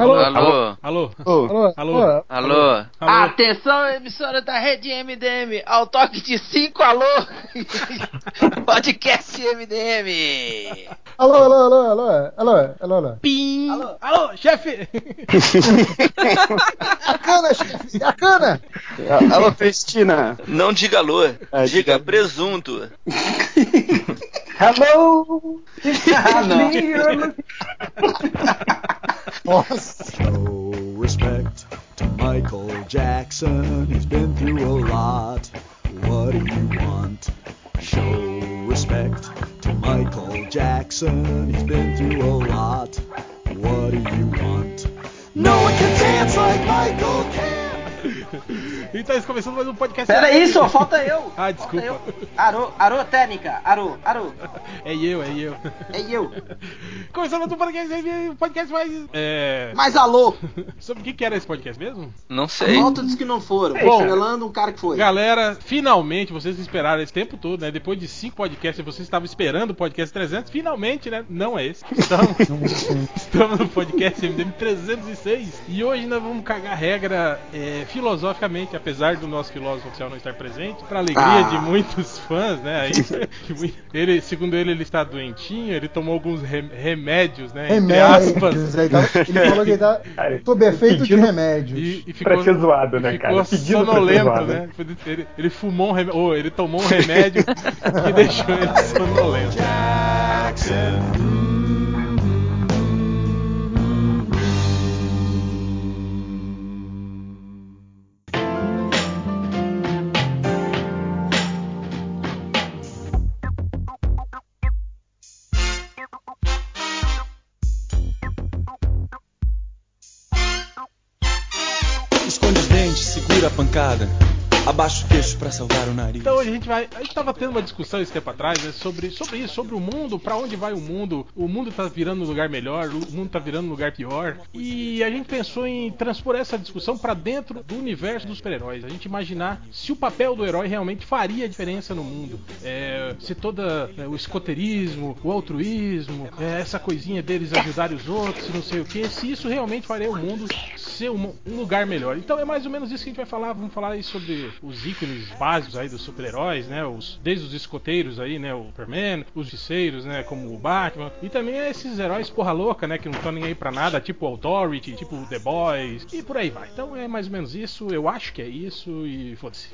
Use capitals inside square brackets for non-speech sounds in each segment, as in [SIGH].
Alô? Alô? Alô? Alô? Alô? Alô? Alô? Atenção, emissora da rede MDM, ao toque de 5, alô? [LAUGHS] Podcast MDM. Alô, alô, alô, alô, alô, alô, alô. Pim! Alô, alô, chefe! [LAUGHS] A cana, chefe, a cana! Alô, Cristina. Não diga alô, diga diga- presunto. [LAUGHS] Hello. Ah, não. Nossa. Show respect to Michael Jackson. He's been through a lot. What do you want? Show respect to Michael Jackson. He's been through a lot. What do you want? Então, estamos começando mais um podcast. Pera aí, só falta eu. [LAUGHS] Ah, Falta desculpa. eu. Arô, arô, técnica. Arô, arô. [LAUGHS] É eu, é eu. É eu. [LAUGHS] Começando mais um podcast, um podcast mais. É. Mas alô. Sobre o que que era esse podcast mesmo? Não sei. Volta dos que não foram. Bom. Revelando um cara que foi. Galera, finalmente vocês esperaram esse tempo todo, né? Depois de cinco podcasts, vocês estavam esperando o podcast 300. Finalmente, né? Não é esse. Estamos, estamos no podcast MDM 306 e hoje nós vamos cagar regra é, filosoficamente, apesar do nosso filósofo oficial não estar presente, para alegria Ah. de muitos fãs, né? Aí, [LAUGHS] que muito- ele, segundo ele, ele está doentinho, ele tomou alguns rem- remédios, né? Entre aspas. Remédios. Ele, tava- ele falou que ele tá [LAUGHS] sob efeito de remédios. E, e ficou, Pra ser zoado, né, e cara? Ficou sonolento, né? Ele, ele fumou um remédio, ou ele tomou um remédio que [LAUGHS] deixou ele sonolento. Esconde Abaixa o queixo pra salvar o nariz. Então a gente vai. A gente tava tendo uma discussão esse tempo atrás, né, sobre, sobre isso, sobre o mundo, pra onde vai o mundo. O mundo tá virando um lugar melhor, o mundo tá virando um lugar pior. E a gente pensou em transpor essa discussão pra dentro do universo dos super-heróis. A gente imaginar se o papel do herói realmente faria diferença no mundo. É, se toda é, o escoteirismo, o altruísmo, é, essa coisinha deles ajudarem os outros, não sei o que, se isso realmente faria o mundo ser um, um lugar melhor. Então é mais ou menos isso que a gente vai falar. Vamos falar aí sobre os ícones básicos aí dos super-heróis, né? Os, desde os escoteiros aí, né? O Superman, os justiceiros, né? Como o Batman. E também esses heróis porra louca, né? Que não estão nem aí pra nada, tipo o Authority, tipo o The Boys. E por aí vai. Então é mais ou menos isso. Eu acho que é isso e foda-se.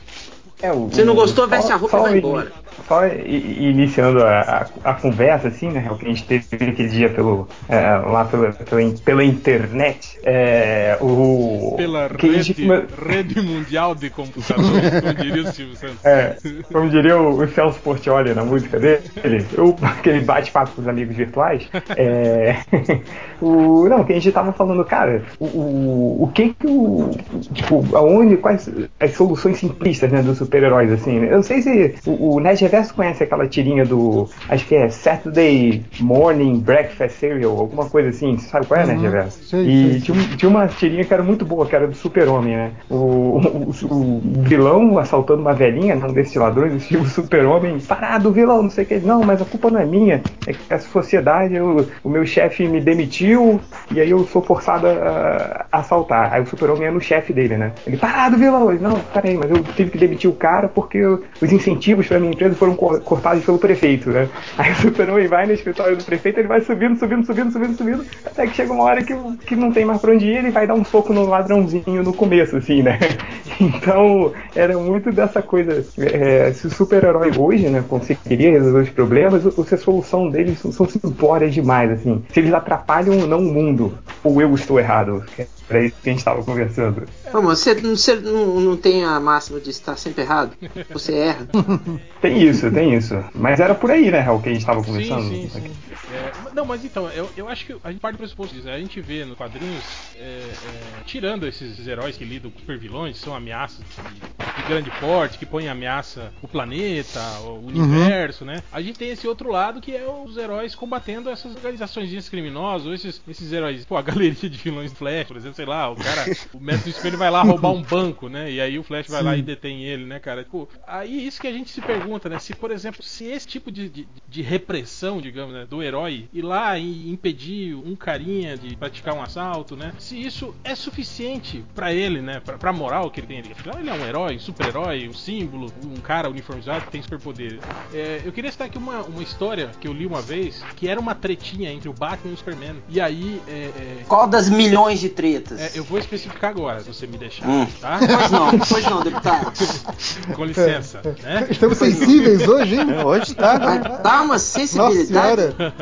É, o- Se não gostou, veste a roupa e vai embora. Só iniciando a, a, a conversa, assim, né? O que a gente teve aquele dia pelo, é, lá pela, pela, pela internet. É, o, Pela gente rede, come- rede mundial de computadores, como diria o Silvio Santos. É, como diria o, o Celso Portioli na música dele, eu, aquele bate-papo com os amigos virtuais, é, [LAUGHS] o, não, que a gente tava falando, cara, o, o, o que que o, tipo, aonde, quais as soluções simplistas, né, dos super-heróis, assim, né? eu não sei se o, o Nerd Reverso conhece aquela tirinha do, acho que é Saturday Morning Breakfast Cereal, alguma coisa assim, você sabe qual é, Nerd Reverso? sei, e sei. tinha, tinha uma tirinha que era muito boa, que era do super-homem, né, o, o, o vilão assaltando uma velhinha, não desses ladrões, e o super-homem, parado, vilão, não sei o que, não, mas a culpa não é minha, é que a sociedade, eu- o meu chefe me demitiu, e aí eu sou forçado a, a assaltar. Aí o super-homem é no chefe dele, né? Ele, parado, vilão, ele, não, peraí, mas eu tive que demitir o cara porque os incentivos pra minha empresa foram cor- cortados pelo prefeito, né? Aí o super-homem vai no escritório do prefeito, ele vai subindo, subindo, subindo, subindo, subindo, até que chega uma hora que, que não tem mais pra onde ir, ele vai dar um soco no ladrãozinho no começo, assim, né? [LAUGHS] Então, era muito dessa coisa. é, se o super-herói hoje, né, conseguiria resolver os problemas, ou se a solução deles são, são simplórias demais, assim. Se eles atrapalham ou não o mundo, ou eu estou errado. Era isso que a gente estava conversando. Ô, mas você, você não, não tem a máxima de estar sempre errado? Você erra. [LAUGHS] Tem isso, tem isso. Mas era por aí, né, Raul, que a gente estava Sim, conversando. sim, sim. É, não, mas então, eu, eu acho que a gente parte do pressuposto disso. né? A gente vê nos quadrinhos, é, é, tirando esses heróis que lidam com super vilões, que são ameaças de de grande porte, que põe em ameaça o planeta, o universo, né? A gente tem esse outro lado que é os heróis combatendo essas organizações criminosas, ou esses, esses heróis, pô, a galeria de vilões Flash, por exemplo, sei lá, o cara, o mestre do espelho vai lá roubar um banco, né? E aí o Flash vai lá e detém ele, né, cara? Pô, aí isso que a gente se pergunta, né? Se, por exemplo, se esse tipo de, de, de repressão, digamos, né, do herói ir lá e impedir um carinha de praticar um assalto, né? Se isso é suficiente pra ele, né? Pra, pra moral que ele tem ali. Afinal, ele é um herói, um super-herói, um símbolo, um cara uniformizado que tem superpoder. É, eu queria citar aqui uma, uma história que eu li uma vez, que era uma tretinha entre o Batman e o Superman. E aí, é, é, Qual das milhões de tretas? É, eu vou especificar agora, se você me deixar, Hum. tá? [LAUGHS] Pois não, pois não, deputado. Com licença, né? Estamos sensíveis hoje, hein? É, hoje tá. Vai dar uma Nossa sensibilidade. senhora.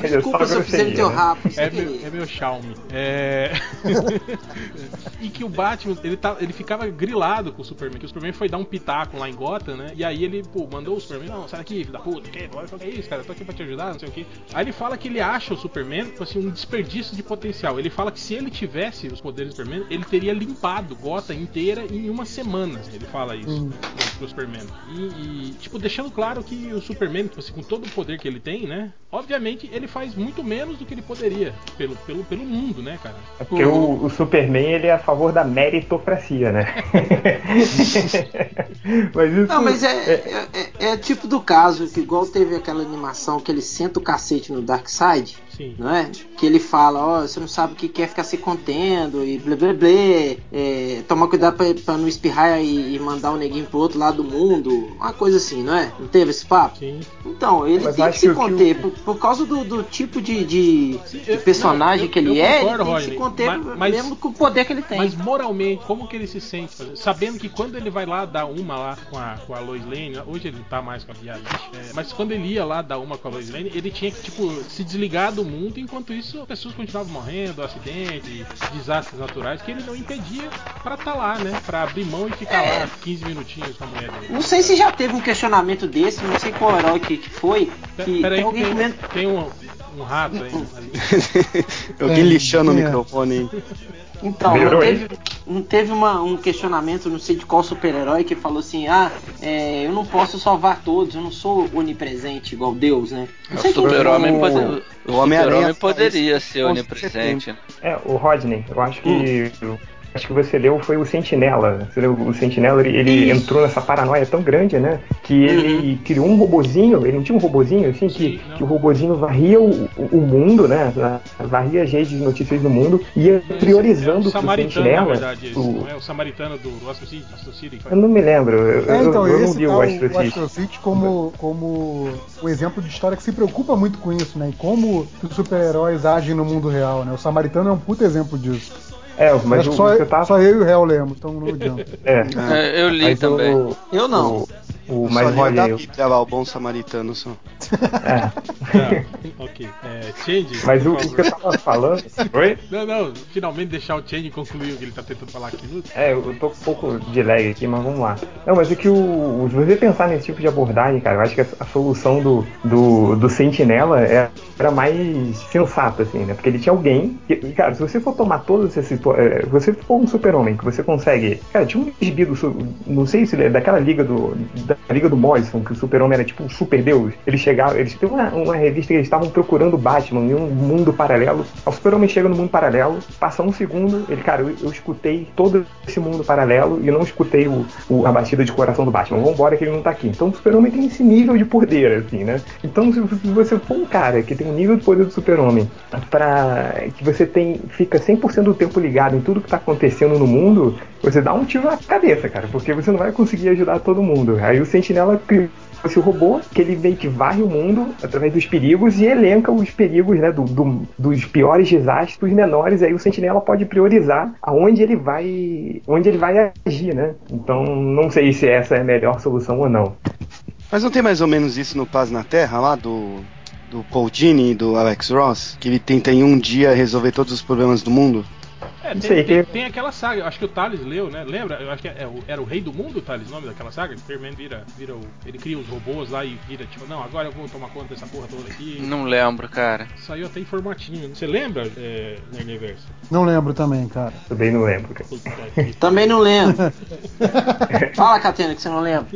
Desculpa se eu fizer no teu rabo. sem É meu, é meu Xiaomi. É... [LAUGHS] e que o Batman, ele, tá, ele ficava grilado com o Superman. Que o Superman foi dar um pitaco lá em Gotham, né? E aí ele, pô, mandou o Superman, não, sai daqui, filho da puta, que? O que é isso, cara? Eu tô aqui pra te ajudar, não sei o que. Aí ele fala que ele acha o Superman, tipo assim, um desperdício de potencial. Ele fala que se ele tivesse os poderes do Superman, ele teria limpado Gotham inteira em uma semana. Ele fala isso Hum. pro- Superman. E, e, tipo, deixando claro que o Superman, tipo assim, com todo o poder que ele tem, né? Obviamente, ele faz muito menos do que ele poderia pelo, pelo, pelo mundo, né, cara? É porque o, o Superman ele é a favor da meritocracia, né? [LAUGHS] mas isso, Não, mas é, é, é- é tipo do caso, que igual teve aquela animação que ele senta o cacete no Darkseid, Sim. não é? Que ele fala, ó, você não sabe o que quer ficar se contendo e blá blá blá. É, tomar cuidado pra, pra não espirrar e, e mandar o neguinho pro outro lado do mundo. Uma coisa assim, não é? Não teve esse papo? Sim. Então, ele Mas tem que se que conter. Por, por causa do, do tipo de, de, Sim, de personagem não, eu- que ele eu é, concordo, ele tem que se conter mas- mas- mesmo com o poder que ele tem. Mas moralmente, como que ele se sente? Sabendo que quando ele vai lá dar uma lá com a, com a Lois Lane, hoje ele não tá mais com a viagem, é, mas quando ele ia lá dar uma com a Lois Lane, ele tinha que, tipo, se desligar do mundo, enquanto isso as pessoas continuavam morrendo, acidentes, desastres naturais, que ele não impedia pra tá lá, né? Pra abrir mão e ficar lá 15 minutinhos com a mulher dele. Não sei se já teve um questionamento desse, não sei qual herói que, que foi. Que Peraí, tem alguém tem, comendo. tem um, um rato aí. [LAUGHS] ali. Alguém É, lixando o é? microfone aí. [LAUGHS] Então, não teve, não teve uma- um questionamento, não sei de qual super-herói, que falou assim: ah, é, eu não posso salvar todos, eu não sou onipresente igual Deus, né? Não O sei quem super-homem o- pode- o o super-homem faz poderia ser onipresente. né? É, o Rodney, eu acho que. Acho que você leu foi o Sentinela. Você leu, o Sentinela, ele, ele entrou nessa paranoia tão grande, né? Que ele criou um robozinho, ele não tinha um robozinho, assim, que, que o robozinho varria o, o- o mundo, né? Varria as redes de notícias do mundo e ia é priorizando o samaritano, na Sentinela. verdade, esse, o- não é o samaritano do, do Astro City, Astro City Eu não me lembro, eu, É, então, eu eu ia não vi citar o o Astro City. Astro City como, como um exemplo de história que se preocupa muito com isso, né? E como os super-heróis agem no mundo real, né? O Samaritano é um puta exemplo disso. É, mas Acho o, que só, o eu tava. só eu e o Réu lemos, então não adianta. [LAUGHS] É, É, eu li mas também. o, Eu não. O, o, Só mas leu da olha, eu, Bíblia lá, o bom samaritano só. é. Tá, [LAUGHS] ok. É, Change, Mas o, o que eu tava falando. Oi? Não, não, finalmente deixar o Change concluir o que ele tá tentando falar aqui. no- É, eu tô com um pouco de lag aqui, mas vamos lá. Não, mas é que o. Se você pensar nesse tipo de abordagem, cara, eu acho que a, a solução do, do, do Sentinela é, era mais sensata, assim, né? Porque ele tinha alguém. Que, cara, se você for tomar todas essas situações. Se você for um super-homem que você consegue. Cara, tinha um gibi do. Não sei se é daquela liga do. Da liga do Morrison, que o super-homem era tipo um super deus. Eles chegavam. Eles têm uma, uma revista que eles estavam procurando Batman em um mundo paralelo. O super-homem chega no mundo paralelo, passa um segundo, ele, cara, eu, eu escutei todo esse mundo paralelo e não escutei o, o- a batida de coração do Batman. Vambora que ele não tá aqui. Então o super-homem tem esse nível de poder, assim, né? Então se, se você for um cara que tem um nível de poder do super-homem para que você tem fica 100% do tempo ligado em tudo que tá acontecendo no mundo, você dá um tiro na cabeça, cara, porque você não vai conseguir ajudar todo mundo. Aí o Sentinela criou esse robô que ele meio que varre o mundo através dos perigos e elenca os perigos né, do- do- dos piores desastres os menores. Aí o sentinela pode priorizar aonde ele vai onde ele vai agir, né? Então não sei se essa é a melhor solução ou não. Mas não tem mais ou menos isso no Paz na Terra, lá do, do Paul Dini e do Alex Ross? Que ele tenta em um dia resolver todos os problemas do mundo? É, tem, sei, tem, que- tem aquela saga, eu acho que o Thales leu, né? Lembra? Eu acho que é, o- era o Rei do Mundo, Thales, o nome daquela saga? Superman vira, vira o. Ele cria os robôs lá e vira, tipo, não, agora eu vou tomar conta dessa porra toda aqui. Não lembro, cara. Saiu até em formatinho. Você lembra, é, Nerdiverso? Não lembro também, cara. Também não lembro, cara. [LAUGHS] Também não lembro. [LAUGHS] Fala, Catena, que você não lembra.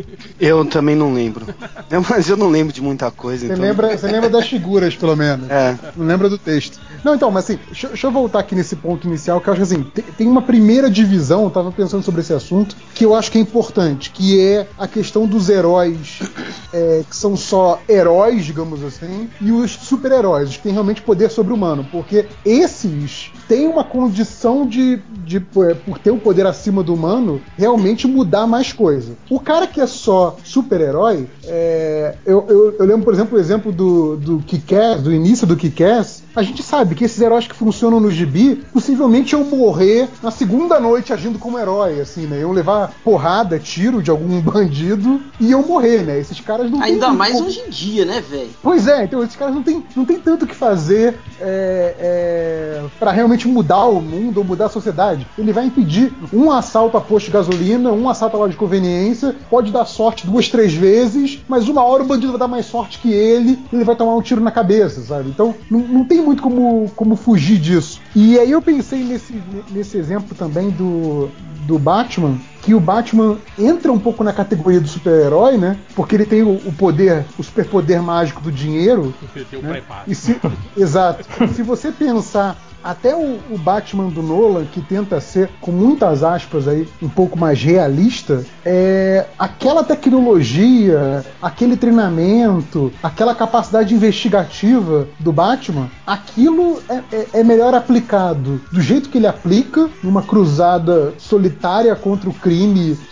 Eu também não lembro. É, mas eu não lembro de muita coisa, Você então. lembra, você lembra das figuras, pelo menos. É. Não lembra do texto. Não, então, mas assim, deixa, deixa eu voltar aqui nesse ponto inicial, que eu acho que assim, tem, uma primeira divisão, eu tava pensando sobre esse assunto, que eu acho que é importante, que é a questão dos heróis [COUGHS] é, que são só heróis, digamos assim, e os super-heróis, que têm realmente poder sobre-humano. Porque esses têm uma condição de, de, por por ter o poder acima do humano, realmente mudar mais coisa. O cara que é só super-herói, é, eu, eu, eu lembro, por exemplo, o exemplo do, do Kick-Ass, do início do Kick-Ass, a gente sabe que esses heróis que funcionam no gibi possivelmente iam morrer na segunda noite agindo como herói, assim, né? Iam levar porrada, tiro de algum [LAUGHS] bandido e iam morrer, né? Esses caras não Ainda mais como- hoje em dia, né, velho? Pois é, então esses caras não tem, não tem tanto o que fazer é, é, para realmente mudar o mundo ou mudar a sociedade. Ele vai impedir um assalto a posto de gasolina, um assalto a loja de conveniência, pode dar sorte duas, três vezes, mas uma hora o bandido vai dar mais sorte que ele ele vai tomar um tiro na cabeça, sabe? Então não, não tem muito como, como fugir disso. E aí eu pensei nesse, nesse exemplo também do, do Batman, que o Batman entra um pouco na categoria do super-herói, né? Porque ele tem o, o poder, o superpoder mágico do dinheiro. Ele tem o né? pré-passo. E se, [LAUGHS] exato. Se você pensar até o, o Batman do Nolan, que tenta ser, com muitas aspas aí, um pouco mais realista, é aquela tecnologia, aquele treinamento, aquela capacidade investigativa do Batman, aquilo é, é- é melhor aplicado do jeito que ele aplica, numa cruzada solitária contra o crime,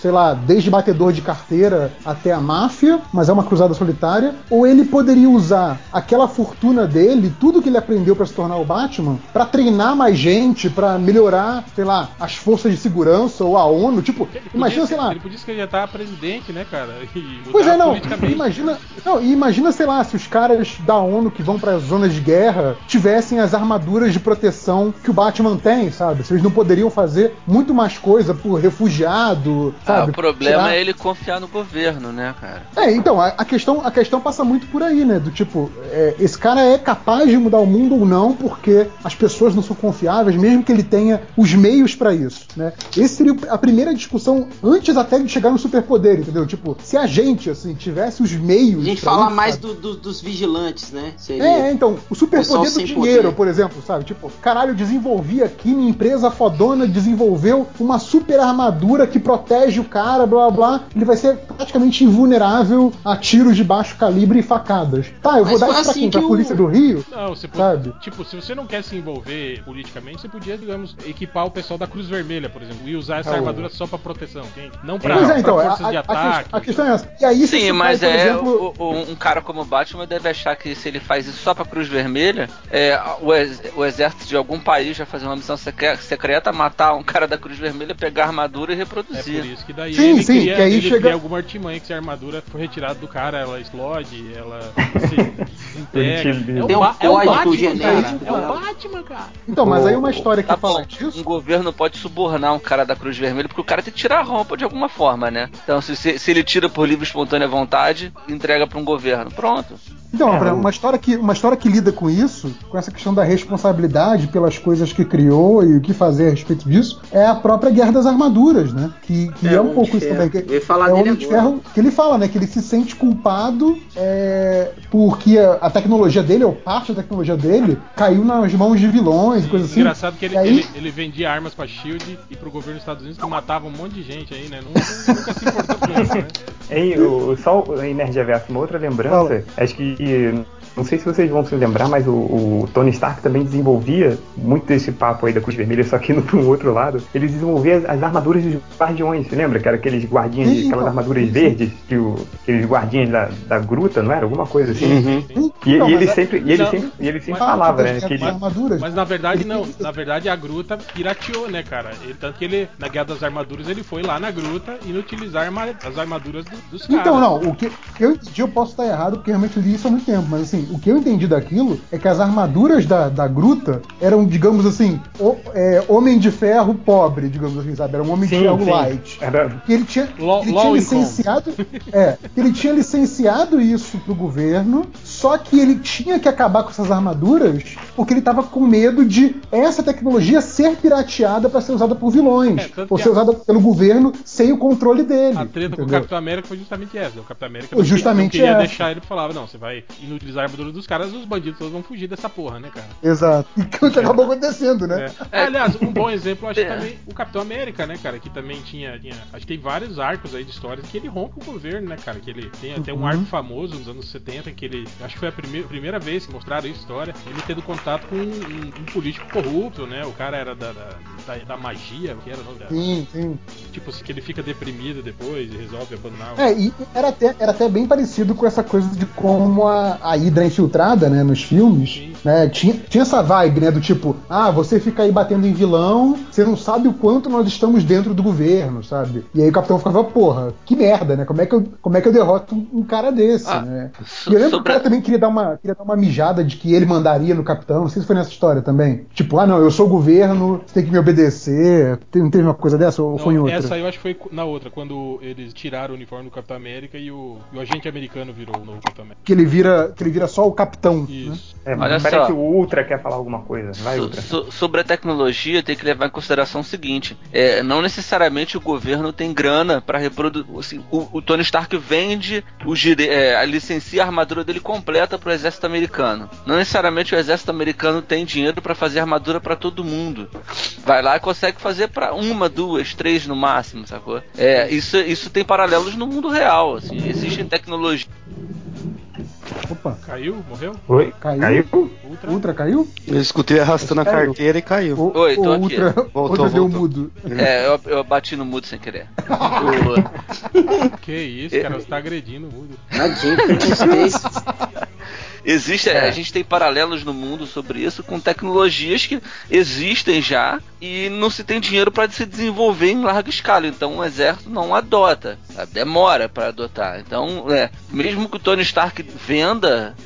sei lá, desde batedor de carteira até a máfia, mas é uma cruzada solitária, ou ele poderia usar aquela fortuna dele, tudo que ele aprendeu para se tornar o Batman, para treinar mais gente, para melhorar, sei lá, as forças de segurança ou a ONU, tipo, Ele imagina, sei lá, Ele podia candidatar a presidente, né, cara? [LAUGHS] Pois é, não. Imagina, não, e imagina, sei lá, se os caras da ONU que vão para as zonas de guerra tivessem as armaduras de proteção que o Batman tem, sabe? Se eles não poderiam fazer muito mais coisa por refugiado, Ah, sabe? o problema Tirar- é ele confiar no governo, né, cara? É, então, a, a questão, a questão passa muito por aí, né? Do tipo, é, esse cara é capaz de mudar o mundo ou não, porque as pessoas não são confiáveis, mesmo que ele tenha os meios pra isso, né? Esse seria a primeira discussão antes até de chegar no superpoder, entendeu? Tipo, se a gente, assim, tivesse os meios. A gente fala isso, mais do- do- dos vigilantes, né? Seria. É, então, o superpoder do dinheiro, poder. por exemplo, sabe? Tipo, caralho, eu desenvolvi aqui, minha empresa fodona desenvolveu uma super armadura que protege o cara, blá blá blá. Ele vai ser praticamente invulnerável a tiros de baixo calibre e facadas. Tá, eu vou Mas dar isso pra assim quem? Pra que o- polícia do Rio? Não, você pode, Sabe? tipo, se você não quer se envolver politicamente, você podia, digamos, equipar o pessoal da Cruz Vermelha, por exemplo, e usar essa É o- armadura só pra proteção, entende? Não pra, Pois é, pra então, a, forças de a- a ataque. que- a questão é essa. E aí, Sim, mas é exemplo, o- o- um cara como o Batman deve achar que se ele faz isso só pra Cruz Vermelha, é, o, ex- o exército de algum país vai fazer uma missão secre- secreta, matar um cara da Cruz Vermelha, pegar a armadura e É por isso que daí Sim, ele, sim, cria, que aí ele chega- cria alguma artimanha que se a armadura for retirada do cara, ela explode, ela se desintegra. É o, um Ba- é o Batman, cara. É o? Batman, cara. então, mas aí uma história que Tá fala bom, disso. um governo pode subornar um cara da Cruz Vermelha porque o cara tem que tirar a roupa de alguma forma, né? Então, se, se- se ele tira por livre e espontânea vontade, entrega pra um governo. Pronto. Então, É, uma história, que, uma história que lida com isso, com essa questão da responsabilidade pelas coisas que criou e o que fazer a respeito disso, é a própria Guerra das Armaduras, né? Que, que é, É, um pouco isso também. Que ia falar é o dele Homem de. Ferro que ele fala, né? Que ele se sente culpado é, porque a, a tecnologia dele, ou parte da tecnologia dele, caiu nas mãos de vilões e coisas assim. Engraçado que ele, aí- ele, ele vendia armas pra Shield e pro governo dos Estados Unidos que matava um monte de gente aí, né? Nunca, nunca se importou com isso, né? [LAUGHS] Hein, o, só em Nerd Reverso, uma outra lembrança, acho que. Não sei se vocês vão se lembrar, mas o, o Tony Stark também desenvolvia muito desse papo aí da Cruz Vermelha, só que [LAUGHS] no pro outro lado. Ele desenvolvia as, as armaduras dos guardiões, você lembra? Que era aqueles guardinhas, Sim, aquelas então. armaduras verdes, que o, aqueles guardinhas da, da gruta, não era? Alguma coisa assim. Uhum. E, Não, e ele é- sempre, e ele não, sempre, e ele sempre mas- falava, das né? Que ele, Armaduras. Mas na verdade não, na verdade a gruta pirateou, né, cara? Ele, tanto que ele, na Guerra das Armaduras, ele foi lá na gruta e inutilizar arma- as armaduras do- dos caras. Então, não, o que eu entendi, eu posso estar errado, porque realmente eu li isso há muito tempo, mas assim, assim, o que eu entendi daquilo é que as armaduras da, da gruta eram, digamos assim, o- é, homem de ferro pobre, digamos assim, sabe? Era um homem de Sim, ferro sim. light. Era, Que ele tinha, Law- ele tinha licenciado. [LAUGHS] É, que ele tinha licenciado isso pro governo, só que ele tinha que acabar com essas armaduras porque ele tava com medo de essa tecnologia ser pirateada para ser usada por vilões. É, ou ser a- usada pelo governo sem o controle dele. A treta com o entendeu? Capitão América foi justamente essa. O Capitão América justamente não queria essa. deixar ele falava, não, você vai inutilizar a armadura dos caras, os bandidos todos vão fugir dessa porra, né, cara? Exato. E que acabou acontecendo, né? É. Aliás, um bom [LAUGHS] exemplo, eu acho que É. também o Capitão América, né, cara, que também tinha, tinha- Acho que tem vários arcos aí de histórias que ele rompe o governo, né, cara? Que ele tem até um Uhum. arco famoso nos anos 70, que ele. Acho que foi a primeira, primeira vez que mostraram isso, história. Ele tendo contato com um, um político corrupto, né? O cara era da, da, da- da magia, o que era o nome da. Sim, sim. Tipo assim, que ele fica deprimido depois e resolve abandonar o. É, e era até, era até bem parecido com essa coisa de como a, a Hydra é infiltrada, né, nos filmes. Né, tinha, tinha essa vibe, né, do tipo, ah, você fica aí batendo em vilão, você não sabe o quanto nós estamos dentro do governo, sabe? E aí o Capitão ficava, porra, que merda, né, como é que eu, como é que eu derroto um, um cara desse, Ah, né? so- E eu lembro que o sobre cara também queria dar, uma, queria dar uma mijada de que ele mandaria no Capitão, não sei se foi nessa história também. Tipo, ah, não, eu sou o governo, você tem que me obedecer. Não teve uma coisa dessa ou Não, foi em outra? essa aí eu acho que foi na outra, quando eles tiraram o uniforme do Capitão América e o, e o agente americano virou o novo Capitão América. Que ele vira, que ele vira só o capitão. Né? Isso. é, Olha só. que o Ultra quer falar alguma coisa. Vai, So- Ultra. so- sobre a tecnologia, tem que levar em consideração o seguinte: é, não necessariamente o governo tem grana para reproduzir. Assim, o, o Tony Stark vende, o é, a licencia a armadura dele completa para o exército americano. Não necessariamente o exército americano tem dinheiro para fazer armadura para todo mundo. Vai lá e consegue fazer para uma, duas, três no máximo, sacou? É, isso, isso tem paralelos no mundo real. Assim, existem tecnologias. Opa, Caiu? Morreu? Oi? Caiu? Caiu? Ultra? Ultra caiu? Eu escutei arrastando a Caiu. carteira e caiu. O, Oi, tô o aqui. Ultra, Voltou, Ultra deu voltou. mudo. É, eu, eu bati no mudo sem querer. O- [LAUGHS] [LAUGHS] Que isso, cara, você tá agredindo o. Tadinho, preconceito. [LAUGHS] Existe, É. a gente tem paralelos no mundo sobre isso com tecnologias que existem já e não se tem dinheiro para se desenvolver em larga escala. Então o exército não adota, sabe? demora para adotar. Então, é, mesmo que o Tony Stark venda,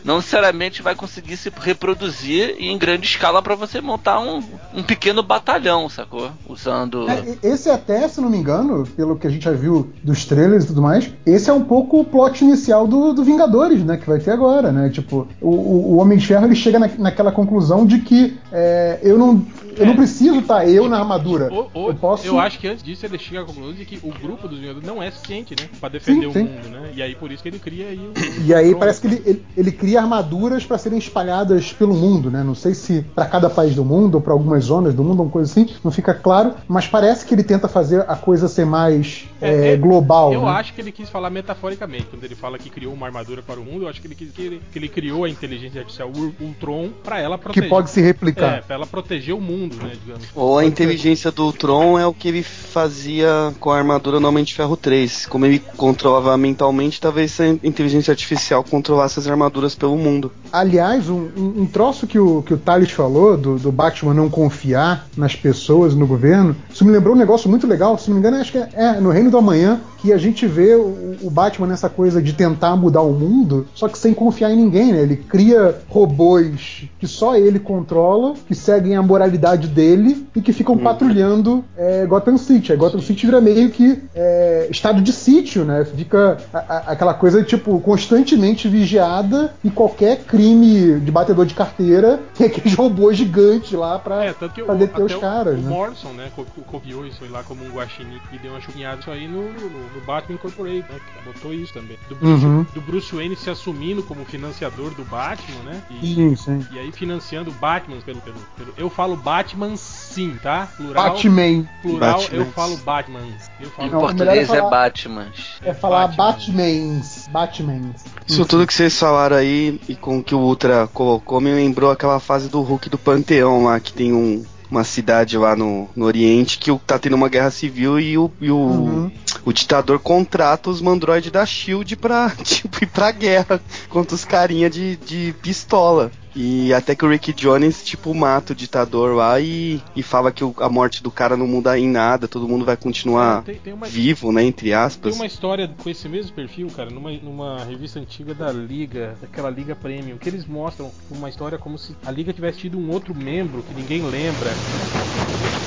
não necessariamente vai conseguir se reproduzir em grande escala para você montar um, um pequeno batalhão, sacou? Usando. É, esse até, se não me engano, pelo que a gente já viu dos trailers e tudo mais, esse é um pouco o plot inicial do, do Vingadores, né? Que vai ter agora, né? Tipo, o, o- Homem de Ferro ele chega na- naquela conclusão de que é, eu não. Eu não preciso estar eu na armadura. Ou- ou- eu posso. eu acho que antes disso ele chega à conclusão de que o grupo dos Vingadores não é suficiente, né? Pra defender Sim, o sim. mundo, né? E aí por isso que ele cria aí o. E aí parece que ele, ele, ele cria armaduras para serem espalhadas pelo mundo, né? Não sei se para cada país do mundo ou para algumas zonas do mundo, uma coisa assim, não fica claro, mas parece que ele tenta fazer a coisa ser mais É, é, é, global. Eu né? acho que ele quis falar metaforicamente. Quando ele fala que criou uma armadura para o mundo, eu acho que ele quis que ele, que ele criou a inteligência artificial Ul- Ultron pra ela que proteger. pode se replicar. É, pra ela proteger o mundo, né? Digamos. Ou a inteligência do Tron é o que ele fazia com a armadura no Homem de Ferro 3. Como ele controlava mentalmente, talvez essa inteligência artificial controlasse as armaduras pelo mundo. Aliás, um, um- troço que o, que o Thales falou do, do Batman não confiar nas pessoas, no governo, isso me lembrou um negócio muito legal. Se não me engano, acho que é, é no Reino do Amanhã que a gente vê o, o Batman nessa coisa de tentar mudar o mundo, só que sem confiar em ninguém, né? Ele cria robôs que só ele controla, que seguem a moralidade dele e que ficam patrulhando é, Gotham City. A Gotham City vira meio que é, estado de sítio, né? Fica a- a- aquela coisa, tipo, constantemente vigiada e qualquer crime de batedor de carteira [LAUGHS] tem aqueles robôs gigantes lá pra, É, tanto que pra o, deter os até o- caras, o né? Morrison, né, co- co- copiou isso lá como um guaxinim e deu uma chupinhada isso aí no, no- no Batman Incorporated, né, que botou isso também. Do Bruce, Uhum. do Bruce Wayne se assumindo como financiador do Batman, né, e, Sim, sim. e aí financiando o Batman pelo, pelo, pelo- Eu falo Batman sim, tá? Plural. Batman. Plural, Batmans. eu falo Batman. Eu Em Não, português melhor é é falar- Batman. É falar Batman. Batmans. Batmans. Isso tudo que vocês falaram aí e com o que o Ultra colocou me lembrou aquela fase do Hulk do Panteão lá, que tem um- uma cidade lá no, no Oriente que tá tendo uma guerra civil e o, e o, Uhum. o ditador contrata os mandroides da Shield pra, [LAUGHS] tipo, ir pra guerra contra os carinha de, de pistola. E até que o Rick Jones, tipo, mata o ditador lá e, e fala que o- a morte do cara não muda em nada, todo mundo vai continuar Tem- tem uma- vivo, né? Entre Tem aspas. uma história com esse mesmo perfil, cara, numa, numa revista antiga da Liga, daquela Liga Premium, que eles mostram uma história como se a Liga tivesse tido um outro membro que ninguém lembra.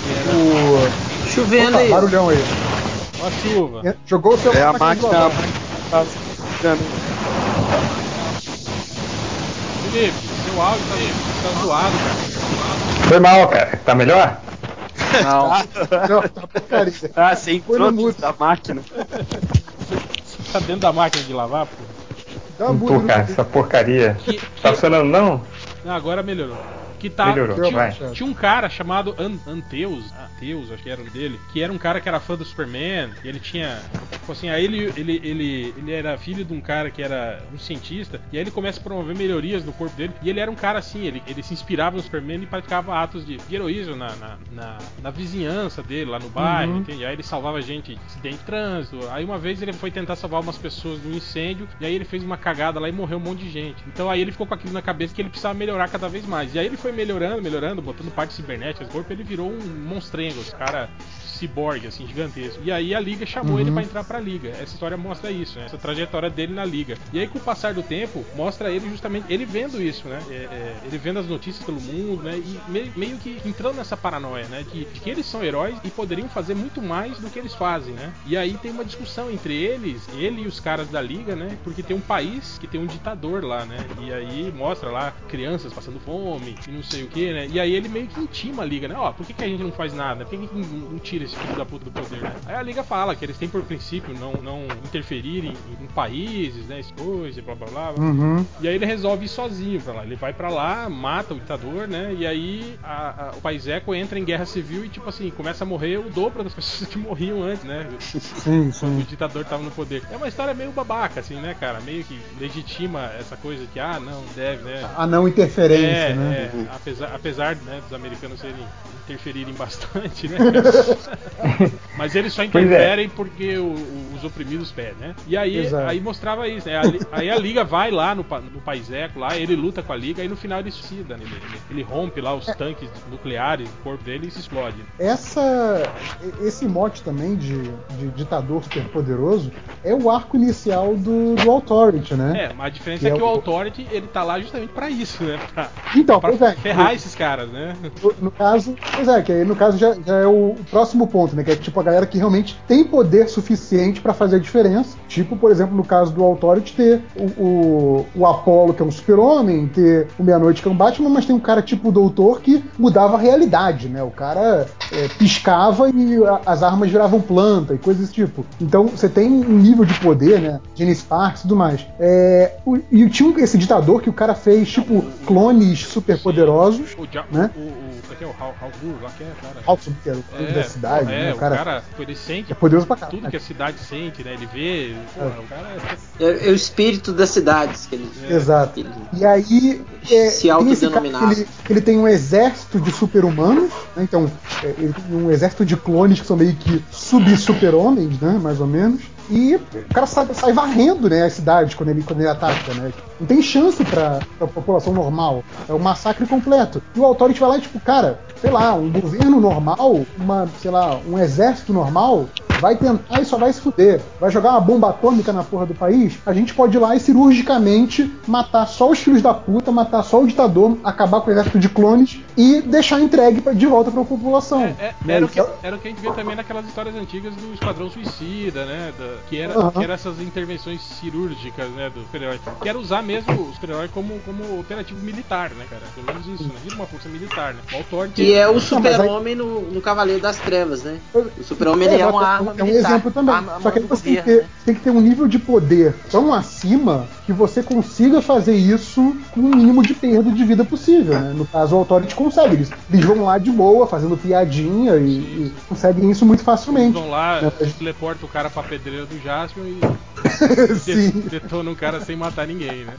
Era O... Chovendo Opa, aí. barulhão aí. uma chuva. É, Jogou o seu É a máquina. Tá- Felipe, seu áudio tá, tá zoado, cara. Foi mal, cara. Tá melhor? Não. Não, tá porcaria. Ah, você Foi no entrou mudo. da máquina. Você tá dentro da máquina de lavar, pô? Dá tô, no cara. Essa porcaria. Que, Tá que- funcionando não? Não, agora melhorou. Que tá, Melhorou, tinha, vai. tinha um cara chamado An Anteus, Anteus, acho que era o dele, que era um cara que era fã do Superman, e ele tinha, tipo assim, aí ele, ele, ele, ele era filho de um cara que era um cientista, e aí ele começa a promover melhorias no corpo dele, e ele era um cara assim, ele, ele se inspirava no Superman e praticava atos de, de heroísmo na, na, na, na vizinhança dele, lá no bairro, Uhum. entende? Aí ele salvava gente de acidente de trânsito, aí uma vez ele foi tentar salvar umas pessoas do incêndio, e aí ele fez uma cagada lá e morreu um monte de gente. Então aí ele ficou com aquilo na cabeça que ele precisava melhorar cada vez mais. E aí ele foi melhorando, melhorando, botando partes cibernéticas no corpo, ele virou um monstrengo, esse cara ciborgue, assim, gigantesco. E aí a liga chamou Uhum. ele pra entrar pra liga. Essa história mostra isso, né? Essa trajetória dele na liga. E aí com o passar do tempo, mostra ele justamente, ele vendo isso, né? É, é, ele vendo as notícias pelo mundo, né? E meio, meio que entrando nessa paranoia, né? De, de que eles são heróis e poderiam fazer muito mais do que eles fazem, né? E aí tem uma discussão entre eles, ele e os caras da liga, né? Porque tem um país que tem um ditador lá, né? E aí mostra lá crianças passando fome e não sei o que, né? E aí ele meio que intima a liga, né? Ó, por que, que a gente não faz nada? Por que, que não, não tira esse filho da puta do poder, né? Aí a liga fala que eles têm por princípio não, não interferir em, em países, né? Esse coisa, blá blá blá. Uhum. E aí ele resolve ir sozinho pra lá. Ele vai pra lá, mata o ditador, né? E aí a- a- o país Eco entra em guerra civil e, tipo assim, começa a morrer o dobro das [LAUGHS] pessoas que morriam antes, né? Sim, Quando o sim. ditador tava no poder. É uma história meio babaca, assim, né, cara? Meio que legitima essa coisa que, ah, não, deve, né? A não interferência, É, né? é, apesar, apesar né, dos americanos serem interferirem bastante, né? [LAUGHS] Mas eles só é. interferem porque o- o- os oprimidos pedem, né? E aí, Exato. aí mostrava isso, né? A Aí a liga vai lá no, no país eco, lá, ele luta com a liga, e no final ele suicida, né? ele, ele, rompe lá os tanques nucleares do corpo dele e se explode. Essa, esse mote também de, de ditador superpoderoso é o arco inicial do, do Authority, né? É, mas a diferença Que é é que o- o Authority, ele tá lá justamente pra isso, né? Pra, Então, pra pois é. Ferrar esses caras, né? No, no caso, pois é, que aí no caso já, já é o próximo ponto, né? Que é tipo a galera que realmente tem poder suficiente pra fazer a diferença. Tipo, por exemplo, no caso do Authority, ter o, o, o Apollo, que é um super-homem, ter o Meia-Noite, que é um Batman, mas tem um cara tipo o Doutor que mudava a realidade, né? O cara é, piscava e a- as armas viravam planta e coisas desse tipo. Então você tem um nível de poder, né? Gene Sparks e tudo mais. É, o- e tinha esse ditador que o cara fez, tipo, clones super poderosos. O, ja, Né? o, o, como é que é o Hal, Hal lá que é, cara? Alto, que era o clube da cidade, é, né? o cara, ele sente é poderoso pra caralho. tudo que a cidade sente, né? Ele vê, porra, o cara é- É, é o espírito das cidades que ele, Exato. que ele E aí é, se cara que ele, ele tem um exército de super-humanos, né? Então, é, ele tem um exército de clones que são meio que sub-super-homens, né? Mais ou menos. E o cara sai, sai varrendo né, as cidades quando ele, quando ele ataca, né? Não tem chance pra, pra população normal. É um massacre completo. E o Authority vai lá e, tipo, cara, sei lá, um governo normal, uma, sei lá, um exército normal, vai tentar e só vai se fuder. Vai jogar uma bomba atômica na porra do país, a gente pode ir lá e cirurgicamente matar só os filhos da puta, matar só o ditador, acabar com o exército de clones e deixar entregue de volta pra população. É, é, Né? era, o que, era o que a gente vê também naquelas histórias antigas do Esquadrão Suicida, né? da- que, era, que era essas intervenções cirúrgicas, né? Do super-herói. Que era usar mesmo o super-herói como, como operativo militar, né, cara? Pelo menos isso, né? Vira uma força militar, né? O Authority. Que é o super-homem no, no Cavaleiro das Trevas, né? O super-homem ele é mas uma arma é um militar. exemplo também. Arma- Só que você tem que, ter, tem que ter um nível de poder tão acima que você consiga fazer isso com o mínimo de perda de vida possível. Né? No caso, o Authority consegue. Eles, eles vão lá de boa, fazendo piadinha e, e conseguem isso muito Eles facilmente. vão lá, Né, teleporta o cara pra pedreira do Jaspion e [LAUGHS] Sim. [LAUGHS] de- detona um cara sem matar ninguém, né?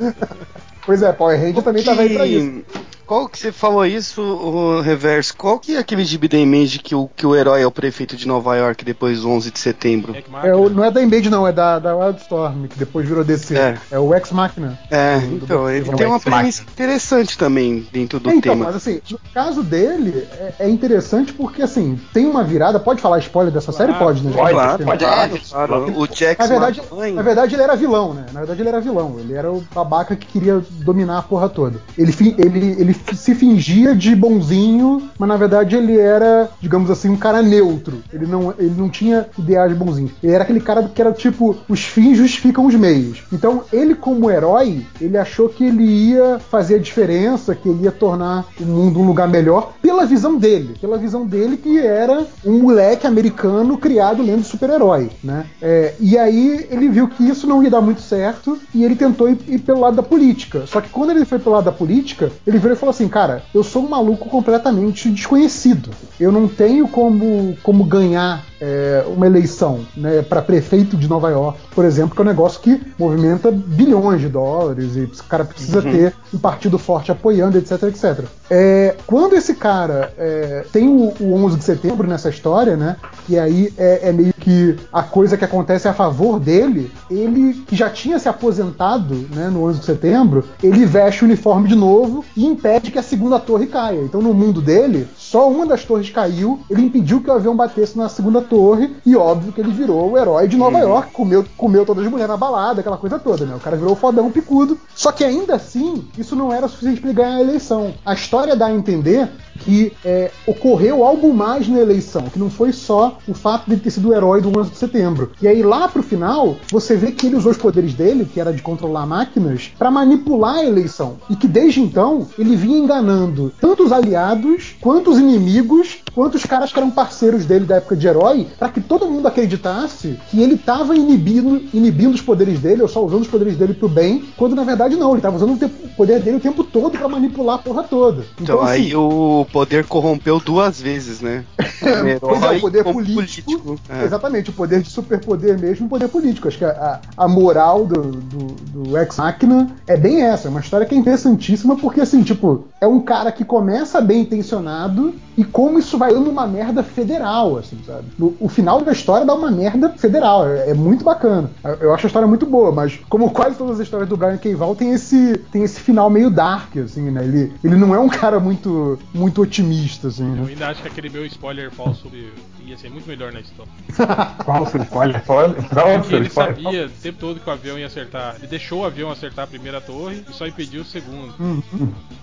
[LAUGHS] Pois é, Power Ranger também tava aí pra isso. Qual que você falou isso, o reverso? Qual que é aquele gibi da Image que o, que o herói é o prefeito de Nova York depois do 11 de setembro? É, o- não é da Image, não, é da, da Wildstorm, que depois virou DC. É. É, o Ex Machina. É, Do- então, do- ele tem uma premissa interessante também dentro do É, então, tema. mas assim, no caso dele, é, é interessante porque, assim, tem uma virada. Pode falar spoiler dessa série? Claro. Pode, né? Pode, Claro, tempo. pode. claro, claro. O Jax Na verdade, na verdade, ele era vilão, né? Na verdade, ele era vilão. Ele era o babaca que queria dominar a porra toda. Ele, ele, ele se fingia de bonzinho, mas na verdade ele era, digamos assim, um cara neutro. Ele não, ele não tinha ideais bonzinhos. Ele era aquele cara que era tipo, os fins justificam os meios. Então, ele como herói, ele achou que ele ia fazer a diferença, que ele ia tornar o mundo um lugar melhor pela visão dele. Pela visão dele que era um moleque americano criado lendo super-herói, né? É, e aí ele viu que isso não ia dar muito certo e ele tentou ir, ir pelo lado da política. Só que quando ele foi pelo lado da política, ele virou e falou assim, cara, eu sou um maluco completamente desconhecido. Eu não tenho como, como ganhar é, uma eleição né, para prefeito de Nova York, por exemplo, que é um negócio que movimenta bilhões de dólares e o cara precisa ter um partido forte apoiando, etc, etc. É, quando esse cara é, tem o, o 11 de setembro nessa história, né, e aí é, é meio que a coisa que acontece a favor dele, ele que já tinha se aposentado né, no 11 de setembro, ele veste o uniforme de novo e impede que a segunda torre caia. Então no mundo dele, só uma das torres caiu, ele impediu que o avião batesse na segunda torre e óbvio que ele virou o herói de Nova York, comeu, comeu todas as mulheres na balada, aquela coisa toda, né? O cara virou o fodão picudo. Só que ainda assim, isso não era suficiente para ele ganhar a eleição. A história dá a entender que é, ocorreu algo mais na eleição, que não foi só o fato de ele ter sido o herói do 11 de setembro. E aí lá pro final, você vê que ele usou os poderes dele, que era de controlar máquinas, para manipular a eleição. E que desde então ele vinha enganando tanto os aliados, quanto os inimigos, quanto os caras que eram parceiros dele da época de herói, para que todo mundo acreditasse que ele tava inibindo, inibindo os poderes dele, ou só usando os poderes dele pro bem, quando na verdade não, ele tava usando o, te- o poder dele o tempo todo para manipular a porra toda. Então, assim, aí o poder corrompeu duas vezes, né? [LAUGHS] Pois é, o poder como político. É. Exatamente, o poder de superpoder mesmo, o poder político. Acho que a, a, a moral do, do, do Ex Machina é bem essa. É uma história que é interessantíssima, porque, assim, tipo, é um cara que começa bem intencionado e como isso vai dando uma merda federal, assim, sabe? No- o final da história dá uma merda federal. É, é muito bacana. Eu- Eu acho a história muito boa, mas como quase todas as histórias do Brian K. Vaughan, tem esse, tem esse final meio dark, assim, né? Ele, ele não é um cara muito, muito otimista, assim, Eu né? ainda acho que aquele meu spoiler falso [LAUGHS] ia ser muito melhor na história. [LAUGHS] Falso spoiler, falso, Porque falso ele spoiler. sabia o tempo todo que o avião ia acertar. Ele deixou o avião acertar a primeira torre e só impediu o segundo.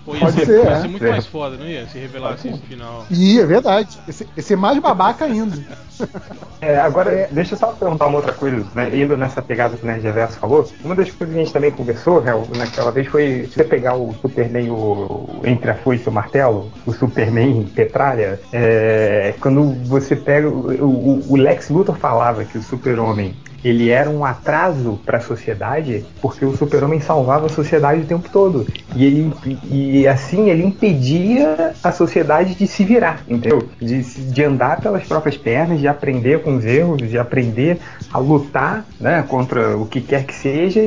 Pô, ia Pode ser, ser, ia é. ser muito É. mais foda, não ia? Se revelasse isso no final. E é verdade. Esse, esse é mais babaca ainda. É, agora, deixa eu só perguntar uma outra coisa, né, indo nessa pegada que o Nerd Reverso falou. Uma das coisas que a gente também conversou, né, naquela vez, foi você pegar o Superman o- entre a foice e o martelo, o Superman Petralha, é, quando você pega. O, o- o Lex Luthor falava que o Super-Homem ele era um atraso para a sociedade porque o super-homem salvava a sociedade o tempo todo e ele e assim ele impedia a sociedade de se virar entendeu de, de andar pelas próprias pernas de aprender com os erros de aprender a lutar né contra o que quer que seja e,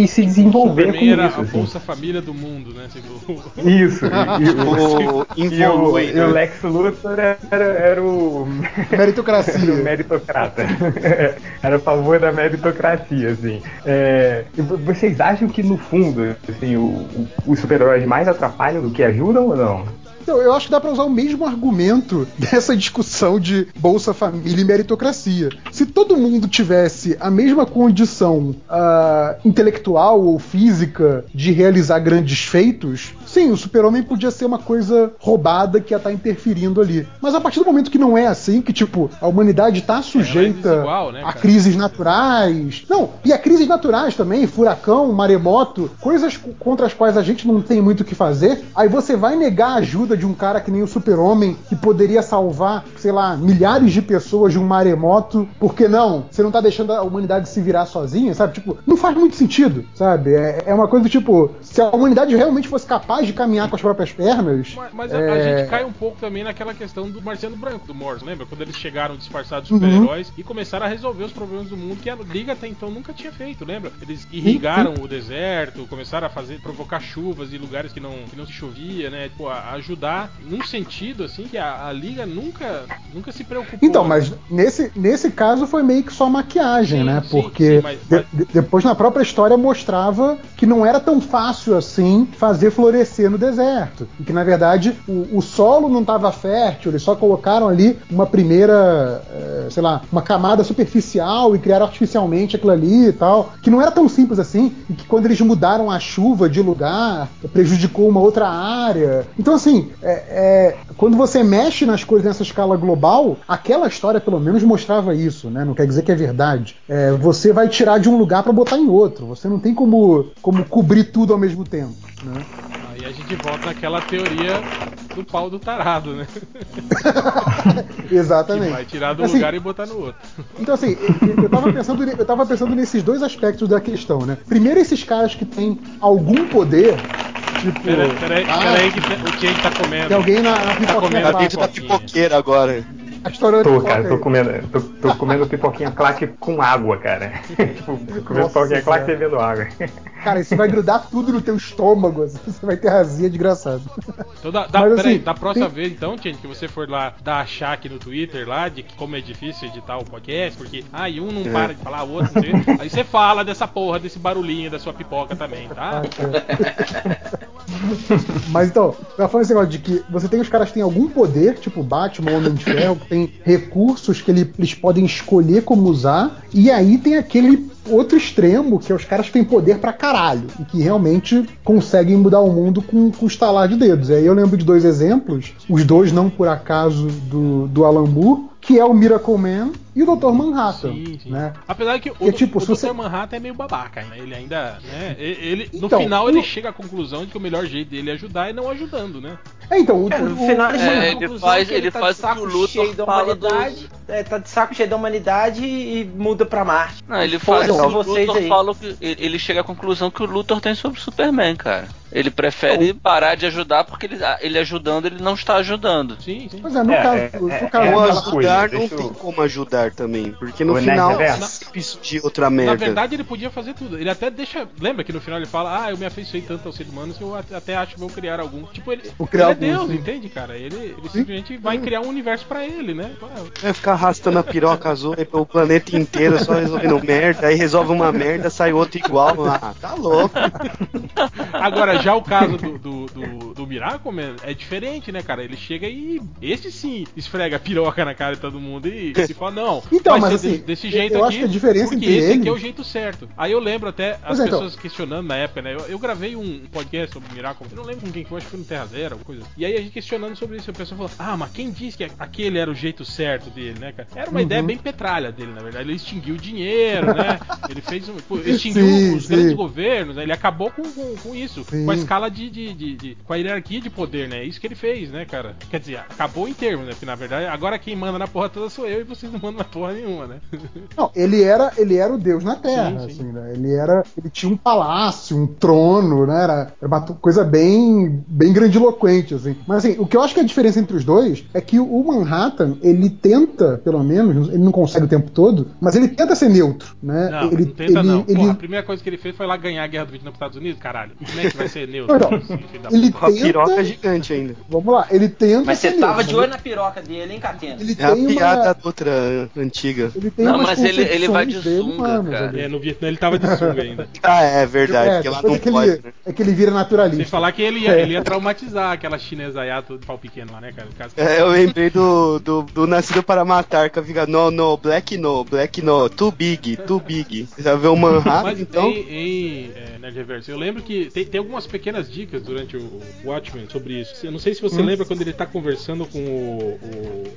e- e se desenvolver Superman com era isso a assim. Bolsa Família do mundo, né? Segundo o- [LAUGHS] isso e, e o- [LAUGHS] O e o, o? Lex Luthor era, era o Era o Meritocracia. [LAUGHS] meritocrata. Era a favor da meritocracia, assim. É, vo- vocês acham que, no fundo, assim, os super-heróis mais atrapalham do que ajudam ou não? Então, eu acho que dá pra usar o mesmo argumento [LAUGHS] dessa discussão de Bolsa Família e meritocracia. Se todo mundo tivesse a mesma condição ah, intelectual ou física de realizar grandes feitos, sim, o super-homem podia ser uma coisa roubada que ia estar interferindo ali. Mas a partir do momento que não é assim, que tipo, a humanidade tá sujeita desigual, né, a crises naturais. Não, e a crises naturais também, furacão, maremoto, coisas co- contra as quais a gente não tem muito o que fazer. Aí você vai negar a ajuda de um cara que nem o Super-Homem, que poderia salvar, sei lá, milhares de pessoas de um maremoto. Por que não? Você não tá deixando a humanidade se virar sozinha, sabe? Tipo, não faz muito sentido, sabe? É, é uma coisa do tipo, se a humanidade realmente fosse capaz capaz de caminhar com as próprias pernas. Mas, mas a, a é, gente cai um pouco também naquela questão do Marciano Branco, do Morse, lembra? Quando eles chegaram disfarçados de Uhum. super-heróis e começaram a resolver os problemas do mundo que a Liga até então nunca tinha feito, lembra? Eles irrigaram o deserto, começaram a fazer, provocar chuvas em lugares que não, que não se chovia, né? Tipo, a- ajudar num sentido, assim, que a, a Liga nunca, nunca se preocupou. Então, mas nesse, nesse caso foi meio que só maquiagem, Sim, né? sim, Porque sim, mas- de- mas- de- depois na própria história mostrava que não era tão fácil assim fazer florescer no deserto. E que na verdade o, o solo não estava fértil, eles só colocaram ali uma primeira, eh, sei lá, uma camada superficial e criaram artificialmente aquilo ali e tal. Que não era tão simples assim. E que quando eles mudaram a chuva de lugar, prejudicou uma outra área. Então, assim, é- é, quando você mexe nas coisas nessa escala global, aquela história pelo menos mostrava isso, né? Não quer dizer que é verdade. É, você vai tirar de um lugar para botar em outro. Você não tem como, como cobrir tudo ao mesmo tempo. Né? A gente volta naquela teoria do pau do tarado, né? [LAUGHS] Que Exatamente. vai tirar do Assim, lugar e botar no outro. Então, assim, eu, eu, tava pensando, eu tava pensando nesses dois aspectos da questão, né? Primeiro, esses caras que têm algum poder, tipo. Peraí, peraí, ah, peraí que tem- o Tien tá comendo. tem alguém na, na comendo Tá a dentro da claque. pipoqueira agora. [LAUGHS] A história Tô, cara, tô comendo, tô, tô comendo pipoquinha claque com água, cara. [LAUGHS] tipo, comendo Nossa pipoquinha claque bebendo água. Cara, isso vai [LAUGHS] grudar tudo no teu estômago. assim, Você vai ter razia desgraçado. Então, da, da, Mas, peraí, assim, da próxima tem- vez, então, Tien, que você for lá dar achar aqui no Twitter lá de que como é difícil editar o podcast, porque ah, e um não para de falar, o outro não sei. Aí você fala dessa porra, desse barulhinho da sua pipoca também, tá? Mas então, eu tava falando esse negócio de que você tem os caras que têm algum poder, tipo Batman, Homem de Ferro, tem recursos que ele- eles podem escolher como usar, e aí tem aquele outro extremo, que é os caras que têm poder pra caralho, e que realmente conseguem mudar o mundo com, com estalar de dedos. E aí eu lembro de dois exemplos, os dois não por acaso do, do Alan Moore, que é o Miracle Man e o Dr. Manhattan. Sim, sim. Né? Apesar que o, Porque, tipo, o Dr. você- Manhattan é meio babaca, né? Ele ainda. Né? Ele, no Então, final o- ele chega à conclusão de que o melhor jeito dele é ajudar e não ajudando, né? É, então, o, É, no o- final ele É, ele faz- que ele tá faz de o saco o Luthor cheio da fala humanidade, é, tá de saco cheio da humanidade e muda pra Marte. Não, ele faz o o vocês Luthor aí. fala que ele ele chega à conclusão que o Luthor tem sobre o Superman, cara. Ele prefere parar de ajudar porque ele, ele ajudando ele não está ajudando. Sim, sim. Pois é, no É, caso, é, no é, caso é coisa, ajudar não eu- tem como ajudar também. Porque no O final Nerd Reverso. isso de outra Na merda. verdade, ele podia fazer tudo. Ele até deixa. Lembra que no final ele fala: Ah, eu me afeiçoei tanto aos seres humanos que eu at- até acho que vou criar algum. Tipo, ele, Vou criar ele é Deus, sim. entende, cara? Ele, ele simplesmente vai criar um universo pra ele, né? Vai ficar arrastando a piroca azul aí pelo planeta inteiro, só resolvendo merda, aí resolve uma merda, sai outro igual. Ah, tá louco. [LAUGHS] Agora, já o caso do, do, do, do Miracle Man é diferente, né, cara? Ele chega e. Esse sim esfrega a piroca na cara de todo mundo e, [LAUGHS] e fala: Não, Então, mas assim, desse, jeito eu aqui. acho que a diferença porque entre esse aqui é o jeito certo. Aí eu lembro até as Pois é, então. pessoas questionando na época, né? Eu, eu gravei um podcast sobre o Miracle Man, eu não lembro com quem foi, acho que foi no Terra Zero, alguma coisa assim. E aí a gente questionando sobre isso, a pessoa falou: Ah, mas quem disse que aquele era o jeito certo dele, né, cara? Era uma Uhum. ideia bem petralha dele, na verdade. Ele extinguiu o dinheiro, né? [LAUGHS] Ele fez um. pô, extinguiu Sim, os sim. grandes governos, né? Ele acabou com, com, com isso, Sim. com a escala de, de, de- de- com a hierarquia de poder, né? É Isso que ele fez, né, cara? Quer dizer, acabou em termos, né? Porque na verdade, agora quem manda na porra toda sou eu e vocês não mandam na porra nenhuma, né? [LAUGHS] Não, ele era, ele era o deus na Terra, Sim, sim. assim, né? Ele era, ele tinha um palácio, um trono, né? Era, era uma coisa bem, bem grandiloquente, assim. Mas assim, o que eu acho que a diferença entre os dois é que o Manhattan, ele tenta, pelo menos, ele não consegue o tempo todo, mas ele tenta ser neutro, né? Não, ele, não tenta ele, não. ele, Porra, a primeira coisa que ele fez foi lá ganhar a guerra do Vietnã pros Estados Unidos, caralho. Como é que vai ser neutro? [LAUGHS] Não, da ele puta? Com a piroca tenta, gigante ainda. vamos lá, ele tenta Mas você ser tava neutro, de né? olho na piroca dele, hein, Catena? Ele É a tem piada uma, outra antiga. ele tem Não, umas mas ele- ele vai de dele sunga, humanas cara. É, no Vietnã ele tava de sunga ainda. [LAUGHS] Ah, é verdade, É, porque lá depois não é que pode, ele, né? é que ele vira naturalista. Sem falar que ele ia, ele ia traumatizar aquela chinesaiata de pau pequeno lá, né, cara? Caso- É, eu lembrei do, do, do Nascido para Matar, que fica no, no, black no, black no, too big, too big. Você já viu o Manhattan, Mas então? em, em é, Nerd Reverso, eu lembro que tem, tem algumas pequenas dicas durante o, o Watchmen sobre isso. Eu não sei se você lembra quando ele tá conversando com o,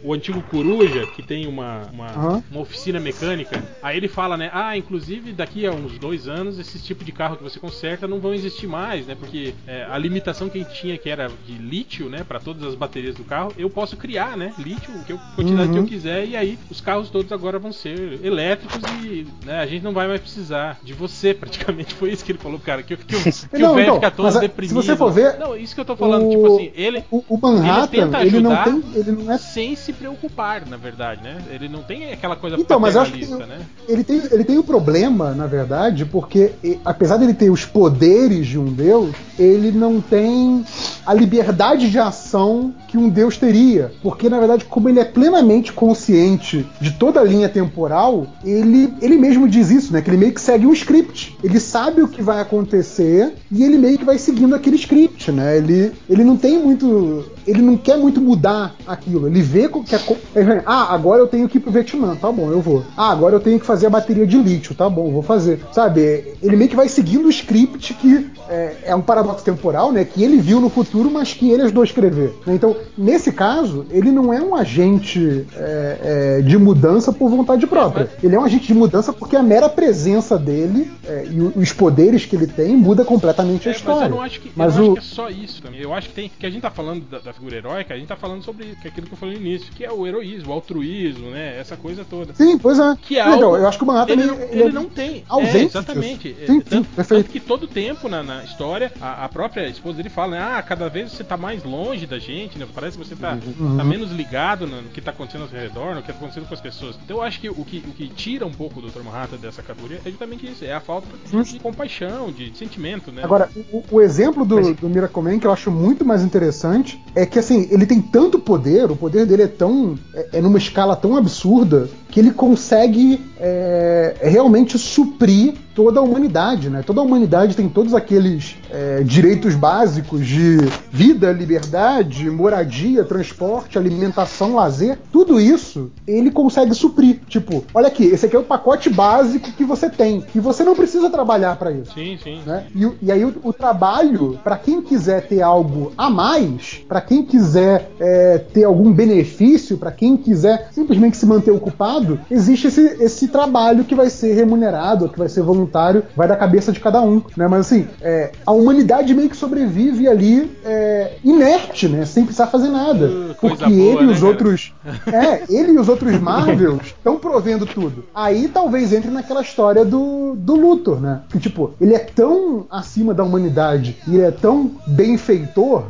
o, o antigo Coruja, que tem uma, uma, Aham. uma oficina mecânica. Aí ele fala, né? Ah, inclusive daqui a uns dois anos, esses tipos de carro que você conserta não vão existir mais, né? Porque é, a limitação que a gente tinha, que era de lítio, né? Para todas as baterias do carro, eu posso criar, né? Lítio, que eu, quantidade que eu Uhum. quiser, e aí os carros todos agora vão ser elétricos e né, a gente não vai mais precisar de você, [LAUGHS] praticamente foi isso que ele falou. cara, que, que, o- que Não, o velho então, fica todo mas, deprimido. se você for ver, Não, isso que eu tô falando, o- tipo assim, ele. O, o Manhattan, tenta ele, não ajudar. tem. Ele não é. Sem se preocupar, na verdade, né? Ele não tem aquela coisa Então, mas acho que paternalista, né? ele tem, ele tem o problema, na verdade, porque apesar dele ter os poderes de um deus, ele não tem a liberdade de ação que um deus teria. Porque, na verdade, como ele é plenamente consciente de toda a linha temporal, ele, ele mesmo diz isso, né? Que ele meio que segue um script. Ele sabe o que vai acontecer e ele meio que vai seguindo aquele script, né? Ele, ele não tem muito. Ele não quer muito mudar aquilo. Ele vê que co- Ah, agora eu tenho que ir pro Vietnã, tá bom, eu vou. Ah, agora eu tenho que fazer a bateria de lítio, tá bom, vou fazer. Sabe? Ele meio que vai seguindo o script que é, é um paradoxo temporal, né? Que ele viu no futuro, mas que ele ajudou a escrever. né? Então, nesse caso, ele não é um agente é, é, de mudança por vontade própria. Ele é um agente de mudança porque a mera presença dele é, e os poderes que ele tem muda completamente a É, mas história. eu não acho que, Mas o- acho que é só isso também. Eu acho que tem. Que a gente tá falando da, da figura heróica, a gente tá falando sobre que é aquilo que eu falei no início, que é o heroísmo, o altruísmo, né? Essa coisa toda. Sim, pois é. Que é Então, eu acho que o Manhattan ele, ele, não, ele é não tem. ausente É, exatamente. É, Sim, sim, tanto, perfeito. tanto que todo tempo na, na história, a, a própria esposa dele fala, né? Ah, cada vez você tá mais longe da gente, né? Parece que você tá, Uhum. tá menos ligado no, que tá acontecendo ao seu redor, no que tá acontecendo com as pessoas. Então eu acho que o que, o que tira um pouco do Dr. Manhattan dessa categoria é justamente isso, é a falta de, de compaixão, de sentimento, né? Agora, o, o exemplo do, Mas- do Miracle Man que eu acho muito mais interessante é que assim, ele tem tanto poder, o poder dele é tão. é, é numa escala tão absurda que ele consegue é, realmente suprir toda a humanidade, né? Toda a humanidade tem todos aqueles é, direitos básicos de vida, liberdade, moradia, transporte, alimentação, lazer, tudo isso ele consegue suprir. Tipo, olha aqui, esse aqui é o pacote básico que você tem e você não precisa trabalhar para isso Sim, sim. né? E, e aí o, o trabalho, para quem quiser ter algo a mais, para quem quiser é, ter algum benefício, para quem quiser simplesmente se manter ocupado, existe esse, esse trabalho que vai ser remunerado, que vai ser voluntário, vai da cabeça de cada um, né? Mas assim, é, a humanidade meio que sobrevive ali é, inerte, né? Sem precisar fazer nada. Uh, Porque boa, ele e né, os cara? outros é, ele e os outros [LAUGHS] Marvels estão provendo tudo. Aí talvez entre naquela história do, do Luthor, né? Que tipo, ele é tão acima da humanidade e ele é tão benfeitor,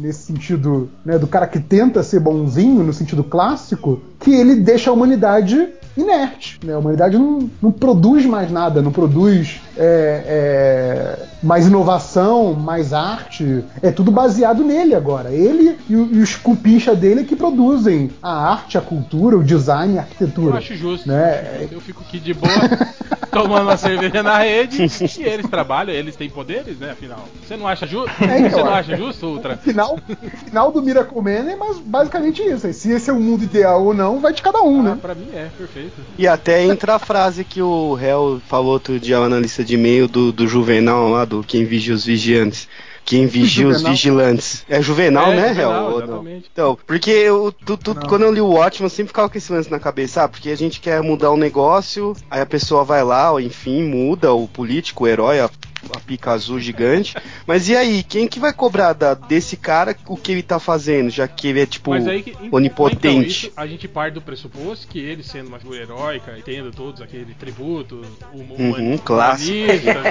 nesse sentido, né, do cara que tenta ser bonzinho, no sentido clássico, que ele deixa a humanidade inerte. Né? A humanidade não, não produz mais nada, não produz é, é, mais inovação, mais arte. É tudo baseado nele agora. Ele e, o- e os cupincha dele que produzem a arte, a cultura, o design, a Eu arquitetura. acho justo. Né? Eu fico aqui de boa, [LAUGHS] tomando uma cerveja na rede, e eles trabalham, eles têm poderes, né? Afinal. Você não acha justo? É, então, Você não acha justo, Ultra? O [LAUGHS] final, o final do Miracle Man é mas basicamente isso. Se esse é o mundo ideal ou não, vai de cada um, Ah, né? pra mim é, perfeito. E até entra a frase que o Hell falou outro dia lá na lista de e-mail do, do Juvenal lá, do Quem Vigia os Vigiantes. Quem [LAUGHS] vigia os vigilantes. É Juvenal, É, né, exatamente. Então, porque eu, tu- tu- quando eu li o Watchmen, eu sempre ficava com esse lance na cabeça, ah, porque a gente quer mudar um negócio, aí a pessoa vai lá, ou enfim, muda o político, o herói, a, a pica azul gigante. Mas e aí, quem que vai cobrar da- desse cara o que ele tá fazendo, já que ele é tipo Mas aí que, então, onipotente? isso, a gente parte do pressuposto que ele, sendo uma figura heróica e tendo todos aquele tributo, o Uhum, clássico.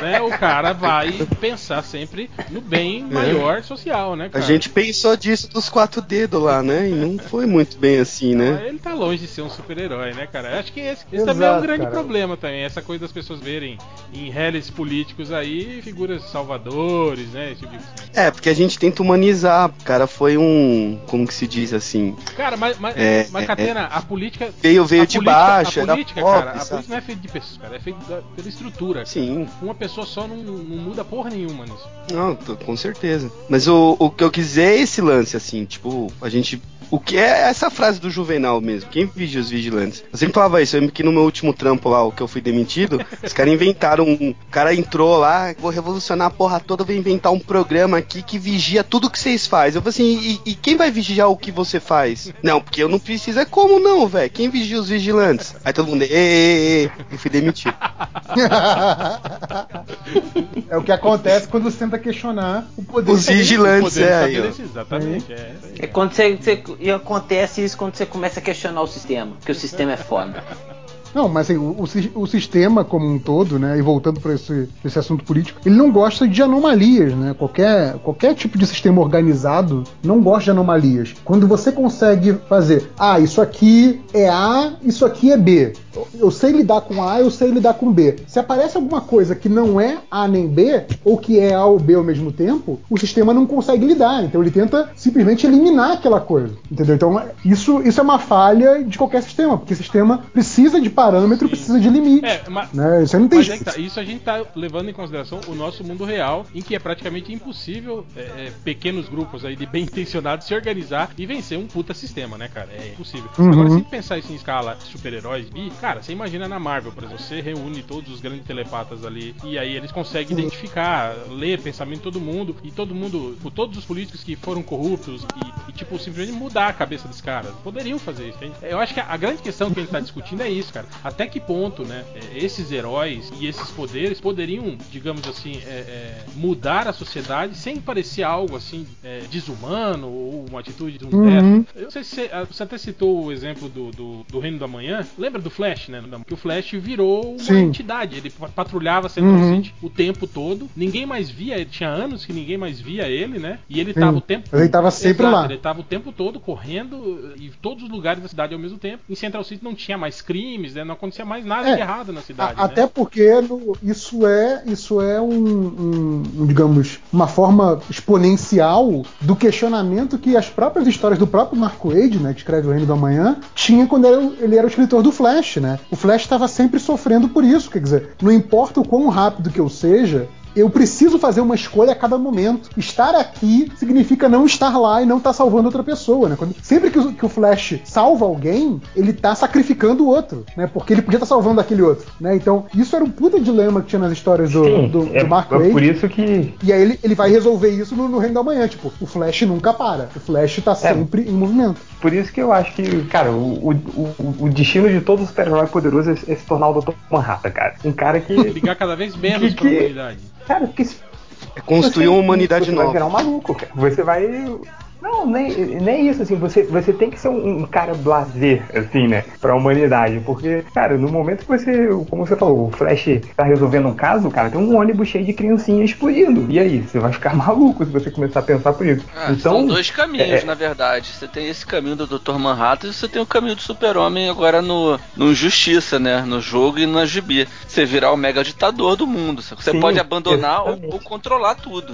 né? O cara vai pensar sempre no bem maior social, né, A cara? gente pensou disso dos quatro dedos lá, né? E não foi muito bem assim, né? Ele tá longe de ser um super-herói, né, cara? Acho que esse, esse também é um Exato, grande cara. problema também, essa coisa das pessoas verem em reles políticos aí figuras salvadores, né? Esse tipo de coisa. É, porque a gente tenta humanizar. O cara foi um. Como que se diz assim? Cara, mas, mas, É, mas é, Catena, a política. Veio, veio a de política- baixo, a era política, pobre, cara, a sabe? política não é feita de pessoas, cara, é feita da- pela estrutura. Sim, Uma pessoa só não, não muda porra nenhuma nisso. não, tô- com certeza. Mas o, o que eu quis dizer é esse lance, assim, tipo, a gente. O que é essa frase do Juvenal mesmo? Quem vigia os vigilantes? Eu sempre falava isso, eu lembro que no meu último trampo lá, o que eu fui demitido, [LAUGHS] os caras inventaram um. O cara entrou lá, vou revolucionar a porra toda, vou inventar um programa aqui que vigia tudo que vocês fazem. Eu falei assim, e, e quem vai vigiar o que você faz? Não, porque eu não preciso, é como não, velho? Quem vigia os vigilantes? Aí todo mundo, ê, ê, ê, eu fui demitido. [LAUGHS] é o que acontece quando você tenta questionar o poder. Os vigilantes, Poder é aí, estabelecido, Exatamente, é. É quando você, você- e acontece isso quando você começa a questionar o sistema, porque o sistema é foda. Não, mas assim, o, o o sistema como um todo, né, e voltando para esse, esse assunto político, ele não gosta de anomalias, né? Qualquer, qualquer tipo de sistema organizado não gosta de anomalias. Quando você consegue fazer, ah, isso aqui é A, isso aqui é B. Eu- sei lidar com A, eu sei lidar com B. Se aparece alguma coisa que não é A nem B, ou que é A ou B ao mesmo tempo, o sistema não consegue lidar. Então ele tenta simplesmente eliminar aquela coisa. Entendeu? Então isso, isso é uma falha de qualquer sistema, porque o sistema precisa de parâmetro, precisa de limite. É, mas, Né? Isso não tem mas é tá, isso a gente tá levando em consideração o nosso mundo real, em que é praticamente impossível é, é, pequenos grupos aí de bem intencionados se organizar e vencer um puta sistema, né, cara? É impossível. Uhum. Agora, se pensar isso em escala super-heróis, bi, cara, você imagina na Marvel, por exemplo, você reúne todos os grandes telepatas ali e aí eles conseguem identificar, ler pensamento de todo mundo e todo mundo, por todos os políticos que foram corruptos e, e, tipo, simplesmente mudar a cabeça dos caras. Poderiam fazer isso, entende? Eu acho que a, a grande questão que a gente tá discutindo é isso, cara. Até que ponto, né, é, esses heróis e esses poderes poderiam, digamos assim, é, é, mudar a sociedade sem parecer algo assim é, desumano ou uma atitude de um Uhum. teto. Eu não sei se você, ah, você até citou o exemplo do, do, do Reino do Amanhã. Lembra do Flash, né? Que o Flash virou uma Sim. entidade. Ele pa- patrulhava Central Uhum. City o tempo todo. Ninguém mais via, ele tinha anos que ninguém mais via ele, né? E ele Sim. tava o tempo Ele tava sempre Exato, lá. Ele tava o tempo todo correndo e todos os lugares da cidade ao mesmo tempo. Em Central City não tinha mais crimes, né? Não acontecia mais nada É, de errado na cidade. A- Até né? porque no- isso é, isso é um, um- digamos, uma forma exponencial do questionamento que as próprias histórias do próprio Mark Wade, né, que escreve o Reino do Amanhã, tinha quando o- ele era o escritor do Flash, né? O Flash estava sempre sofrendo por isso, quer dizer, não importa o quão rápido que eu seja, eu preciso fazer uma escolha a cada momento. Estar aqui significa não estar lá e não estar salvando outra pessoa, né? Quando- sempre que o, que o Flash salva alguém, ele tá sacrificando o outro, né? Porque ele podia estar salvando aquele outro, né? Então, isso era um puta dilema que tinha nas histórias do, Sim, do, do é, Mark é Waid. por isso que E aí ele, ele vai resolver isso no, no Reino da Manhã. Tipo, o Flash nunca para. O Flash tá sempre em movimento. Por isso que eu acho que, cara, o, o, o, destino de todo super-herói poderoso é, é se tornar o Dr. Manhattan, cara. Um cara que. Ligar cada vez menos Que- pra que- humanidade. Cara, se É construir você- uma humanidade você nova. vai virar um maluco, cara. Você vai. Não, nem, nem isso, assim, você, você tem que ser um, um cara blazer, assim, né, pra humanidade, porque, cara, no momento que você, como você falou, o Flash tá resolvendo um caso, cara, tem um ônibus cheio de criancinhas explodindo, e aí, você vai ficar [LAUGHS] maluco se você começar a pensar por isso. Ah, então, são dois caminhos, é- na verdade. Você tem esse caminho do Dr. Manhattan e você tem o caminho do Super-Homem agora no, no Justiça, né? No jogo e na GB. Você virar o mega ditador do mundo. Você Sim, pode abandonar ou, ou controlar tudo.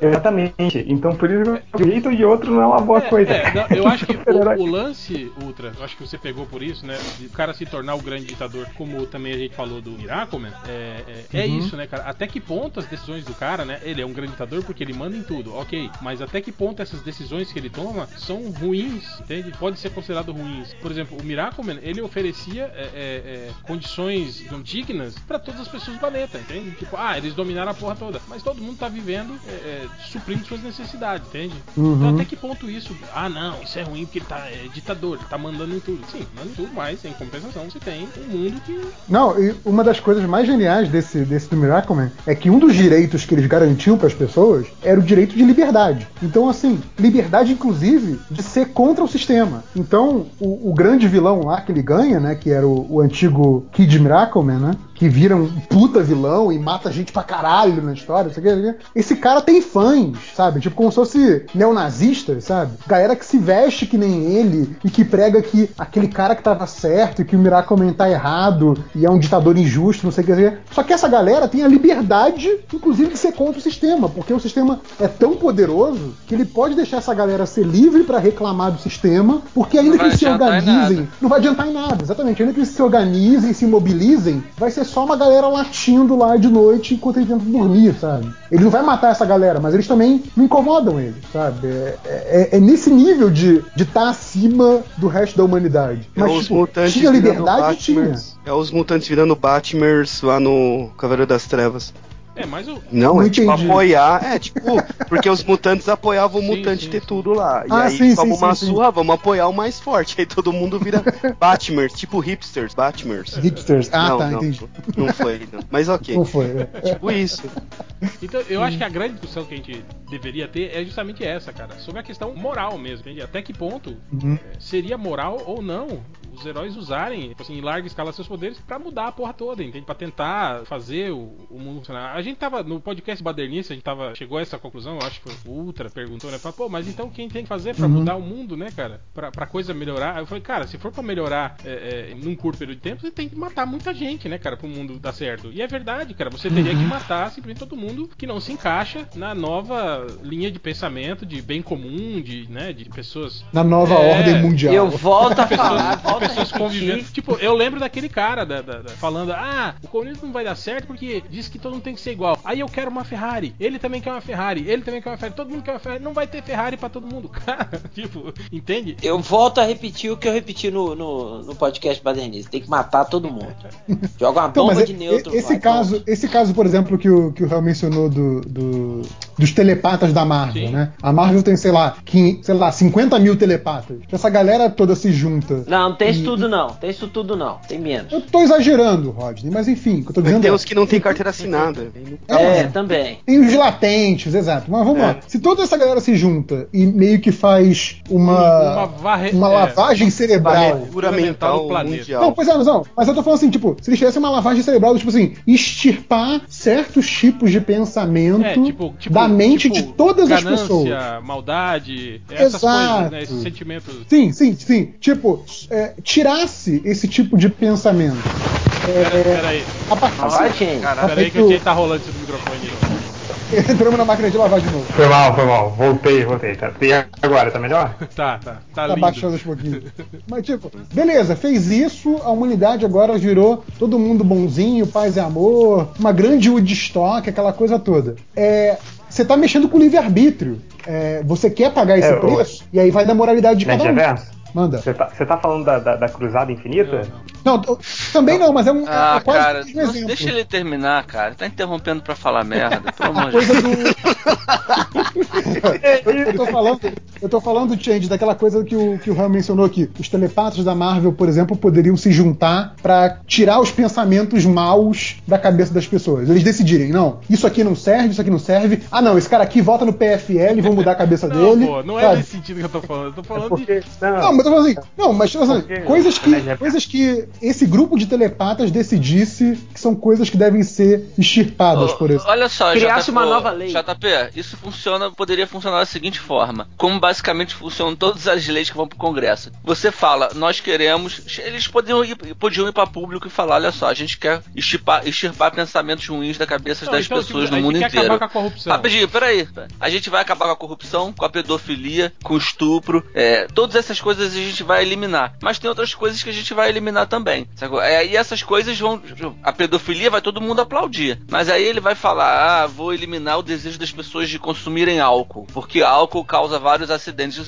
Exatamente, então por isso, de um jeito ou de outro, não é uma boa É, coisa. é, não, eu acho que [LAUGHS] o, o lance, Ultra, eu acho que você pegou por isso, né? De o cara se tornar o grande ditador, como também a gente falou do Miracleman, é, é, é Uhum. isso, né, cara? Até que ponto as decisões do cara, né? Ele é um grande ditador porque ele manda em tudo, ok. Mas até que ponto essas decisões que ele toma são ruins, entende? Pode ser considerado ruins. Por exemplo, o Miracleman, ele oferecia é, é, é, condições dignas pra todas as pessoas do planeta, entende? Tipo, ah, eles dominaram a porra toda. Mas todo mundo tá vivendo é, é, suprindo suas necessidades, entende? Uhum. Então até que ponto isso? Ah, não, isso é ruim porque ele tá é, ditador, ele tá mandando em tudo. Sim, mandando em tudo, mas em compensação você tem um mundo que. Não, e uma das coisas mais geniais desse, desse do Miracleman é que um dos direitos que eles garantiam para as pessoas era o direito de liberdade. Então, assim, liberdade, inclusive, de ser contra o sistema. Então, o, o grande vilão lá que ele ganha, né, que era o, o antigo Kid Miracleman, né, que vira um puta vilão e mata gente pra caralho na história, não sei o que, não sei o que. esse cara tem fãs, sabe? Tipo, como se fosse neonazista, sabe? Galera que se veste que nem ele e que prega que aquele cara que tava certo e que o Miracleman tá errado e é um ditador injusto, não sei o que dizer. Só que essa galera tem a liberdade, inclusive, de ser contra o sistema, porque o sistema é tão poderoso que ele pode deixar essa galera ser livre pra reclamar do sistema, porque ainda que eles se organizem, não vai adiantar em nada, exatamente. Ainda que eles se organizem, se mobilizem, vai ser só uma galera latindo lá de noite enquanto eles tentam dormir, sabe? Ele não vai matar essa galera, mas eles também não incomodam ele, sabe? É, é- é nesse nível de estar acima do resto da humanidade. É Mas os tipo, mutantes tinha liberdade? Tinha. É os mutantes virando Batmers lá no Cavaleiro das Trevas. É, mas o. Não, Não é tipo entendi. apoiar. É, tipo, porque os mutantes apoiavam o Sim, mutante sim, ter sim. tudo lá. E Ah, aí sim, sim, uma sim, surra, vamos apoiar o mais forte. [LAUGHS] Aí todo mundo vira Batmers, tipo hipsters, Batmers. Hipsters. Ah, não, tá, não, entendi. Não foi, não. Mas ok. Não foi. é. Tipo isso. Então, eu acho que a grande discussão que a gente deveria ter é justamente essa, cara. Sobre a questão moral mesmo, entende? Até que ponto Uhum. é, seria moral ou não os heróis usarem, tipo assim, em larga escala seus poderes pra mudar a porra toda, entende? Pra tentar fazer o, o mundo funcionar. A gente tava no podcast Badernista, a gente tava chegou a essa conclusão, eu acho que foi o Ultra perguntou, né? Falou, pô, mas então quem tem que fazer pra mudar o mundo, né, cara? Pra, pra coisa melhorar. Eu falei, cara, se for pra melhorar é, é, num curto período de tempo, você tem que matar muita gente, né, cara, pro mundo dar certo. E é verdade, cara, você teria que matar simplesmente todo mundo que não se encaixa na nova linha de pensamento, de bem comum, de, né, de pessoas. Na nova É, ordem mundial. Eu volto a [LAUGHS] pessoas, falar, pessoas convivendo. Tipo, eu lembro daquele cara da, da- da- falando: Ah, o comunismo não vai dar certo porque diz que todo mundo tem que ser igual. Aí eu quero uma Ferrari. Ele também quer uma Ferrari. Ele também quer uma Ferrari. Todo mundo quer uma Ferrari. Não vai ter Ferrari pra todo mundo. [LAUGHS] Cara, tipo, entende? Eu volto a repetir o que eu repeti no, no, no podcast Badernista. Tem que matar todo mundo. Joga uma Então, bomba de neutro. esse caso, esse caso, por exemplo, que o, que o Real mencionou do, do- dos telepatas da Marvel, Sim. né? A Marvel tem, sei lá, sei lá, 50 mil telepatas. Essa galera toda se junta. Não, não tem isso E- tudo não. Tem isso tudo não. Tem menos. Eu tô exagerando, Rodney, mas enfim, o que eu tô dizendo Tem é, uns que não tem carteira assinada. É, é. também. Tem os latentes, exato. Mas vamos É. lá. Se toda essa galera se junta e meio que faz uma, Uma varre- uma é, lavagem cerebral. Cultura mental do planeta. mundial. Não, pois é, mas não. Mas eu tô falando assim, tipo, se eles tivessem uma lavagem cerebral, tipo assim, extirpar certos tipos de pensamento É, tipo, tipo, da mente tipo, de todas as ganância, pessoas. maldade, essas Exato. coisas, né? Esses sentimentos. Sim, sim, sim. Tipo, é, tirasse esse tipo de pensamento. Pera, pera aí. A partir Vai, gente. a Pera aí que o Jay tá rolando esse microfone de novo. Entramos na máquina de lavar de novo. Foi mal, foi mal. Voltei, voltei. Tá. E agora, tá melhor? [LAUGHS] Tá, tá. Tá Tá lindo. baixando aos pouquinhos. Mas, tipo, beleza, fez isso, a humanidade agora virou todo mundo bonzinho, paz e amor, uma grande Woodstock, aquela coisa toda. É. Você tá mexendo com o livre-arbítrio. É, você quer pagar esse É, o- preço? E aí vai da moralidade de cada um. Manda. Você tá, você tá falando da, da, da Cruzada Infinita? Não, t- também não, mas é um. é Ah, quase cara, um não- exemplo. deixa ele terminar, cara. Tá interrompendo pra falar merda, pelo [LAUGHS] amor de coisa Deus. do. [LAUGHS] eu tô falando, eu tô falando, Change, daquela coisa que o, que o Ram mencionou aqui. Os telepatas da Marvel, por exemplo, poderiam se juntar pra tirar os pensamentos maus da cabeça das pessoas. Eles decidirem, não, isso aqui não serve, isso aqui não serve. Ah, não, esse cara aqui vota no PFL, vão mudar a cabeça Não, dele. pô, não é sabe? nesse sentido que eu tô falando. Eu tô falando de. Porque. Não, Não, mas eu tô falando assim, não, mas tipo assim, Porque- coisas que, Né, coisas que esse grupo de telepatas decidisse que são coisas que devem ser extirpadas, Ô, por exemplo. Olha só, Criasse JP, uma nova lei. JP, isso funciona, poderia funcionar da seguinte forma: como basicamente funcionam todas as leis que vão pro Congresso. Você fala, nós queremos. Eles podiam ir, podiam ir para público e falar: olha só, a gente quer extirpar, extirpar pensamentos ruins da cabeça Não, das então, pessoas tipo, a no gente mundo inteiro. acabar com a corrupção. Rapidinho, peraí. A gente vai acabar com a corrupção, com a pedofilia, com o estupro. é, todas essas coisas a gente vai eliminar. Mas tem outras coisas que a gente vai eliminar também. É, e essas coisas vão. A pedofilia vai todo mundo aplaudir. Mas aí ele vai falar: ah, vou eliminar o desejo das pessoas de consumirem álcool. Porque álcool causa vários acidentes.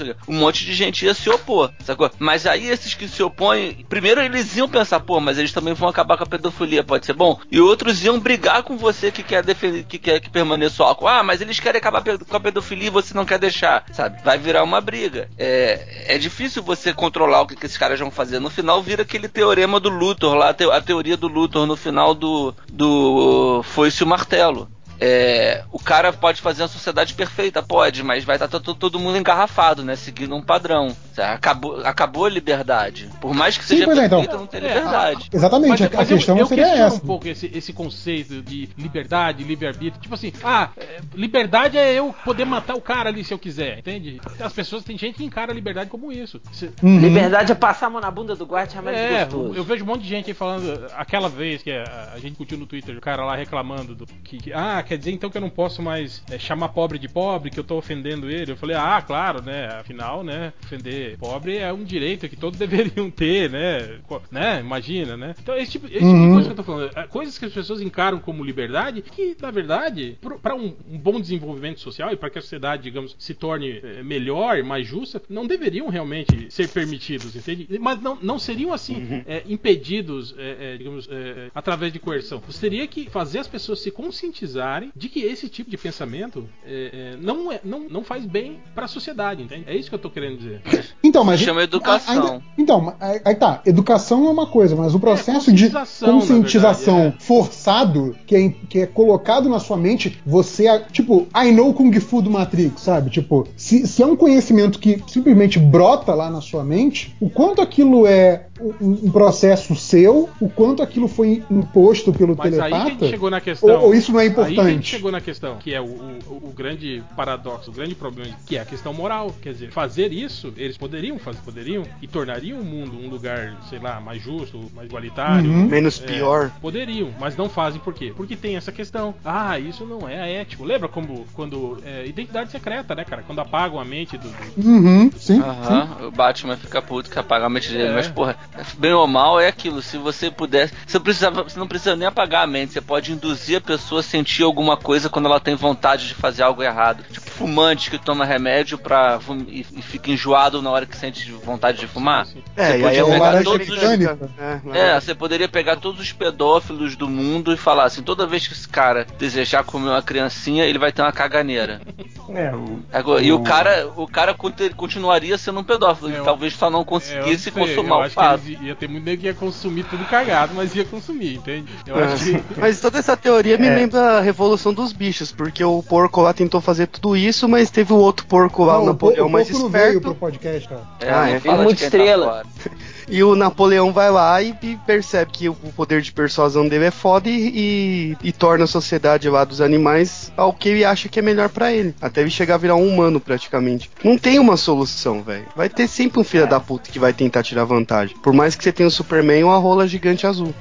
Quê. Um monte de gente ia se opor. Sacou? Mas aí esses que se opõem. Primeiro eles iam pensar: pô, mas eles também vão acabar com a pedofilia, pode ser bom? E outros iam brigar com você que quer defender, que quer que permaneça o álcool. Ah, mas eles querem acabar com a pedofilia e você não quer deixar, sabe? Vai virar uma briga. É, é difícil você controlar o que, que esses caras vão fazer. No final vira aquele teorema do Luthor lá, a teoria do Luthor no final do, do Foi-se o Martelo. É, o cara pode fazer uma sociedade perfeita, pode, mas vai estar todo, todo mundo engarrafado, né? Seguindo um padrão. Acabou, acabou a liberdade. Por mais que Sim, seja é, então. perfeita, não tem É, liberdade. Exatamente, Mas, a, a mas eu, questão eu seria questiono essa. um pouco esse, esse conceito de liberdade, livre-arbítrio. Tipo assim, ah, é, liberdade é eu poder matar o cara ali se eu quiser, entende? As pessoas, tem gente que encara a liberdade como isso. Se- Uhum. Liberdade é passar a mão na bunda do guarda e chamar é, gostoso. eu vejo um monte de gente aí falando, aquela vez que a, a gente discutiu no Twitter, o cara lá reclamando do que, que- ah, quer dizer então que eu não posso mais é, chamar pobre de pobre, que eu tô ofendendo ele. Eu falei, ah, claro, né? Afinal, né, ofender pobre é um direito que todos [LAUGHS] deveriam ter, né? Né? Imagina, né? Então, esse tipo, esse tipo de Uhum. coisa que eu tô falando, é, coisas que as pessoas encaram como liberdade, que na verdade, para um, um bom desenvolvimento social e para que a sociedade, digamos, se torne é, melhor, mais justa, não deveriam realmente ser permitidos, entende? Mas não, não seriam assim é, impedidos, é, é, digamos, através de coerção. Você teria que fazer as pessoas se conscientizarem de que esse tipo de pensamento é, é, não, é, não, não faz bem para a sociedade, entende? É isso que eu tô querendo dizer. Então, mas. Chama educação. ainda- então, aí, tá. Educação é uma coisa, mas o processo de conscientização, verdade, é. forçado, que é, que é colocado na sua mente, você. a- Tipo, I know Kung Fu do Matrix, sabe? Tipo, se, se é um conhecimento que simplesmente brota lá na sua mente, o quanto aquilo é um, um processo seu, o quanto aquilo foi imposto pelo Mas aí que a telepata. gente chegou na questão. Ou, ou isso não é Aí a gente chegou na questão, que é o, o- o grande paradoxo, o grande problema, que é a questão moral. Quer dizer, fazer isso, eles poderiam fazer, poderiam, e tornariam o mundo um lugar, sei lá, mais justo, mais igualitário. Uhum. Menos É, pior. Poderiam, mas não fazem por quê? Porque tem essa questão. Ah, isso não é ético. Lembra como quando. é, identidade secreta, né, cara? Quando apagam a mente do. do- Uhum, sim. sim. Aham, o Batman fica puto que apaga a mente dele. É. Mas, porra, bem ou mal é aquilo. Se você pudesse. Você, precisava, você não precisa nem apagar a mente. Você pode induzir a pessoa a sentir alguma coisa quando ela tem vontade de fazer algo errado. Tipo fumante que toma remédio pra, fum- e, e fica enjoado na hora que sente vontade de fumar. É, e pode aí é pegar todos os-. É, É, laranja- você poderia pegar todos os pedófilos do mundo e falar assim: toda vez que esse cara desejar comer uma criancinha, ele vai ter uma caganeira. É, o, Agora, E o cara, o cara continuaria sendo um pedófilo. É, ele talvez só não É, conseguisse sei, consumar eu o acho fato. ia ter muito nego que ia consumir tudo cagado, mas ia consumir, entende? Eu É. acho que. Mas toda essa teoria me É. lembra a Revolução dos Bichos, porque o porco lá tentou fazer tudo isso, mas teve o outro porco lá, Não, o Napoleão o mais Porco não veio esperto. pro podcast, cara. É, Ah, é. é tá estrela. fora. [LAUGHS] E o Napoleão vai lá e, e percebe que o poder de persuasão dele é foda e, e- e torna a sociedade lá dos animais ao que ele acha que é melhor pra ele. Até ele chegar a virar um humano praticamente. Não tem uma solução, velho. Vai ter sempre um filho da puta que vai tentar tirar vantagem. Por mais que você tenha o Superman e uma rola gigante azul.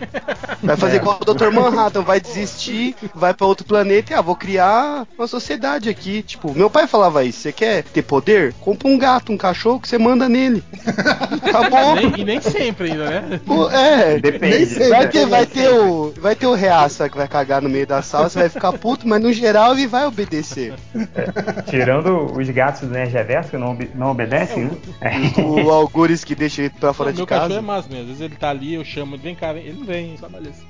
Vai fazer É. igual o Dr. Manhattan, vai desistir, vai pra outro planeta e ah, vou criar uma sociedade aqui. Tipo, meu pai falava isso: você quer ter poder? Compra um gato, um cachorro que você manda nele. [LAUGHS] Acabou. Nem- e nem sempre ainda, né? Pô, é, Depende. Vai né? ter, vai ter o. Vai ter o reaça que vai cagar no meio da sala, você vai ficar puto, mas no geral ele vai obedecer. tirando os gatos do Nerd Reverso que não, não obedecem, né? É. O Algures que deixa ele pra fora Não, de meu cachorro é casa. massa mesmo. Às vezes ele tá ali, eu chamo, vem cá, vem. ele não vem, só aparece.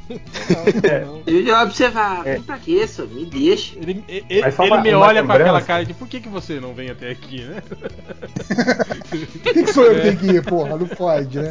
É. Não, não. Eu já observar, É. vem pra quê, só? Me deixa. Ele, ele, ele uma- me uma olha com aquela cara de por que, que você não vem até aqui, né? Por que, que sou eu que tenho que ir, porra? Não pode, né?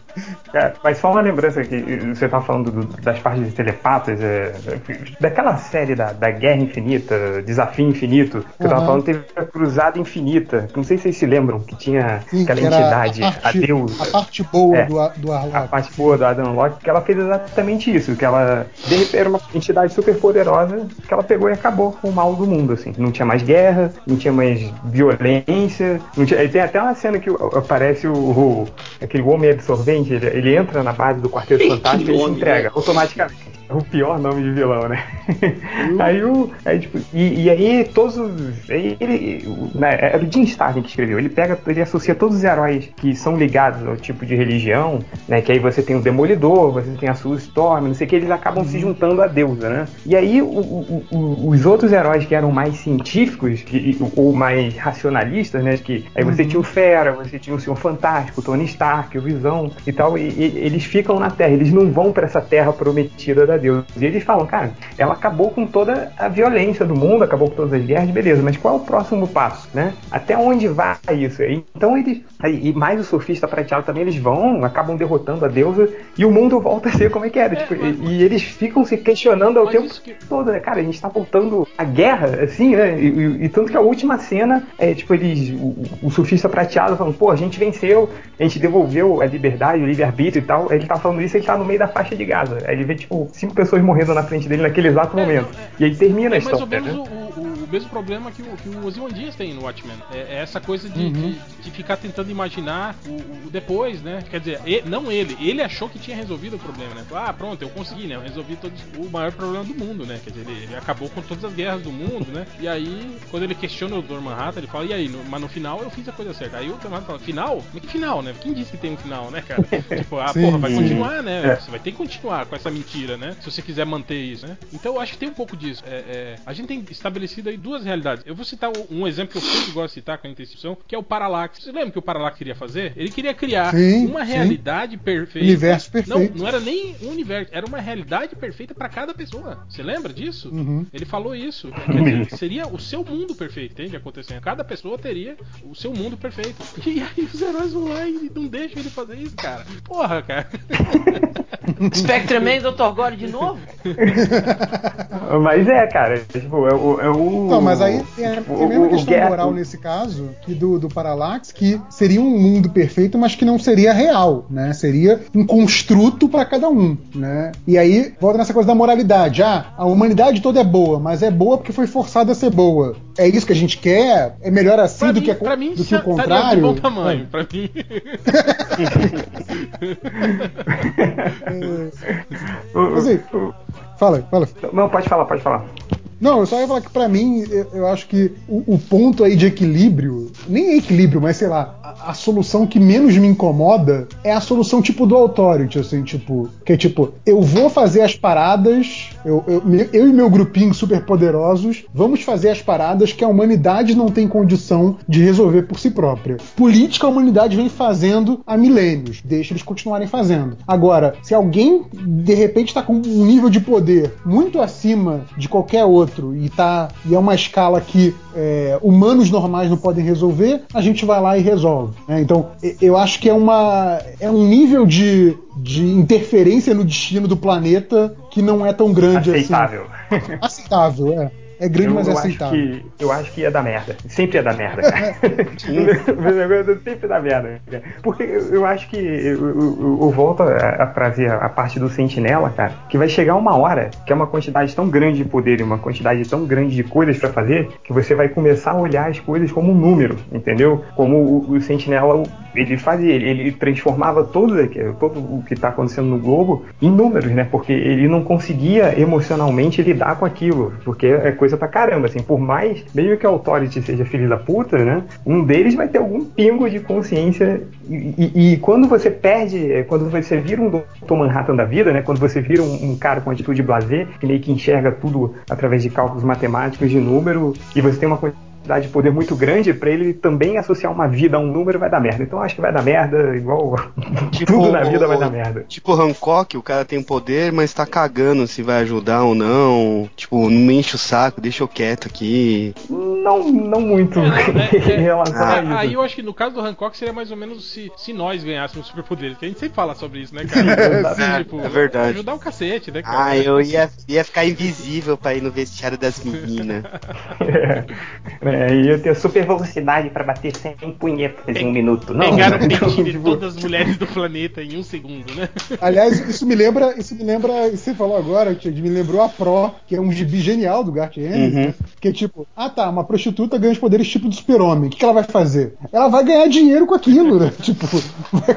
Cara, mas só uma lembrança que você tá falando do- das partes de telepatas, é, daquela série da, da Guerra Infinita, Desafio Infinito, que eu tava falando, teve a Cruzada Infinita. Não sei se vocês se lembram, que tinha Sim, aquela que entidade, a a, parte, Deus. a parte boa É. do, do A Arlock. parte boa do Adam Locke, que ela fez exatamente isso, que ela de repente era uma entidade super poderosa, que ela pegou e acabou com o mal do mundo, assim. Não tinha mais guerra, não tinha mais violência, não tinha... tem até uma cena que aparece o, o- aquele homem absorvente, ele, ele entra na base do Quarteto Fantástico e ele se entrega automaticamente. É o pior nome de vilão, né? [LAUGHS] aí o. Aí, tipo, e, e aí todos os. Aí ele, né, era o Jim Starlin que escreveu. Ele pega, ele associa todos os heróis que são ligados ao tipo de religião, né? Que aí você tem o Demolidor, você tem a Sue Storm, não sei o que, eles acabam se juntando à deusa, né? E aí o- o- o- os outros heróis que eram mais científicos que- ou mais racionalistas, né? Que aí você tinha o Fera, você tinha o Senhor Fantástico, o Tony Stark, o Visão e tal, e, e eles ficam na Terra, eles não vão pra essa Terra prometida da deusa. E eles falam, cara, ela acabou com toda a violência do mundo, acabou com todas as guerras, beleza, mas qual é o próximo passo, né? Até onde vai isso? Então eles, e mais o surfista prateado também, eles vão, acabam derrotando a deusa e o mundo volta a ser como é que era. É, tipo, mas- e, eles ficam se questionando ao tempo que- todo, né? Cara, a gente tá voltando à guerra, assim, né? E, e- e tanto que a última cena é, tipo, eles. O, o surfista prateado falando, pô, a gente venceu, a gente devolveu a liberdade, o livre-arbítrio e tal. Ele tá falando isso, ele tá no meio da faixa de Gaza. Aí ele vê, tipo, cinco pessoas morrendo na frente dele naquele exato É, momento. não, é- E aí termina a É mais ou história. menos né? o, o- o mesmo problema que o, que o Ozymandias tem no Watchmen. É, é essa coisa de, Uhum. de, de ficar tentando imaginar o, o depois, né? Quer dizer, e- não ele. Ele achou que tinha resolvido o problema, né? Ah, pronto, eu consegui, né? Eu resolvi todos, o maior problema do mundo, né? Quer dizer, ele, ele acabou com todas as guerras do mundo, né? E aí, quando ele questiona o Dr. Manhattan, ele fala, e aí, no- mas no final eu fiz a coisa certa. Aí o Dr. Manhattan fala, final? Mas que final, né? Quem disse que tem um final, né, cara? [LAUGHS] tipo, ah, Sim, porra, vai sim. continuar, né? É. Você vai ter que continuar com essa mentira, né? Se você quiser manter isso, né? Então eu acho que tem um pouco disso. É, é, a gente tem estabelecido aí duas realidades. Eu vou citar um- exemplo que eu sempre gosto de citar com a intercepção, que é o Parallax. Você lembra que o Parallax queria fazer? Ele queria criar Sim, uma sim. realidade perfeita. Universo perfeito. Não, não era nem um universo, era uma realidade perfeita pra cada pessoa. Você lembra disso? Uhum. Ele falou isso. [LAUGHS] Quer dizer, seria o seu mundo perfeito, entende? Acontecendo. Cada pessoa teria o seu mundo perfeito. [LAUGHS] E aí os heróis vão lá e não deixam ele fazer isso, cara. Porra, cara. [LAUGHS] Spectreman Dr. Gore de novo? [LAUGHS] Mas é, cara, tipo, é o. É o Não, mas aí tem a, tem a o- mesma o questão Guerra- moral nesse caso que do, do Parallax, que seria um mundo perfeito, mas que não seria real, né? Seria um construto para cada um, né? E aí volta nessa coisa da moralidade. Ah, a humanidade toda é boa, mas é boa porque foi forçada a ser boa. É isso que a gente quer? É melhor assim Pra do mim, que, a- pra mim do que o estaria de contrário? bom tamanho. Pra mim. [LAUGHS] o- Fala, fala. Não, pode falar, pode falar. Não, eu só ia falar que pra mim, eu, eu acho que o, o ponto aí de equilíbrio, nem é equilíbrio, mas sei lá, a, a solução que menos me incomoda é a solução tipo do Authority, assim, tipo, que é tipo, eu vou fazer as paradas, eu, eu, eu e meu grupinho super poderosos, vamos fazer as paradas que a humanidade não tem condição de resolver por si própria. Política a humanidade vem fazendo há milênios, deixa eles continuarem fazendo. Agora, se alguém de repente está com um nível de poder muito acima de qualquer outro e tá e é uma escala que é, humanos normais não podem resolver, a gente vai lá e resolve. né? Então, eu acho que é uma é um nível de, de interferência no destino do planeta que não é tão grande Aceitável. assim. Aceitável, é. É grande, Eu, mas é eu acho aceitável. que, eu acho que ia dar merda. Sempre ia dar merda, cara. [LAUGHS] [LAUGHS] sempre dá merda. cara. Porque eu, acho que eu, eu- eu volto a, a trazer a parte do sentinela, cara, que vai chegar uma hora que é uma quantidade tão grande de poder e uma quantidade tão grande de coisas pra fazer que você vai começar a olhar as coisas como um número, entendeu? Como o, o sentinela ele fazia, ele, transformava todo, o que tá acontecendo no globo em números, né? Porque ele não conseguia emocionalmente lidar com aquilo, porque é coisa pra caramba, assim, por mais, mesmo que a Authority seja filho da puta, né? Um deles vai ter algum pingo de consciência e, e- e quando você perde, é, quando você vira um Dr. Manhattan da vida, né? Quando você vira um, um cara com atitude blazer, que meio que enxerga tudo através de cálculos matemáticos de número, e você tem uma quantidade de poder muito grande, pra ele também associar uma vida a um número vai dar merda. Então eu acho que vai dar merda, igual [LAUGHS] tudo na vida vai dar merda. Tipo Hancock, o cara tem poder, mas tá cagando se vai ajudar ou não. Tipo, não me enche o saco, deixa eu quieto aqui. Não, não muito É, [LAUGHS] é, em relação é, a isso. aí eu acho que no caso do Hancock seria mais ou menos se, se nós ganhássemos superpoderes. Que a gente sempre fala sobre isso, né, cara? [LAUGHS] É, tipo, é verdade. Ajudar o cacete, né, cara? Ah, eu ia, ia ficar invisível pra ir no vestiário das meninas. É, e eu tenho super velocidade pra bater 100 punhetas em um minuto. Não, Pegar o pente de tipo, todas as mulheres do planeta em um segundo, né? Aliás, isso me lembra, isso me lembra, você falou agora, me lembrou a Pro, que é um gibi genial do Garth Ennis, Uhum. né? Que é tipo, ah tá, uma prostituta ganha os poderes tipo do super-homem. O que, que ela vai fazer? Ela vai ganhar dinheiro com aquilo, né? [LAUGHS] Tipo, [LAUGHS]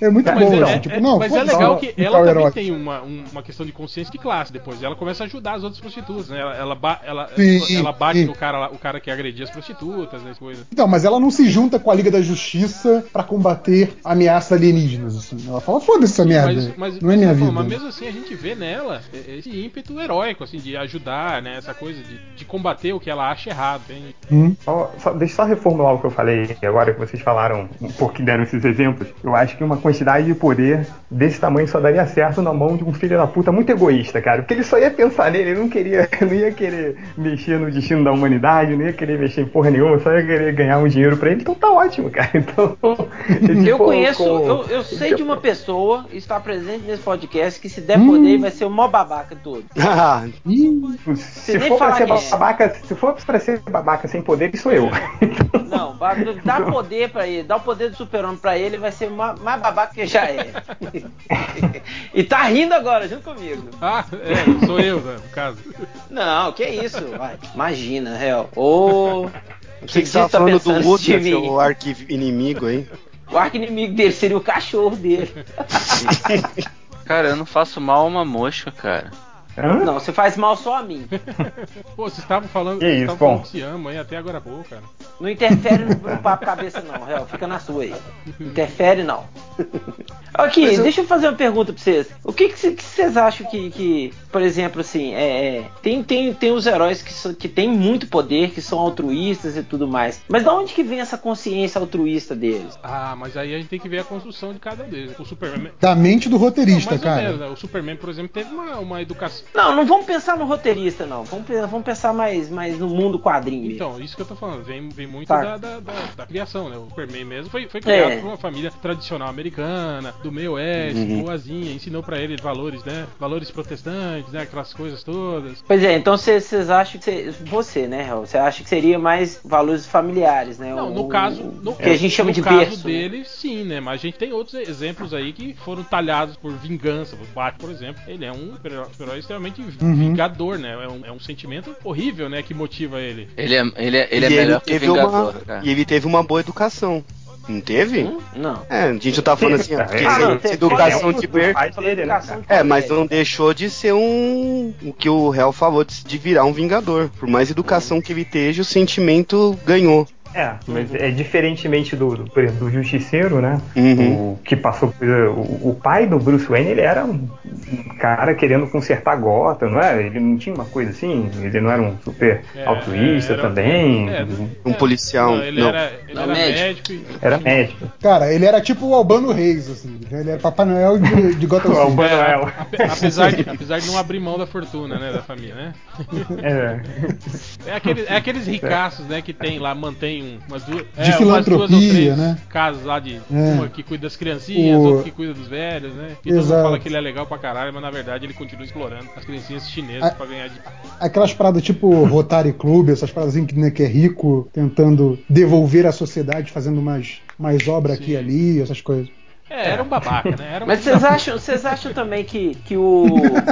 é muito Mas, bom, é, assim, é- tipo, não, mas é legal ela- que ela também herói. tem uma, um- uma questão de consciência de classe depois. Ela começa a ajudar as outras prostitutas, né? Ela, ela, ela, Sim, ela bate sim. no cara, lá- o cara que agredia as prostitutas, né? Coisa. Então, mas ela não se junta com a Liga da Justiça pra combater ameaças alienígenas, assim. Ela fala, foda-se essa merda. Mas, mas, não é minha vida. mas mesmo assim a gente vê nela esse ímpeto heróico, assim, de ajudar, né? Essa coisa de, de combater o que ela acha errado. Tem, Hum. Só- só- deixa eu só reformular o que eu falei agora que vocês falaram, um pouco que deram esses exemplos. Eu acho que uma quantidade de poder desse tamanho só daria certo na mão de um filho da puta muito egoísta, cara. Porque ele só ia pensar nele, ele não queria, [LAUGHS] não ia querer mexer no destino da humanidade, não ia querer mexer em porra nenhuma, só ia querer ganhar um dinheiro pra ele. Então tá ótimo, cara. [LAUGHS] Então, Eu conheço, com- eu, eu sei de uma pessoa, está presente nesse podcast, que se der Hum. poder vai ser o maior babaca todo. [LAUGHS] Ah, Se for pra ser é. babaca, se for pra ser babaca sem poder, sou eu. Não, dá poder pra ele, dá o poder do super-homem pra ele, vai ser ma- mais babaca que já é. E tá rindo agora, junto comigo. Ah, é, sou eu, né, no caso. Não, que isso, vai. Imagina, real. Ô. você que tava tá falando do mim? seu arquivo inimigo aí. O arco inimigo dele seria o cachorro dele. [LAUGHS] Cara, eu não faço mal a uma mosca, cara. Hã? Não, você faz mal só a mim. [LAUGHS] Pô, vocês estavam falando, Que isso, falando bom. se amam aí até agora há pouco, cara. Não interfere no, no papo cabeça, não, real. Fica na sua aí. [LAUGHS] Interfere, não. [LAUGHS] Aqui, deixa eu fazer uma pergunta pra vocês. O que que cê- que vocês acham que, que, por exemplo, assim, é, é, tem, tem, tem os heróis que, são, que têm muito poder, que são altruístas e tudo mais. Mas da onde que vem essa consciência altruísta deles? Ah, mas aí a gente tem que ver a construção de cada um deles. O Superman. Da mente do Não, roteirista, ou cara. menos, né? O Superman, por exemplo, teve uma, uma educação. Não, não vamos pensar no roteirista, não. Vamos, vamos pensar mais, mais no mundo quadrinho. mesmo. Então, isso que eu tô falando, vem, vem muito Tá. da, da, da- da criação, né? O Superman mesmo foi, foi criado É. por uma família tradicional americana, do meio oeste, Uhum. boazinha, ensinou pra ele valores, né? Valores protestantes, né? Aquelas coisas todas. Pois é, então vocês acham que cê- você, né, Raul, você acha que seria mais valores familiares, né? Não, O- no caso. o No, que a gente chama no de caso berço. né? dele, sim, né? Mas a gente tem outros exemplos aí que foram talhados por vingança. O Batman, por exemplo, ele é um super-herói extremamente vingador, né? É um, é um sentimento horrível, né? Que motiva ele. Ele é, ele é, ele é melhor ele que teve Vingador, uma, cara. E ele teve uma boa educação. Não teve? Hum? Não. É, a gente não tá falando assim, porque Ah, não, teve- educação de dele, né, cara? É, mas não deixou de ser um. O que o réu falou de, de virar um vingador. Por mais educação que ele esteja, o sentimento ganhou. É, mas é diferentemente do, do, por exemplo, do Justiceiro, né? Uhum. O que passou por. O, o pai do Bruce Wayne, ele era um, um cara querendo consertar Gotham, não é? Ele não tinha uma coisa assim? Ele não era um super É, altruísta era- também? é, Um policial. Não, ele não. era, ele Não, era médico. médico. e- Era médico. Cara, ele era tipo o Albano Reis, assim. Ele era Papai Noel de, de Gotham O City. Albano É, Noel. ape- apesar, de, apesar de não abrir mão da fortuna, né, da família, né? É. É, aquele, é aqueles ricaços, né, que tem lá, mantém um- umas duas, De é, umas duas ou filantropia, três né? casas lá de É. uma que cuida das criancinhas, O- outra que cuida dos velhos, né? Que todo mundo Exato. fala que ele é legal pra caralho, mas na verdade ele continua explorando as criancinhas chinesas A- pra ganhar de Aquelas paradas tipo Rotary Club, essas paradas assim que, né, que é rico, tentando devolver à sociedade, fazendo mais, mais obra aqui e Sim. ali, essas coisas. É, era um babaca, né? Era um Mas vocês acham, vocês acham também que, que o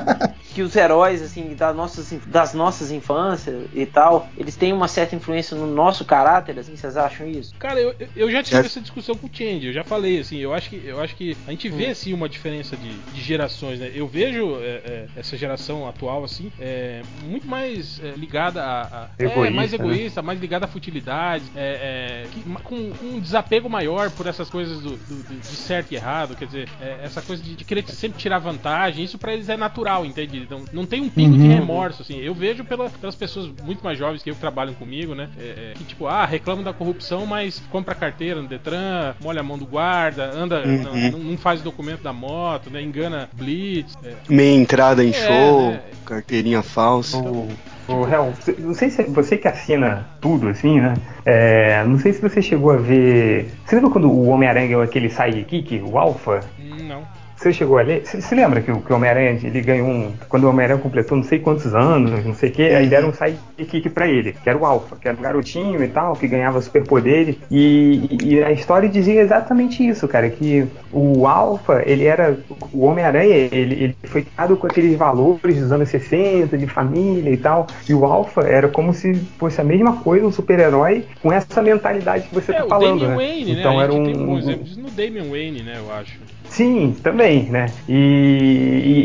que os heróis assim das nossas das nossas infâncias e tal, eles têm uma certa influência no nosso caráter, assim, vocês acham isso? Cara, eu, eu já tive É. essa discussão com o Change, eu já falei, assim, eu acho que, eu acho que a gente Hum. vê, assim, uma diferença de, de gerações, né? Eu vejo é, é, essa geração atual, assim, é, muito mais é, ligada a... a é, Egoísta, mais né? egoísta, mais ligada à futilidade, é, é, que- com, com um desapego maior por essas coisas do, do- do- de certo e errado, quer dizer, é, essa coisa de, de querer sempre tirar vantagem, isso pra eles é natural, entende? Não, não tem um pingo de Uhum. remorso, assim. Eu vejo pela- pelas pessoas muito mais jovens que eu que trabalham comigo, né? é, é, que tipo, ah, reclamam da corrupção, mas compra carteira no Detran, molha a mão do guarda, anda, Uhum. não, não faz documento da moto, né? Engana Blitz. é. Meia entrada em É, show, né? carteirinha falsa. O, o Hel, você- não sei se você que assina tudo assim, né? É, não sei se você chegou a ver. Você lembra quando o Homem-Aranha aquele sidekick, o Alpha? Não. Você chegou a ler? Você se lembra que, o- que o Homem-Aranha ele ganhou um. Quando o Homem-Aranha completou não sei quantos anos, não sei o que, aí deram um sidekick pra ele, que era o Alpha, que era um garotinho e tal, que ganhava superpoderes. E, e a história dizia exatamente isso, cara, que o Alpha, ele era. O Homem-Aranha, ele, ele foi criado com aqueles valores dos anos 60, de família e tal. E o Alpha era como se fosse a mesma coisa, um super-herói, com essa mentalidade que você É, tá o falando. Damian né? Wayne, né? Então a era um. tem um um- exemplo disso no Damian Wayne, né? Eu acho. Sim, também, né? E,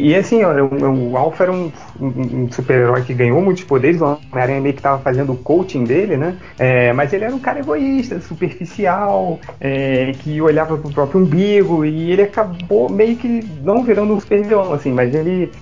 e, e assim, o, o Alpha era um, um- um super-herói que ganhou muitos poderes, o Homem-Aranha meio que tava fazendo o coaching dele, né? É, mas ele era um cara egoísta, superficial, é, que olhava pro próprio umbigo, e ele acabou meio que não virando um super-vilão, assim, mas ele.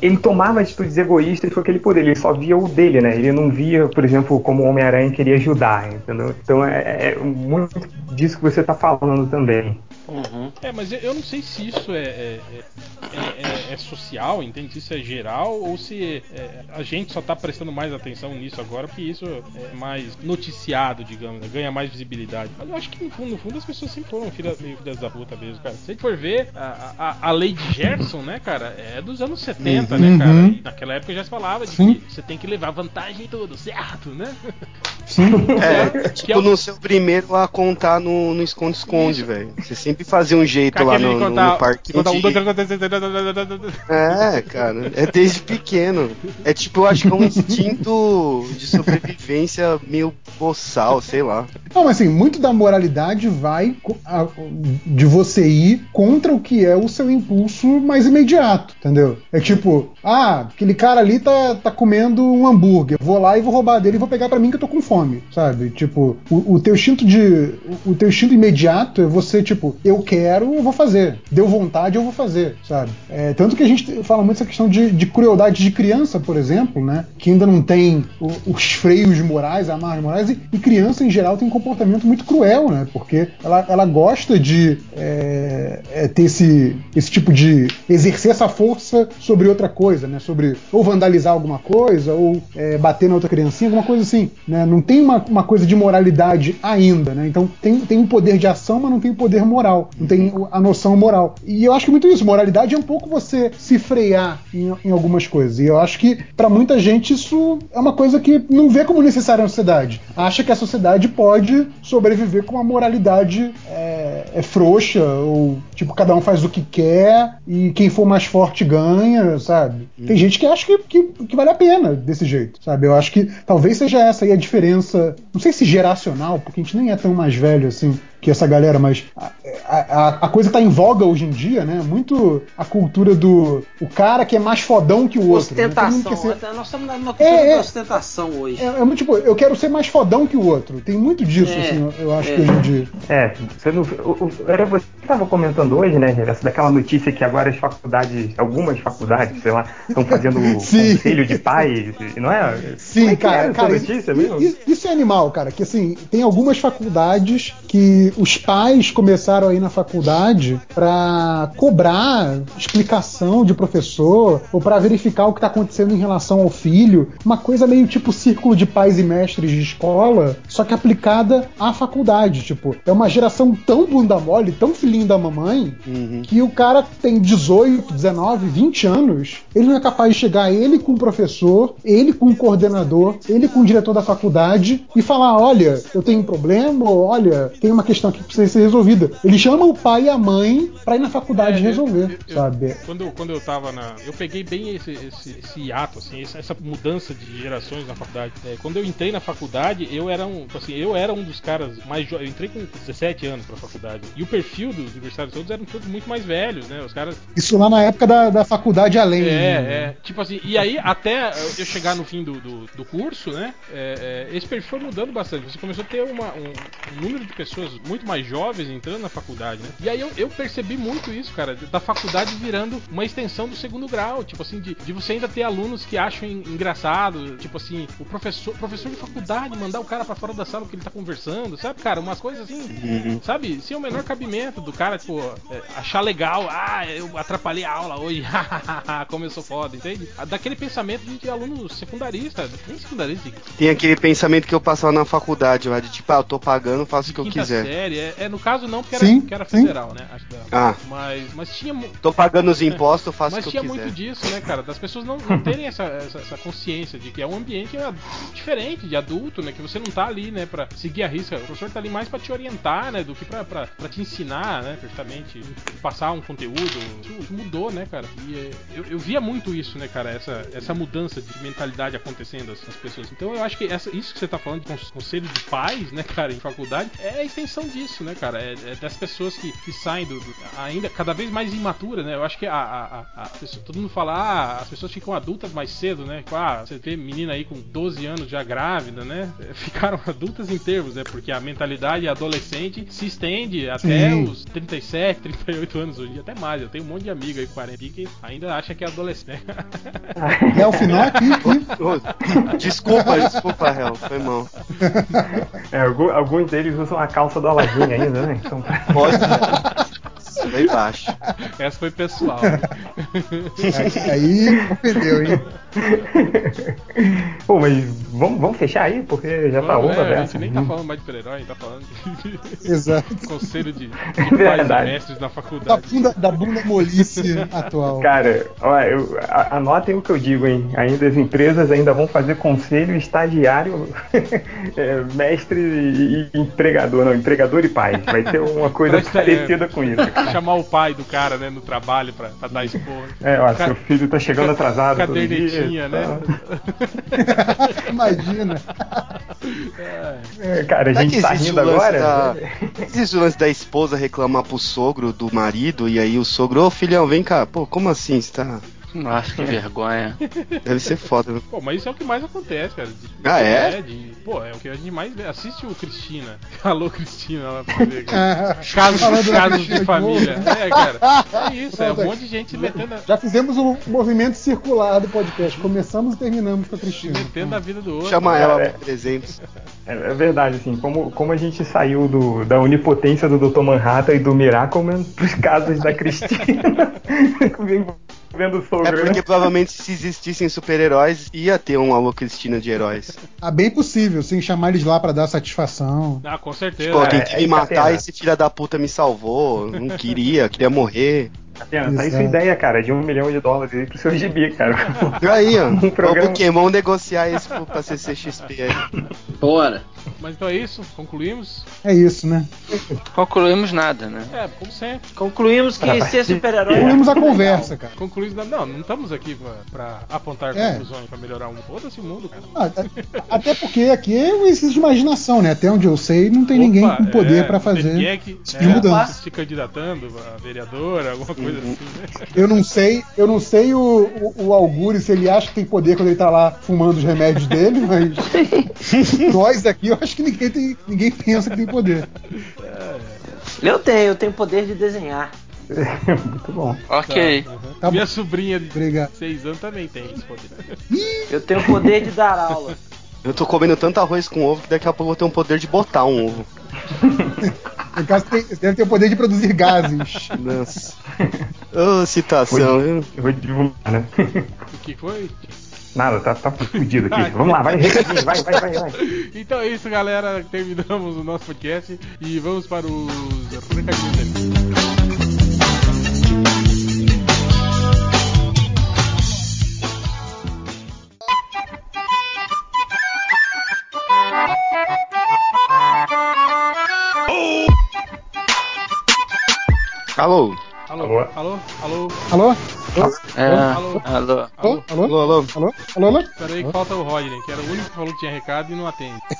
Ele tomava atitudes egoístas com aquele poder, ele só via o dele, né? Ele não via, por exemplo, como o Homem-Aranha queria ajudar, entendeu? Então é, é muito disso que você tá falando também. Uhum. É, mas eu- não sei se isso é, é, é- é- é social, entende? Se isso é geral ou se é, a gente só tá prestando mais atenção nisso agora porque isso é mais noticiado, digamos, né? ganha mais visibilidade. Mas eu acho que no fundo, no fundo as pessoas sempre foram filhas, meio filhas da puta mesmo, cara. Se a gente for ver, a, a, a lei de Gerson, né, cara, é dos anos 70, né, cara? Uhum. E naquela época já se falava de Sim. que você tem que levar vantagem em tudo, certo, né? Sim. [LAUGHS] É, é tipo o- no seu primeiro a contar no no esconde-esconde, velho. Você sempre sempre fazia um jeito lá no, contar- no contar um, dois, seis, É, cara, é desde pequeno. É tipo, eu acho que é um instinto de sobrevivência meio boçal, sei lá. Não, mas assim, muito da moralidade vai a- de você ir contra o que é o seu impulso mais imediato, entendeu? É tipo, ah, aquele cara ali tá, tá comendo um hambúrguer, vou lá e vou roubar dele e vou pegar pra mim que eu tô com fome, sabe? Tipo, o, o teu instinto de. O, o teu instinto imediato é você, tipo, eu quero, eu vou fazer. Deu vontade, eu vou fazer, sabe? É, tanto que a gente fala muito essa questão de, de crueldade de criança, por exemplo, né? Que ainda não tem o- os freios morais, amarras morais, e, e criança em geral tem um comportamento muito cruel, né? Porque ela, ela gosta de é, é, ter esse, esse tipo de. exercer essa força sobre outra coisa, né? Sobre ou vandalizar alguma coisa, ou é, bater na outra criancinha, alguma coisa assim, né? Não tem uma, uma coisa de moralidade ainda, né? Então tem, tem um poder de ação, mas não tem o poder moral, não tem a noção moral. E eu acho que muito isso, moralidade é um pouco você se frear em, em algumas coisas. E eu acho que pra muita gente isso é uma coisa que não vê como necessária na sociedade. Acha que a sociedade pode sobreviver com uma moralidade é, é frouxa, ou tipo, cada um faz o que quer e quem for mais forte ganha, sabe? Tem gente que acha que, que, que vale a pena desse jeito, sabe? Eu acho que talvez seja essa aí a diferença, não sei se geracional, porque a gente nem é tão mais velho assim que essa galera, mas a, a, a coisa tá em voga hoje em dia, né? Muito a cultura do o cara que é mais fodão que o outro. né? Ostentação. ser- Nós estamos numa cultura É, é. de ostentação hoje. é, é muito tipo, eu quero ser mais fodão que o outro. Tem muito disso, É, assim, eu, eu acho é. que hoje em dia. É, você não, o- o- era você que estava comentando hoje, né, Gerson, daquela notícia que agora as faculdades, algumas faculdades, sei lá, estão fazendo [LAUGHS] conselho de pais, não é? Sim, é cara, essa cara, notícia isso, mesmo? isso- isso é animal, cara. Que assim, tem algumas faculdades que os pais começaram aí na faculdade pra cobrar explicação de professor ou pra verificar o que tá acontecendo em relação ao filho. Uma coisa meio tipo círculo de pais e mestres de escola, só que aplicada à faculdade. Tipo, é uma geração tão bunda mole, tão filhinho da mamãe, Uhum. que o cara tem 18, 19, 20 anos, ele não é capaz de chegar ele com o professor, ele com o coordenador, ele com o diretor da faculdade e falar: olha, eu tenho um problema, ou olha, tem uma questão aqui que precisa ser resolvida. Ele chama o pai e a mãe pra ir na faculdade É, resolver, eu- eu- sabe? Quando, eu- quando eu tava na. Eu peguei bem esse, esse, esse ato, assim, essa, mudança de gerações na faculdade. É, quando eu entrei na faculdade, eu era um. Assim, eu era um dos caras mais jovens. Eu entrei com 17 anos pra faculdade. E o perfil dos universitários todos eram todos muito mais velhos, né? Os caras Isso lá na época da, da faculdade além. né? É, é. Tipo assim, e aí até eu chegar no fim do, do, do curso, né? é, é, esse perfil foi mudando bastante. Você começou a ter uma- um, um número de pessoas muito mais jovens entrando na faculdade, né? E aí eu, eu percebi muito isso, cara, da faculdade virando uma extensão do segundo grau. Tipo assim, de, de você ainda ter alunos que acham en- engraçado, tipo assim, o professor, professor de faculdade mandar o cara pra fora da sala porque ele tá conversando, sabe, cara? Umas coisas assim. Uhum. Sabe? Sem o menor cabimento do cara, tipo, é, achar legal, ah, eu atrapalhei a aula hoje, [LAUGHS] como eu sou foda, entende? Daquele pensamento de aluno secundarista, nem secundarista, Tem aquele pensamento que eu passava na faculdade lá, de tipo, ah, eu tô pagando, faço o que eu quiser. série. É, é, no caso não, porque era, Sim, porque era sim. federal, né? Acho que era. Ah. Mas, mas tinha, Tô pagando os impostos, eu faço o mas que tinha eu quiser. muito disso, né, cara? Das pessoas não, não terem essa, essa, essa consciência de que é um ambiente é, diferente, de adulto, né? Que você não tá ali, né, pra seguir a risca. O professor tá ali mais pra te orientar, né? Do que pra, pra, pra te ensinar, né? Justamente, passar um conteúdo. Isso, isso mudou, né, cara? E é, eu, eu via muito isso, né, cara? Essa, essa mudança de mentalidade acontecendo nas nas pessoas. Então eu acho que essa, isso que você tá falando de cons- conselho de pais, né, cara, em faculdade, é a extensão disso, né, cara? É, é das pessoas que, que saem do, do- ainda cada vez mais imaturas, né? Eu acho que a, a, a- a pessoa- todo mundo fala, ah, as pessoas ficam adultas mais cedo, né? Tipo, Ah, você vê menina aí com 12 anos já grávida, né? É, [LAUGHS] Ficaram adultas em termos, né? Porque a mentalidade adolescente se estende até Sim. os 37, 38 anos hoje até mais. Eu tenho um monte de amigo aí com 40 que ainda acha que é adolescente. né? [LAUGHS] Léo Finó aqui, Desculpa, desculpa, Hel, foi mal. É, alguns deles usam a calça do Aladim ainda, né? Então, Pode. Isso Foi baixo. Essa foi pessoal. Aí, aí ofendeu, hein? Pô, mas vamos, vamos fechar aí, porque já tá Não, longa é, a dessa. gente nem tá falando mais de super-herói, tá falando de [LAUGHS] Exato. conselho de, [LAUGHS] de É pais verdade. mestres na Da faculdade. bunda, da bunda molice atual. Cara, ó, eu, a- anotem o que eu digo, hein? Ainda as empresas ainda vão fazer conselho estagiário, [LAUGHS] é, mestre e, e empregador, não, empregador e pai. Vai ter uma coisa é- parecida com isso. [LAUGHS] Chamar o pai do cara, né, no trabalho pra, pra dar expor. É, ó, Ca- seu filho tá chegando atrasado dia. Cadernetinha, né? tá. [LAUGHS] Imagina. É, cara, a gente tá rindo agora? da- Existe o lance da esposa reclamar pro sogro do marido e aí o sogro, ô filhão, vem cá. Pô, como assim? Você tá. Nossa, que vergonha. Deve ser foda, né? Pô, mas isso é o que mais acontece, cara. De- Ah, é? de- pô, é o que a gente mais vê. Assiste o Cristina. [LAUGHS] Alô, Cristina, lá pra ver. cara. [LAUGHS] Casos, casos de família. É, cara. É isso, é um monte de gente metendo a, Já fizemos um movimento circular do podcast. Começamos e terminamos com a Cristina. metendo a vida do outro. Chama ela cara, pro 300. É, é verdade, assim, como, como a gente saiu do, da onipotência do Dr. Manhattan e do Miracleman pros casos da Cristina [LAUGHS] vendo o sogro, É porque né? provavelmente se existissem super-heróis, ia ter um Alô Cristina de heróis. Ah, bem possível, sem chamar eles lá pra dar satisfação. Ah, com certeza. Pô, É, tentei é me matar catena. e esse filho da puta me salvou. Não queria, queria morrer. Atena, tá aí sua ideia, cara, de um milhão de dólares aí pro seu gibi, cara. Aí, ó. Um programa- O Pokémon negociar isso pra CCXP aí. Bora. Mas então é isso, concluímos. É isso, né? Concluímos nada, né? É, como sempre. Concluímos que ser super-herói. Concluímos é a legal. conversa, cara. Concluímos. Não, não estamos aqui pra, pra apontar É. conclusões, pra melhorar mundo. Foda-se o mundo, cara. Ah, a- até porque aqui é um exercício de imaginação, né? Até onde eu sei, não tem ninguém Opa, com poder é, pra fazer. ninguém que, mudança. se candidatando a vereadora, alguma coisa Uhum. assim, né? Eu não sei, eu não sei o, o, o Auguri se ele acha que tem poder quando ele tá lá fumando os remédios dele, mas [LAUGHS] nós aqui eu acho que ninguém, tem, ninguém pensa que tem poder. Eu tenho, eu tenho poder de desenhar. Muito bom. Ok. Uhum. Tá Minha bom. sobrinha de Obrigado. 6 anos também tem esse poder. Eu tenho poder de dar aula. Eu tô comendo tanto arroz com ovo que daqui a pouco eu vou ter um poder de botar um ovo. [LAUGHS] No caso, tem, deve ter o poder de produzir gases. Nossa. Ô, citação, viu? Eu vou divulgar, né? O que foi? Nada, tá, tá fudido aqui. Vamos lá, vai, recadinho, vai, vai, vai, vai. [LAUGHS] Então é isso, galera. Terminamos o nosso podcast e vamos para os recadinhos. Alô? Alô, Alô? alô, alô, Alô? É, Alô? alô. alô. Alô? Alô? Alô, alô? Alô? Alô? Alô? Pera aí que falta o Rodney, que era o único que falou que tinha recado e não atende. [LAUGHS]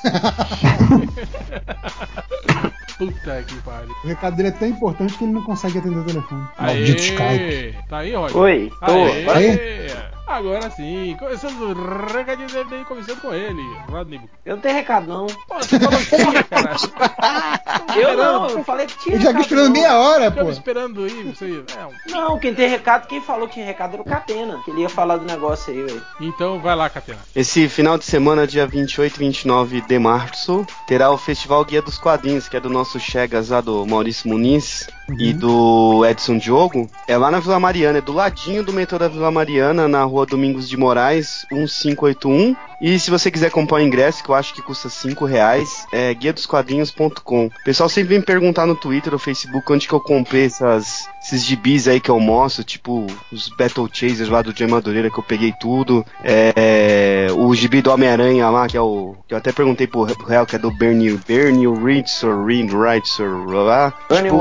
Puta que pariu. O recado dele é tão importante que ele não consegue atender o telefone. Maldito Skype. Aê! Tá aí, Rodney? Oi, tô. Aê! Aí? Agora sim, começando o recadinho dele, daí, começando com ele, Rodney. Eu não tenho recado, não. Pô, você falou que tinha, cara. [LAUGHS] Eu não, eu falei que tinha. Ele já recado, esperando não. meia hora, pô. esperando aí, você. É, um- Não, quem tem recado, quem falou que tinha recado era o Catena. Que ele ia falar do negócio aí, velho. Então vai lá, Catena. Esse final de semana, dia 28 e 29 de março, terá o Festival Guia dos Quadrinhos, que é do nosso Chegas lá do Maurício Muniz e do Edson Diogo. É lá na Vila Mariana, é do ladinho do metrô da Vila Mariana, na rua Domingos de Moraes, 1581. E se você quiser comprar o ingresso, que eu acho que custa 5 reais, é guiadosquadrinhos.com. O pessoal sempre vem me perguntar no Twitter ou Facebook onde que eu comprei essas, esses gibis aí que eu mostro, tipo os Battle Chasers lá do Jay Madureira que eu peguei tudo. É, o gibi do Homem-Aranha lá, que é o. Que eu até perguntei pro Real, que é do Bernie, Bernie Ritz ou Reed ou lá. Bernie Tipo,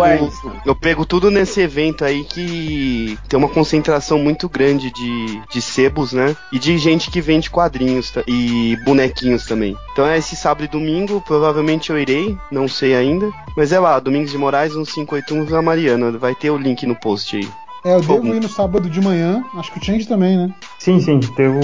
eu pego tudo nesse evento aí que tem uma concentração muito grande de, de sebos, né? E de gente que vende quadrinhos ta- e bonequinhos também. Então é esse sábado e domingo, provavelmente eu irei, não sei ainda. Mas é lá, Domingos de Moraes, 1581 Vila Mariana. Vai ter o link no post aí. É, eu devo ir no sábado de manhã. Acho que o Change também, né? Sim, sim, devo,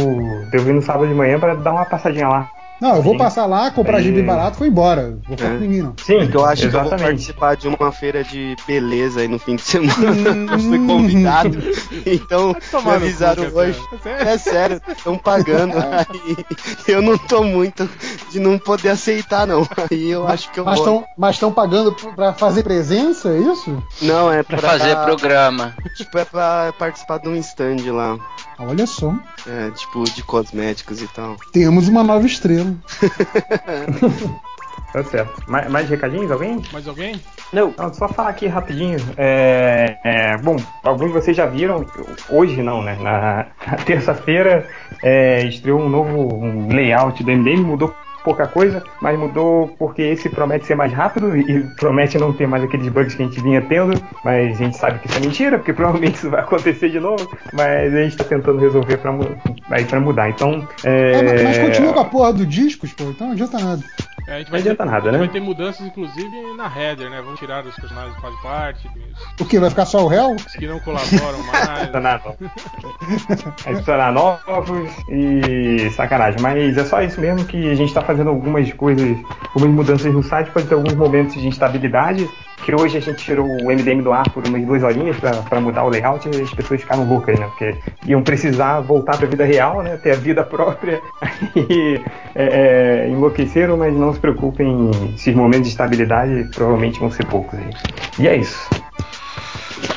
devo ir no sábado de manhã pra dar uma passadinha lá. Não, eu vou Sim. passar lá, comprar É. gibi barato e vou embora. Vou ficar É. com ninguém, não. Sim, Porque eu acho que eu vou exatamente. participar de uma feira de beleza aí no fim de semana. [LAUGHS] eu fui convidado. [LAUGHS] Então, me avisaram hoje. É sério, estão pagando. [LAUGHS] Aí eu não tô muito de não poder aceitar, não. Aí eu acho que eu Mas vou. estão mas tão pagando pra fazer presença, é isso? Não, é Pra pra fazer programa. Tipo, é pra participar de um stand lá. Olha só, É, tipo, de cosméticos e tal. temos uma nova estrela. [LAUGHS] Tá certo. Mais, mais recadinhos, alguém? Mais alguém? Não. Não, só falar aqui rapidinho. É, é, bom, alguns de vocês já viram, hoje não, né? Na, [LAUGHS] na terça-feira é, estreou um novo um layout do MDM, mudou pouca coisa, mas mudou porque esse promete ser mais rápido e promete não ter mais aqueles bugs que a gente vinha tendo, mas a gente sabe que isso é mentira, porque [LAUGHS] provavelmente isso vai acontecer de novo, mas a gente tá tentando resolver pra, pra mudar. Então, é, É, mas- mas continua com a porra do discos, pô, então não adianta nada. É, a gente Não adianta ter, nada, né? vai ter mudanças, inclusive, na header, né? Vamos tirar os personagens que fazem parte, os O que? Vai ficar só o réu? que não colaboram mais. [LAUGHS] novos e sacanagem. Mas é só isso mesmo que a gente está fazendo algumas coisas, algumas mudanças no site, pode ter alguns momentos de instabilidade. Que hoje a gente tirou o MDM do ar por umas duas horinhas para mudar o layout e as pessoas ficaram loucas, né? Porque iam precisar voltar para a vida real, né? Ter a vida própria. [LAUGHS] E é, é, enlouqueceram, mas não se preocupem, esses momentos de estabilidade provavelmente vão ser poucos aí. E é isso.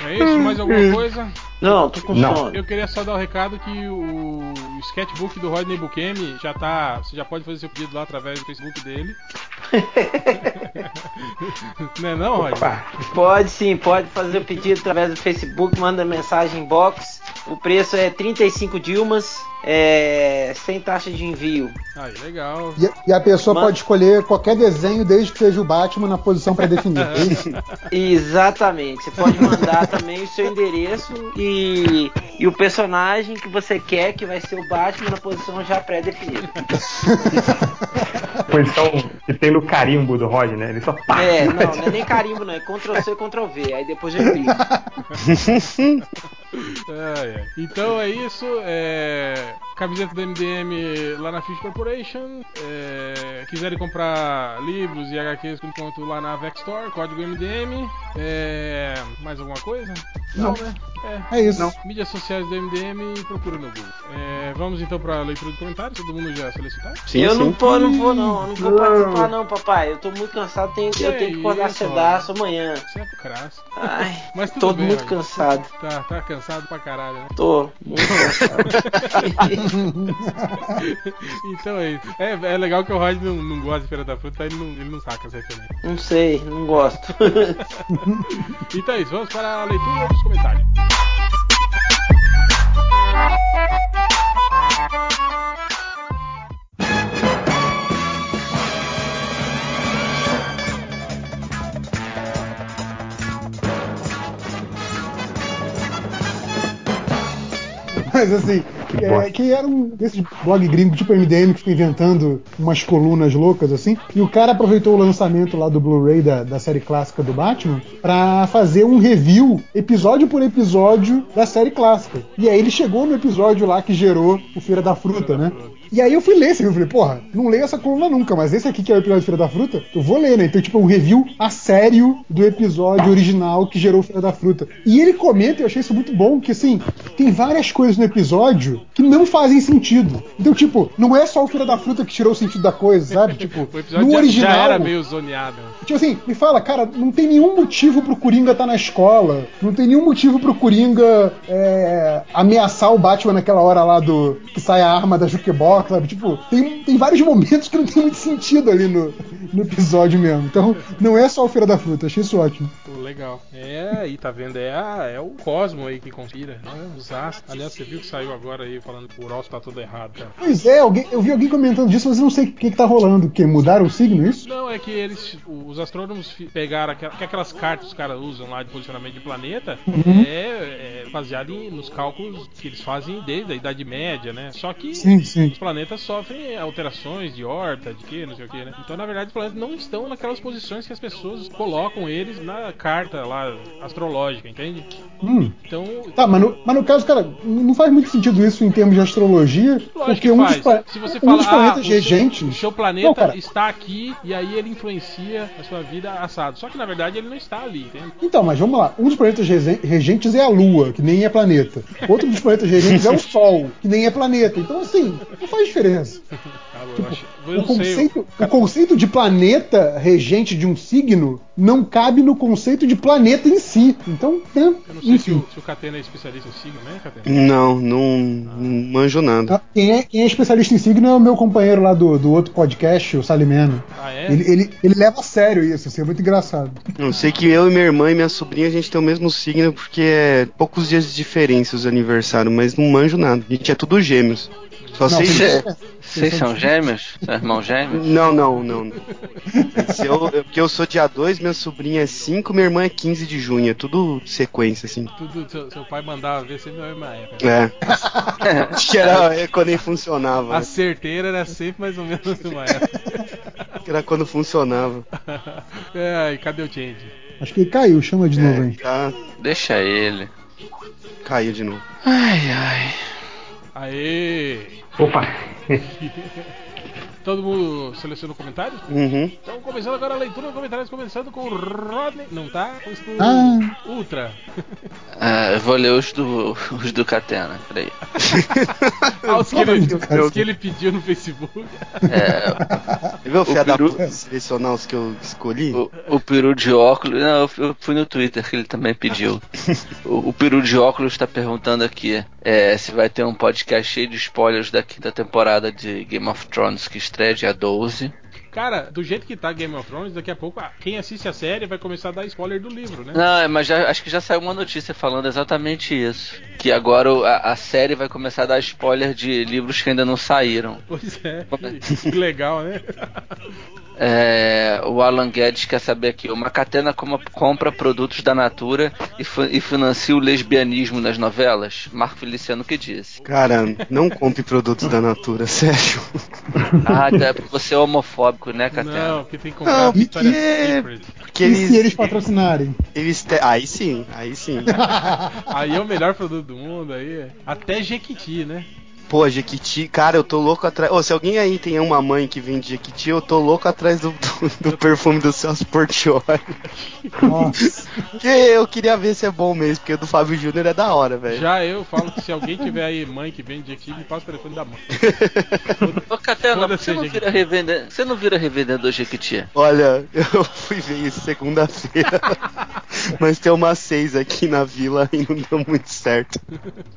É isso? Mais alguma coisa? Não, tô com Não. sono. Eu queria só dar o recado que o sketchbook do Rodney Bukemi já tá. Você já pode fazer seu pedido lá através do Facebook dele. [LAUGHS] não é não, Rodney? Pode sim, pode fazer o pedido através do Facebook, manda mensagem inbox. O preço é 35 Dilmas, é, sem taxa de envio. Aí, legal. E, e a pessoa Mano. pode escolher qualquer desenho desde que seja o Batman na posição pré-definida. é? [LAUGHS] Exatamente. Você pode mandar também o seu endereço e, e o personagem que você quer que vai ser o Batman na posição já pré-definida. posição que tem no carimbo do Rod, né? Ele só pá, É, não, não é nem carimbo, não. É Ctrl C, Ctrl V. Aí depois eu imprimo. Ai, [LAUGHS] ai. Então é isso. É... Camiseta do MDM lá na Fish Corporation. É... Quiserem comprar livros e HQs com desconto lá na Vex Store, código MDM. É... Mais alguma coisa? Não. né? É isso. Não. Mídias sociais do MDM procura no Google. É, vamos então para a leitura de comentários. Todo mundo já solicitou? Sim, eu sim. não tô, não vou não, eu não vou participar não, papai. Eu tô muito cansado, tenho, eu Que tenho que acordar cedaço amanhã. Você é crasso. Ai, [LAUGHS] Mas tudo tô bem, muito cansado. Tá, tá cansado pra caralho, né? Tô muito [LAUGHS] cansado. então é isso. É, é legal que o Rod não, não gosta de Feira da Fruta, ele não, ele não saca as referências. não sei, não gosto. [LAUGHS] Então é isso, vamos para a leitura dos comentários. Mas assim, é, que era um desses blog gringo tipo MDM que fica inventando umas colunas loucas assim. E o cara aproveitou o lançamento lá do Blu-ray da, da série clássica do Batman pra fazer um review, episódio por episódio, da série clássica. E aí ele chegou no episódio lá que gerou o Feira da Fruta, né? E aí eu fui ler esse review, falei, porra, não leio essa coluna nunca, mas esse aqui que é o episódio de Feira da Fruta, eu vou ler, né? Então, tipo, um review a sério do episódio original que gerou Feira da Fruta. E ele comenta, eu achei isso muito bom, que assim, tem várias coisas no episódio que não fazem sentido. Então, tipo, não é só o Feira da Fruta que tirou o sentido da coisa, sabe? [LAUGHS] Tipo, O episódio no já, original. já era meio zoneado. Tipo assim, me fala, cara, não tem nenhum motivo pro Coringa estar na escola. Não tem nenhum motivo pro Coringa é, ameaçar o Batman naquela hora lá do. que sai a arma da jukebox, sabe? Tipo, tem, tem vários momentos que não tem muito sentido ali no, no episódio mesmo. Então, não é só o Feira da Fruta, achei isso ótimo. Pô, legal. É, aí tá vendo? É, a- é o Cosmo aí que conspira, né? Os astros. Aliás, você viu que saiu agora aí falando que o Uross tá tudo errado, cara. Pois é, alguém, eu vi alguém comentando disso, mas eu não sei o que, que tá rolando. Que mudaram o signo, é isso? Não, é que eles, os astrônomos pegaram aquela- que aquelas cartas que os caras usam lá de posicionamento de planeta, é, é baseado em- nos cálculos que eles fazem desde a Idade Média, né? Só que Sim, sim. os planetas sofrem alterações de órbita, de que, não sei o que, né? Então, na verdade, os planetas não estão naquelas posições que as pessoas colocam eles na carta lá astrológica, entende? Hum. Então, Tá, mas no, mas no caso, cara, não faz muito sentido isso em termos de astrologia, porque que um dos, Se você um fala, dos ah, planetas o seu, regentes. o seu planeta Não, cara. está aqui e aí ele influencia a sua vida assado. Só que na verdade ele não está ali, entende? Então, mas vamos lá. Um dos planetas rege- regentes é a Lua, que nem é planeta. Outro dos planetas regentes é o Sol, que nem é planeta. Então, assim, não faz diferença. [LAUGHS] Ah, Tipo, acho- o, não conceito, o conceito de planeta regente de um signo não cabe no conceito de planeta em si. Então, né? eu não sei se Enfim. o, se o Catena é especialista em signo, né, Catena? Não, não, não manjo nada. Ah, Quem é, quem é especialista em signo é o meu companheiro lá do, do outro podcast, o Salimeno. Ah, é? Ele, ele, ele leva a sério isso, assim, é muito engraçado. Eu sei que eu e minha irmã e minha sobrinha a gente tem o mesmo signo porque é poucos dias de diferença os aniversários, mas não manjo nada. A gente é tudo gêmeos. Só Não, sei. vocês- Vocês são gêmeos? São irmãos gêmeos? Não, não, não. eu, eu- porque eu sou dia 2, minha sobrinha é 5, minha irmã é 15 de junho. É tudo sequência, assim. Tudo, seu, seu pai mandava ver sempre na mesma época. É. Acho [LAUGHS] que era é quando nem funcionava. A né? certeira era sempre mais ou menos na mesma época. Que Era quando funcionava. [LAUGHS] Ai, cadê o change? Acho que ele caiu, chama de novo É, aí. já Deixa ele. caiu de novo. Ai, ai. Aê! Opa! [LAUGHS] Todo mundo selecionou comentários? Uhum. Então, começando agora a leitura dos comentários, começando com o Rodney. Não tá? Pois com o Ah. Ultra. Ah, eu vou ler os do, os do Catena, peraí. [LAUGHS] Ah, os que, ele, os que ele pediu no Facebook. É, Você viu o filho da puta selecionar os que eu escolhi? o, o peru de óculos. Não, eu fui- no Twitter que ele também pediu. [LAUGHS] O, o peru de óculos tá perguntando aqui é, se vai ter um podcast cheio de spoilers da quinta temporada de Game of Thrones que estreia dia 12. Cara, do jeito que tá Game of Thrones, daqui a pouco ah, quem assiste a série vai começar a dar spoiler do livro, né? Não, é, mas já, acho que já saiu uma notícia falando exatamente isso. Que agora a, a série vai começar a dar spoiler de livros que ainda não saíram. Pois é, que, que legal, né? [LAUGHS] É, o Alan Guedes quer saber aqui: uma catena como- compra produtos da Natura e, e financia o lesbianismo nas novelas? Marco Feliciano que disse. Cara, não compre produtos da Natura, [LAUGHS] sério. Ah, até porque você é homofóbico, né, Catena? Não, porque tem que comprar Não, Victoria's porque- Secret. Porque E eles. se eles patrocinarem? eles te- Aí sim, aí sim. Aí é o melhor produto do mundo, aí. Até Jequiti, né? Pô, Jequiti, cara, eu tô louco atrás. Ô, se alguém aí tem uma mãe que vende Jequiti, eu tô louco atrás do, do, do perfume do Celso Portioli. Nossa. Porque eu queria ver se é bom mesmo, porque o do Fábio Júnior é da hora, velho. Já eu falo que se alguém tiver aí mãe que vende Jequiti, me passa o telefone da mãe. [LAUGHS] Ô, Catena, Foda-se, você não, vira revendedor, você não vira revendedor Jequiti? Olha, [LAUGHS] eu fui ver isso segunda-feira, [LAUGHS] mas tem uma seis aqui na vila e não deu muito certo.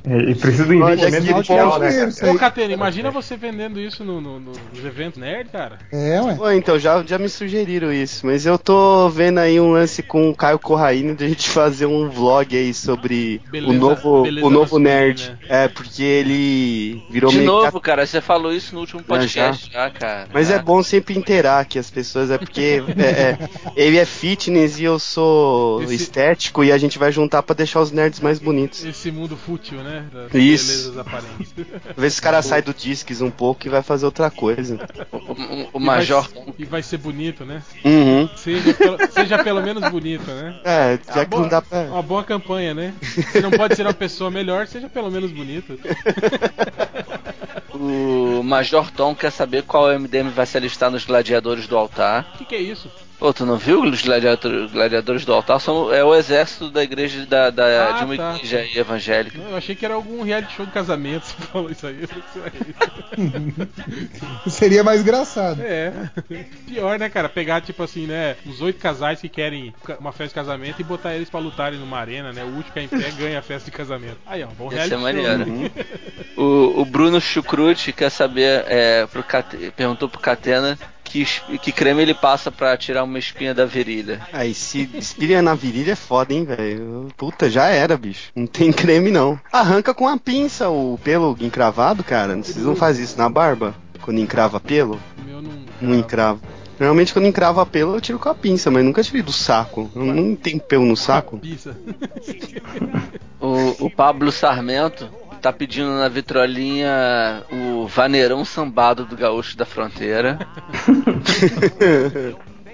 É, E precisa do investimento que inicial, bom né, aí. Ô, Catena, imagina você vendendo isso no, no- no- nos eventos nerd, cara. É, ué. Pô, então, já, já me sugeriram isso, mas eu tô vendo aí um lance com o Caio Corraine de a gente fazer um vlog aí sobre Beleza- o novo, o novo nerd. É, porque ele virou De meio novo, cara, você falou isso no último podcast já, cara. Mas Já. é bom sempre inteirar que as pessoas, é porque [LAUGHS] é, é, ele é fitness e eu sou Esse- estético e a gente vai juntar pra deixar os nerds mais bonitos. Esse mundo fútil, né? Das Isso. belezas aparentes. [LAUGHS] Ver se os caras saem do Disques um pouco e vai fazer outra coisa. O, o- o E Major. vai- E vai ser bonito, né? Uhum. Seja pelo, seja pelo menos bonito, né? É, já Uma que boa- não dá pra. Uma boa campanha, né? Se não pode ser uma pessoa melhor, seja pelo menos bonito. O Major Tom quer saber qual MDM vai se alistar nos gladiadores do altar. O que, que é isso? Pô, tu não viu os gladiadores, gladiadores do altar? São, é o exército da igreja da, da- Ah, de uma tá. igreja evangélica. Não, eu achei que era algum reality show de casamento. [LAUGHS] Você falou isso aí. Eu falei, "Isso é isso." [LAUGHS] Seria mais engraçado. É. Pior, né, cara? Pegar, tipo assim, né? Os oito casais que querem uma festa de casamento e botar eles pra lutarem numa arena, né? O último que é em pé ganha a festa de casamento. Aí, ó, bom reality ser show. maneiro. né? O, o Bruno Chucrute quer saber, é, pro Cate- perguntou pro Catena que, que creme ele passa pra tirar uma espinha da virilha. Aí, se espirra na virilha é foda, hein, velho. Puta, já era, bicho. Não tem creme, não. Arranca com a pinça o pelo encravado, cara. Vocês não fazem isso na barba? Quando encrava pelo? O meu não. Não encrava. Normalmente quando encrava pelo eu tiro com a pinça, mas nunca tirei do saco. Eu não tenho pelo no saco. Pisa. O, o Pablo Sarmento tá pedindo na vitrolinha o vaneirão sambado do gaúcho da fronteira. [LAUGHS]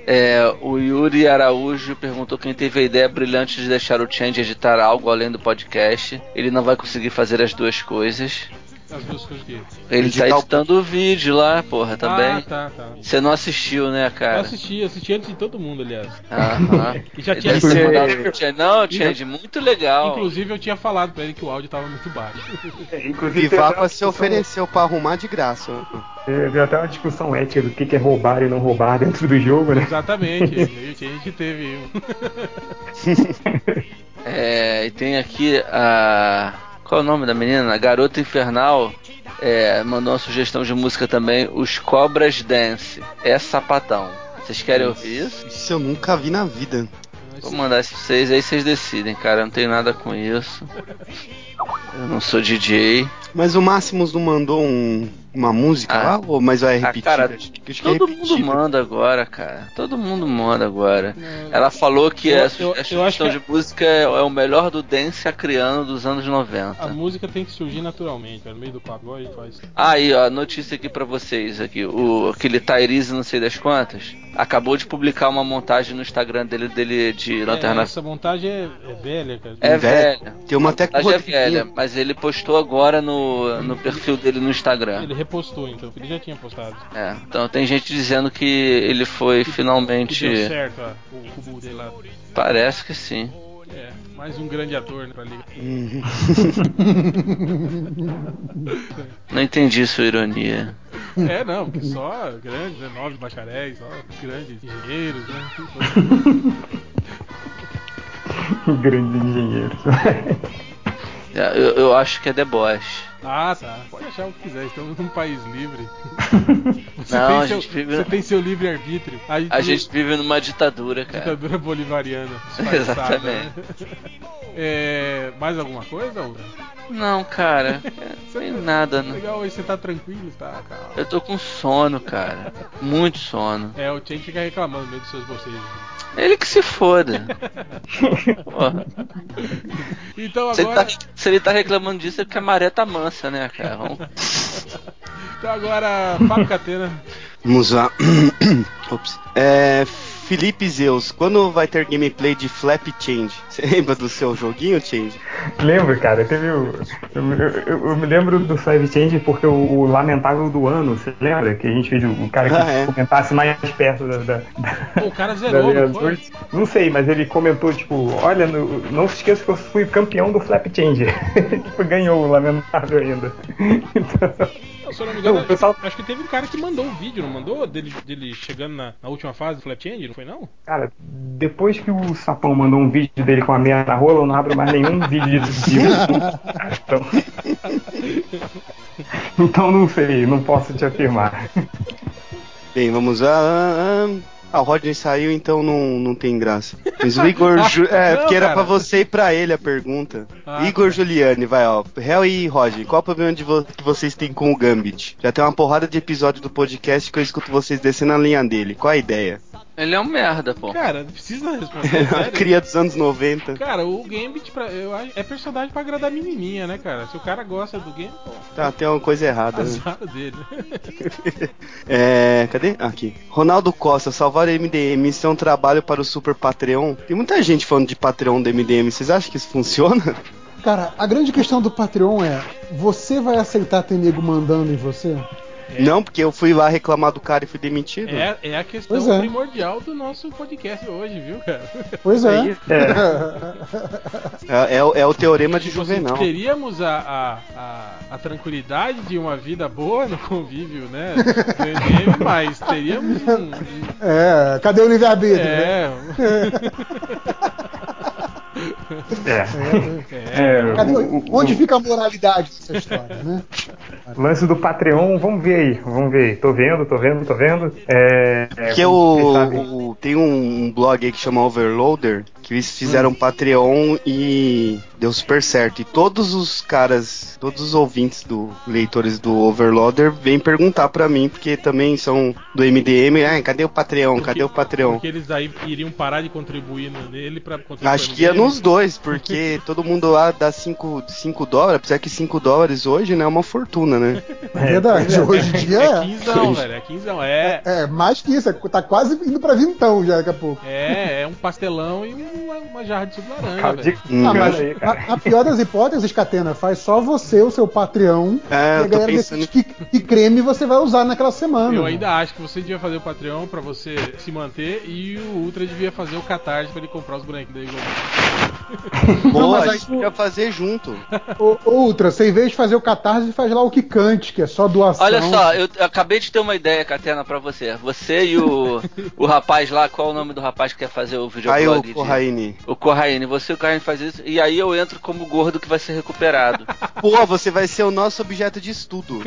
É, o Yuri Araújo perguntou quem teve a ideia brilhante de deixar o Change editar algo além do podcast. Ele não vai conseguir fazer as duas coisas. As duas coisas que. Ele tá Editar o- editando o vídeo lá, porra, Ah, também. tá, tá. Você não assistiu, né, Eu cara? assisti, assisti antes de todo mundo, aliás. Aham. [LAUGHS] E já tinha mandado Change. Não, Change, muito legal. Inclusive eu tinha falado pra ele que o áudio tava muito baixo. É, [LAUGHS] Inclusive, uma se ofereceu pra arrumar de graça. Teve até uma discussão ética do que é roubar e não roubar dentro do jogo, né? Exatamente. [LAUGHS] a gente- a gente teve. É, e tem aqui a. Qual é o nome da menina? A Garota Infernal. É, mandou uma sugestão de música também, Os Cobras Dance. É sapatão. Vocês querem ouvir isso? Isso eu nunca vi na vida. Vou mandar isso pra vocês, aí vocês decidem, cara. Eu não tenho nada com isso. Eu não sou DJ. Mas o Máximos não mandou um- uma música Ah. lá? Ou mas vai Ah, repetir? cara, acho que, acho que é Todo mundo manda agora, cara. Todo mundo manda agora. Ela falou que Eu- a, eu- su- eu a acho sugestão que- de música é, é o melhor do dance acriano dos anos A 90. música tem que surgir naturalmente, cara, no meio do a gente faz. Aí, ó, notícia aqui pra vocês aqui. O aquele Tyrese não sei das quantas acabou de publicar uma montagem no Instagram dele dele de É, Lanterna essa montagem é, é velha, cara. É Velha. velha. Tem uma até é velha, mas ele postou agora no, no perfil dele no Instagram. Ele repostou, então, ele já tinha postado. É, então tem gente dizendo que ele foi Que finalmente. deu certo, ó, o cubo dele lá. Parece que sim. É, mais um grande ator né, pra liga. [LAUGHS] Não entendi sua ironia. É, não, porque só grandes, né, nove bacharéis, só grandes engenheiros, né? [LAUGHS] Grandes engenheiros. É, Eu, eu acho que é deboche. Ah, tá. Pode achar o que quiser, estamos num país livre. [LAUGHS] Você Não, tem a seu, gente vive- Você tem seu livre-arbítrio. A gente, A gente vive numa ditadura, cara. Ditadura bolivariana. [LAUGHS] disfarçada, Exatamente. né? É, mais alguma coisa, Ura? Não, cara. [LAUGHS] Tem nada, né? Legal, hoje você tá tranquilo, tá? Calma. Eu tô com sono, cara. Muito sono. É, o Chen fica reclamando meio dos seus bocejos. Ele que se foda. Então Se ele, agora. tá, se ele tá reclamando disso é porque a maré tá mansa, né, cara? Vamos... [LAUGHS] Então agora, Fábio Catena. Vamos lá. [COUGHS] Ops. É, Felipe Zeus, quando vai ter gameplay de Flap Change? Você [LAUGHS] lembra do seu joguinho, Change? Lembro, cara, teve o. Eu, eu- eu- me lembro do Five Change porque o, o Lamentável do Ano, você lembra? Que a gente fez o, cara que Ah, é. comentasse mais perto da. da, Pô, o cara [LAUGHS] da zerou, linha não. Não sei, mas ele comentou, tipo, olha, no- não se esqueça que eu fui campeão do Flap Change. [LAUGHS] tipo, ganhou o Lamentável ainda. Então, Não, se eu não me engano, Não, o pessoal- acho que teve um cara que mandou um vídeo, não mandou? Dele, dele chegando na, na última fase do Flat Change, não foi não? cara, depois que o Sapão mandou um vídeo dele com a meia na rola, eu não abro mais nenhum [LAUGHS] vídeo de Então... então não sei, não posso te afirmar. Bem, vamos lá. Ah, o Rodney saiu, então não, não tem graça. Mas o Igor. Ju... [LAUGHS] É, Não, porque era cara. pra você e pra ele a pergunta. Ah, Igor tá. Juliane, vai, ó. Hel e Rodney, qual o problema de vo- que vocês têm com o Gambit? Já tem uma porrada de episódio do podcast que eu escuto vocês descendo a linha dele. Qual a ideia? Ele é um merda, pô. Cara, não precisa responder. É [LAUGHS] uma sério. cria dos anos 90. Cara, o Gambit pra, eu acho, é personagem pra agradar a menininha, né, cara? Se o cara gosta do game, pô, Tá, tem uma coisa errada. né? azar dele. [LAUGHS] É. Cadê? Ah, Aqui. Ronaldo Costa, salvar o MDM, isso é um trabalho para o Super Patreon. Tem muita gente falando de Patreon do MDM, vocês acham que isso funciona? Cara, a grande questão do Patreon é: você vai aceitar ter nego mandando em você? Não, porque eu fui lá reclamar do cara e fui demitido. É, é a questão é. primordial do nosso podcast hoje, viu, cara? Pois é. é. É, é o- é o teorema de Tipo assim, Juvenal. teríamos a, a, a, a tranquilidade de uma vida boa no convívio, né? do mas teríamos um. É, cadê o livre-arbítrio? né? [LAUGHS] É. É. É. Cadê onde fica a moralidade dessa história, né? Lance do Patreon, vamos ver aí, vamos ver aí. Tô vendo, tô vendo, tô vendo. É, é, Porque vocês o, tem um, blog aí que chama Overloader, que eles fizeram Hum. Patreon e deu super certo. E todos os caras, todos os ouvintes do leitores do Overloader vêm perguntar pra mim, porque também são do MDM, ah, cadê o Patreon? Cadê o Patreon? Porque eles aí iriam parar de contribuir nele pra contribuir Acho que ia nos dois, porque [LAUGHS] todo mundo lá dá 5 dólares, apesar que 5 dólares hoje né, é uma fortuna né? É verdade. Hoje em dia É é. quinzão, velho. É quinzão. É, É, mais que isso, é- tá quase indo pra vintão já daqui a pouco. é, é um pastelão e uma, uma jarra de suco de laranja, de- Hum. Ah, mas aí, cara. na, na pior das hipóteses, Catena, faz só você, o seu Patreon, É, e a galera decide que, que creme você vai usar naquela semana. Eu ainda acho que você devia fazer o Patreon pra você se manter e o Ultra devia fazer o Catarse pra ele comprar os bonequinhos da Eagle. [LAUGHS] Não, mas a aí gente podia fazer junto. Ô, Ultra, você em vez de fazer o Catarse, faz lá o Kikante, que é só doação. Olha só, eu acabei de ter uma ideia, Catena, pra você. Você e o, [LAUGHS] o rapaz lá, qual é o nome do rapaz que quer fazer o Aí videoblog? o de- Corraine. O Corraine, você e o Corraine faz isso, e aí eu entro como gordo que vai ser recuperado. [LAUGHS] Pô, você vai ser o nosso objeto de estudo.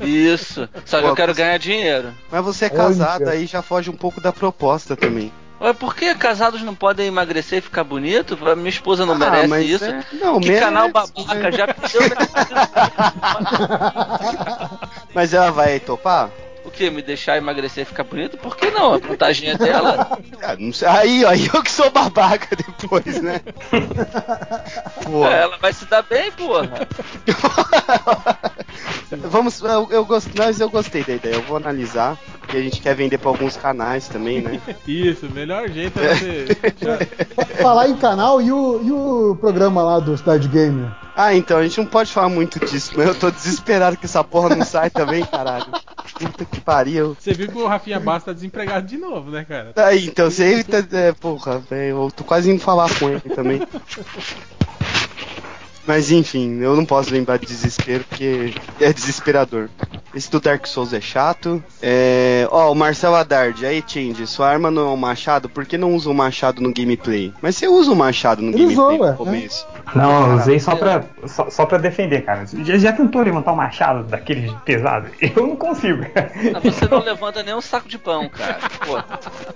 Isso. Só que Pô, eu quero você- ganhar dinheiro. Mas você é Olha. casado, aí já foge um pouco da proposta também. Ué, por que casados não podem emagrecer e ficar bonito? Minha esposa não Ah, merece mas isso. é- Não, que merece, canal babaca, né? já pediu. [LAUGHS] Mas ela vai topar? O que? Me deixar emagrecer e ficar bonito? Por que não? A vantagem é dela. [LAUGHS] Ah, não sei. Aí, ó, aí eu que sou babaca depois, né? [LAUGHS] Ela vai se dar bem, porra. Vamos, eu, eu gost, mas eu gostei da ideia. Eu vou analisar. Que a gente quer vender pra alguns canais também, né? [LAUGHS] Isso, o melhor jeito é você. Fa- Falar em canal e o, e o programa lá do Cidade Gamer. Ah, então, a gente não pode falar muito disso, mas eu tô desesperado que essa porra não sai também, caralho. Puta que pariu. Você viu que o Rafinha Bastos tá desempregado de novo, né, cara? Aí, então, se ele tá. É, porra, velho, eu tô quase indo falar com ele também. Mas enfim, eu não posso lembrar de desespero porque é desesperador. Esse do Dark Souls é chato. É. Ó, o Marcel Haddad, aí, Change, sua arma não é um machado, por que não usa o machado no gameplay? Mas você usa o machado no Ele gameplay usou, ué, no começo. Não, eu usei só pra, só, só pra defender, cara. Já, já tentou levantar um machado daqueles pesados? [LAUGHS] Eu não consigo. Ah, Você não [LAUGHS] levanta nem um saco de pão, cara. Pô,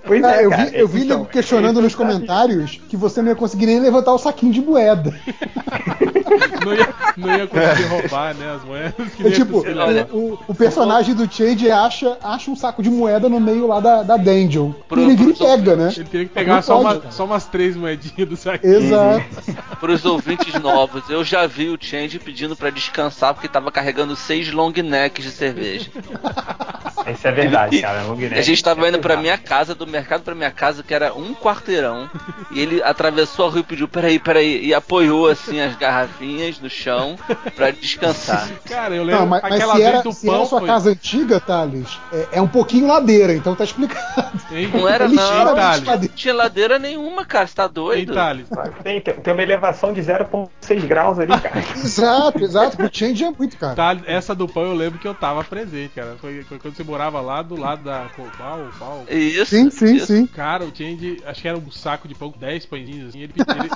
Pois É, é, eu cara. vi, eu vi Então, questionando nos comentários que você não ia conseguir nem levantar o saquinho de moeda. [LAUGHS] Não ia, não ia conseguir roubar, né, as moedas. Que nem tipo, né? o, o- personagem do Chade acha, acha um saco de moeda no meio lá da, da dungeon. Pro- e ele e pega, né? Ele teria que pegar só, pode, uma- só umas três moedinhas do saco. Exato. pros ouvintes novos, eu já vi o Change pedindo pra descansar porque tava carregando seis long necks de cerveja. Isso é verdade, cara. Long neck A gente tava é indo pra pesado. minha casa, do mercado pra minha casa, que era um quarteirão, e ele atravessou a rua e pediu, peraí, peraí, e apoiou assim as garrafinhas no chão pra descansar. Cara, eu lembro Não, mas, mas aquela se vez era, do se era pão. sua foi- casa antiga, Thales, é, é um pouquinho ladeira, então tá explicado. Não era não, Thales. não tinha ladeira nenhuma, cara, você tá doido? Thales? Tem, tem, tem uma elevação de 0,6 graus ali, cara. [LAUGHS] Exato, exato. O change é muito, cara. Thales, essa do pão eu lembro que eu tava presente, cara. Foi, foi quando você morava lá do lado da. Qual? Qual? Isso. Sim, sim, isso. sim. Cara, o Change, acho que era um saco de pão, 10 pãezinhos assim. Ele, pediu- ele-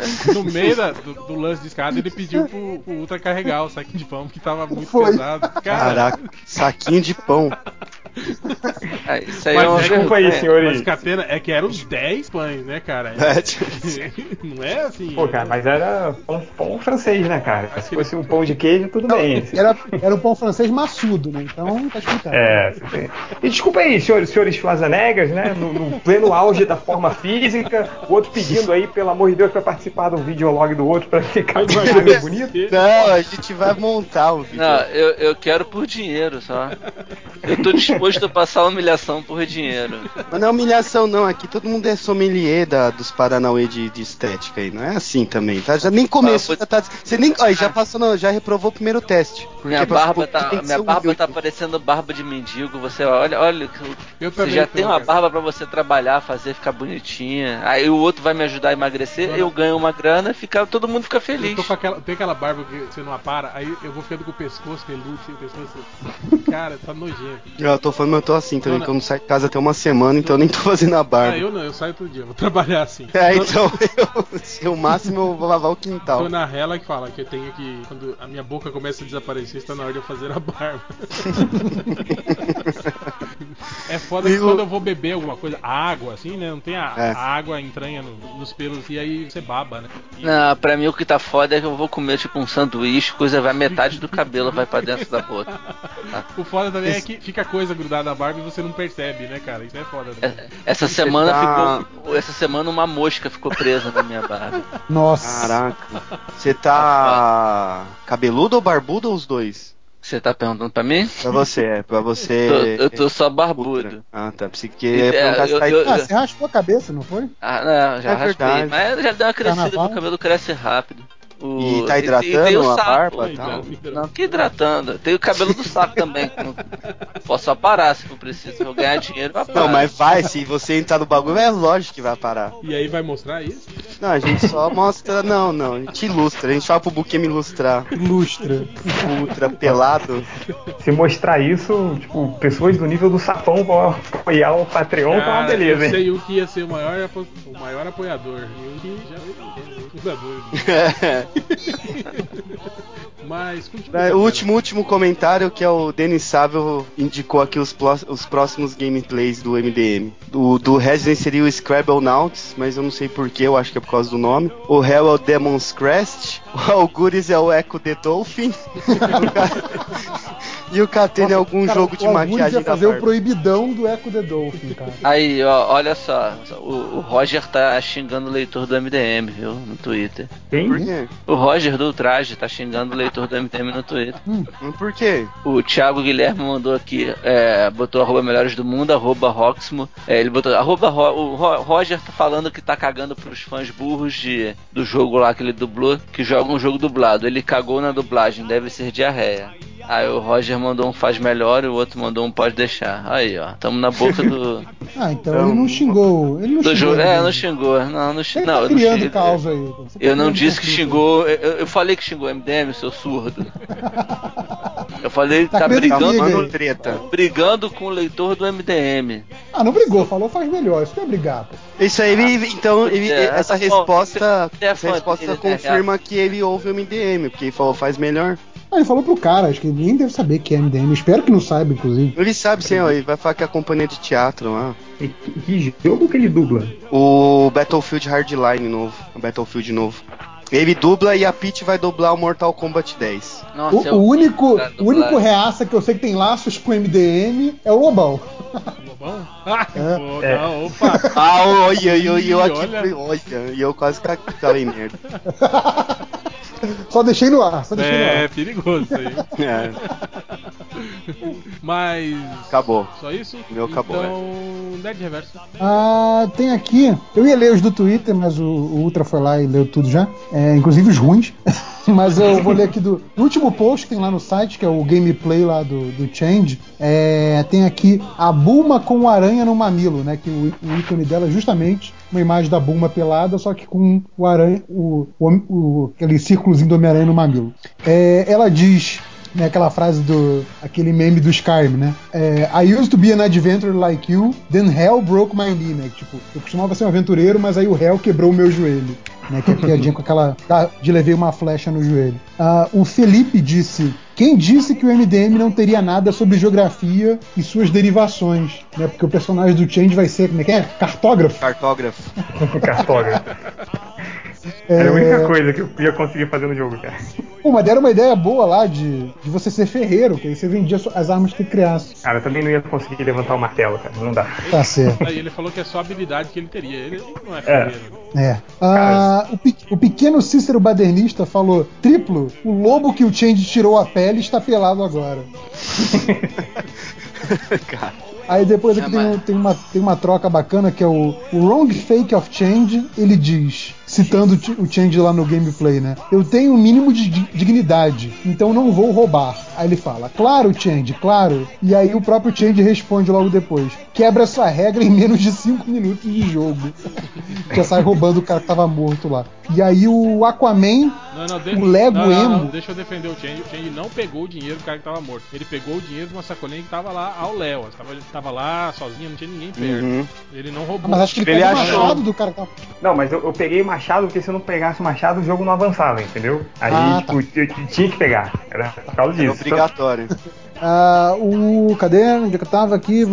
[LAUGHS] no meio da- do, do lance de escada, ele pediu pro, pro Ultra carregar o saquinho de pão, que tava muito Foi. pesado. Cara, Caraca, saquinho de pão. Ah, isso aí Mas é uma é vergonha. Desculpa aí, senhor. mas catena é que eram os 10 pães, né, cara? É, tipo, [LAUGHS] Não é assim. Pô, cara, mas era pão, pão francês, né, cara? Acho Se fosse um pão de queijo, tudo bem. Era, era um pão francês maçudo, né? Então tá explicado. É, sim. e desculpa aí, senhores, senhores Schwarzenegger, né? No, no pleno auge da forma física, o outro pedindo aí, pelo amor de Deus, pra participar do videolog do outro pra ficar mais bonito. Não, a gente vai montar o vídeo. Não, eu, eu quero por dinheiro só. Eu tô disposto a passar humilhação por dinheiro. Mas não é humilhação, não. Aqui todo mundo é sommelier da, dos Paranauê de, de estética aí. Não é assim também, tá? Já nem começou. Ah, já tá, você nem. Ó, já passou, não, já reprovou o primeiro teste. Minha barba tá, minha barba tá parecendo barba de mendigo. Você olha, olha, Eu você também já tem uma cara. barba pra você trabalhar, fazer ficar bonitinha. Aí o outro vai me ajudar a emagrecer, eu ganho uma grana, fica, todo mundo fica Eu feliz. tô com aquela, tem aquela barba que você não apara, aí eu vou ficando com o pescoço peludo, o pescoço. [LAUGHS] Cara, tá nojento. Eu tô falando, mas eu tô assim também, Não, que eu não saio de casa até uma semana, então eu nem tô fazendo a barba. Ah, eu não, eu saio todo dia, vou trabalhar assim. É, então eu, o máximo eu vou lavar o quintal. Tô na rela que fala que eu tenho que. Quando a minha boca começa a desaparecer, está na hora de eu fazer a barba. [LAUGHS] é foda que E o- quando eu vou beber alguma coisa, água, assim, né? Não tem a, É. a água entranha no- nos pelos e aí você baba, né? E- Não, pra mim o que tá foda é que eu vou comer tipo um sanduíche, coisa vai metade do cabelo vai pra dentro da boca. [LAUGHS] O foda também é que fica coisa grudada na barba e você não percebe, né, cara? Isso é foda. Né? Essa semana tá- ficou. Essa semana uma mosca ficou presa na minha barba. Nossa. Caraca. Você tá cabeludo ou barbudo ou os dois? Você tá perguntando pra mim? Pra você, é. Pra você. [LAUGHS] Tô- eu tô só barbudo. Ah, tá. Pensei que ia É, perguntar se tá eu- Ah, você raspou a cabeça, não foi? Ah, não, já É raspei. verdade. Mas já deu uma crescida, Carnaval? meu cabelo cresce rápido. O- E tá e- e hidratando o a saco. barba e tal? Hidratando. Não, que hidratando. Tem o cabelo do saco também. não- [LAUGHS] Posso só parar se for preciso. Se eu ganhar dinheiro, vai parar. Não, mas vai, se você entrar no bagulho, é lógico que vai parar. E aí vai mostrar isso? Não, a gente só mostra. Não, não, a gente ilustra. A gente fala pro Buquê me ilustrar. Ilustra. Ultra pelado. Se mostrar isso, tipo, pessoas do nível do sapão vão apoiar o Patreon, tá uma Cara, beleza, eu hein? sei o que ia ser o maior, o maior apoiador. E o que já é o fundador. Mas continua. É, o último, último comentário que é o Denis Sável indicou aqui os, os próximos gameplays do MDM. O do Resident seria o Scrabble Nauts, mas eu não sei porquê, eu acho que é por causa do nome. O Hell é o Demon's Crest. [LAUGHS] O Algures é o Echo the Dolphin. [LAUGHS] e o Catena é algum Cara, jogo de o maquiagem ia da fazer o proibidão do Echo the Dolphin, [LAUGHS] cara. Aí, ó, olha só. O, o Roger tá xingando o leitor do MDM, viu? No Twitter. Quem? Por quê? O Roger do Traje tá xingando o leitor do MDM no Twitter. Mas Por quê? O Thiago Guilherme mandou aqui, é, botou arroba melhores do mundo, arroba Roxmo. É, ele botou arroba Ro- o Ro- Roger tá falando que tá cagando pros fãs burros de, do jogo lá que ele dublou, que joga um jogo dublado. Ele cagou na dublagem, deve ser diarreia. Aí o Roger mandou um faz melhor e o outro mandou um pode deixar. Aí, ó, tamo na boca do, Ah, então ele não xingou. Ele não do xingou. jogo. É, não xingou. Não, não, xi- Ele não, tá eu não criando causa aí. Você tá Eu não criando disse que xingou. Eu, eu falei que xingou o MDM, seu surdo. [LAUGHS] Eu falei que Tá tá, brigando, aí. treta. brigando com o leitor do MDM. Ah, não brigou, falou faz melhor. Isso não é brigar, pô. Isso aí, ele, então, ele- É, essa bom, resposta, você é essa resposta né, confirma que ele ouve o MDM, porque ele falou faz melhor. Ah, ele falou pro cara, acho que ninguém deve saber que é MDM. Espero que não saiba, inclusive. Ele sabe sim, ó, ele vai falar que é a companhia de teatro lá. E que, que jogo que ele dubla? O Battlefield Hardline novo, o Battlefield novo. Ele dubla e a Peach vai dublar o Mortal Kombat 10. Nossa, O, eu- o único, o único reaça que eu sei que tem laços com MDM é o Lobão. Lobão? [LAUGHS] Ah, É. pô, É. não, opa. Ah, olha, eu, eu, eu aqui, Olha. olha, e eu quase falei merda. [LAUGHS] Só deixei no ar, só deixei no É ar. perigoso isso aí. [LAUGHS] É, Mas. acabou. Só isso? O meu acabou, Então, Nerd Reverso. Ah, tem aqui. Eu ia ler os do Twitter, mas o, o Ultra foi lá e leu tudo já. É, inclusive os ruins. [LAUGHS] mas eu vou ler aqui do, último post que tem lá no site, que é o gameplay lá do, do Change. É, tem aqui a Bulma com aranha no mamilo, né? Que o, o ícone dela é justamente uma imagem da Bulma pelada, só que com o aranha, o, o, o- aquele círculozinho do Homem-Aranha no mamilo. É, ela diz né, aquela frase do aquele meme do Skyrim, né? É, I used to be an adventurer like you, then hell broke my knee, né? Tipo, eu costumava ser um aventureiro, mas aí o hell quebrou o meu joelho. Né, que é a piadinha com aquela de levei uma flecha no joelho. Ah, o Felipe disse: quem disse que o MDM não teria nada sobre geografia e suas derivações? Né, porque o personagem do Change vai ser, como é que é? Cartógrafo. Cartógrafo. [LAUGHS] Cartógrafo. Era a única coisa que eu ia conseguir fazer no jogo, cara. Pô, mas deram uma ideia boa lá de, de você ser ferreiro, que aí você vendia as armas que criasse. Cara, eu também não ia conseguir levantar o martelo, cara. Não dá. Tá certo. Aí ele falou que é só a habilidade que ele teria. Ele não é É. ferreiro. É. Ah, o, pe- o pequeno Cícero Badernista falou: triplo, o lobo que o Change tirou a pele está pelado agora. [LAUGHS] Cara, Aí depois aqui É, tem, mas- tem uma, tem uma troca bacana que é o, o Wrong Fake of Change. Ele diz, citando o Ch- o Change lá no gameplay, né? Eu tenho um mínimo de di- dignidade, então não vou roubar. Aí ele fala, claro, Change, claro. E aí o próprio Change responde logo depois: quebra essa regra em menos de 5 minutos de jogo. [LAUGHS] Já sai roubando o cara que tava morto lá. E aí o Aquaman Não, não, de... O Lego não, não, não, emo. deixa eu defender o Change. O Change não pegou o dinheiro do cara que tava morto. Ele pegou o dinheiro de uma sacolinha que tava lá ao Léo. Tava, tava lá sozinho, não tinha ninguém perto. Uhum. Ele não Ah, roubou. mas acho que ele, Ele pega o achou. machado do cara que tava. Não, mas eu, eu peguei o machado porque se eu não pegasse o machado, o jogo não avançava, entendeu? Aí, Ah, tipo, eu, eu tinha que pegar. Era por causa é disso. obrigatório. [LAUGHS] Ah, o. Cadê? Onde é que eu tava aqui?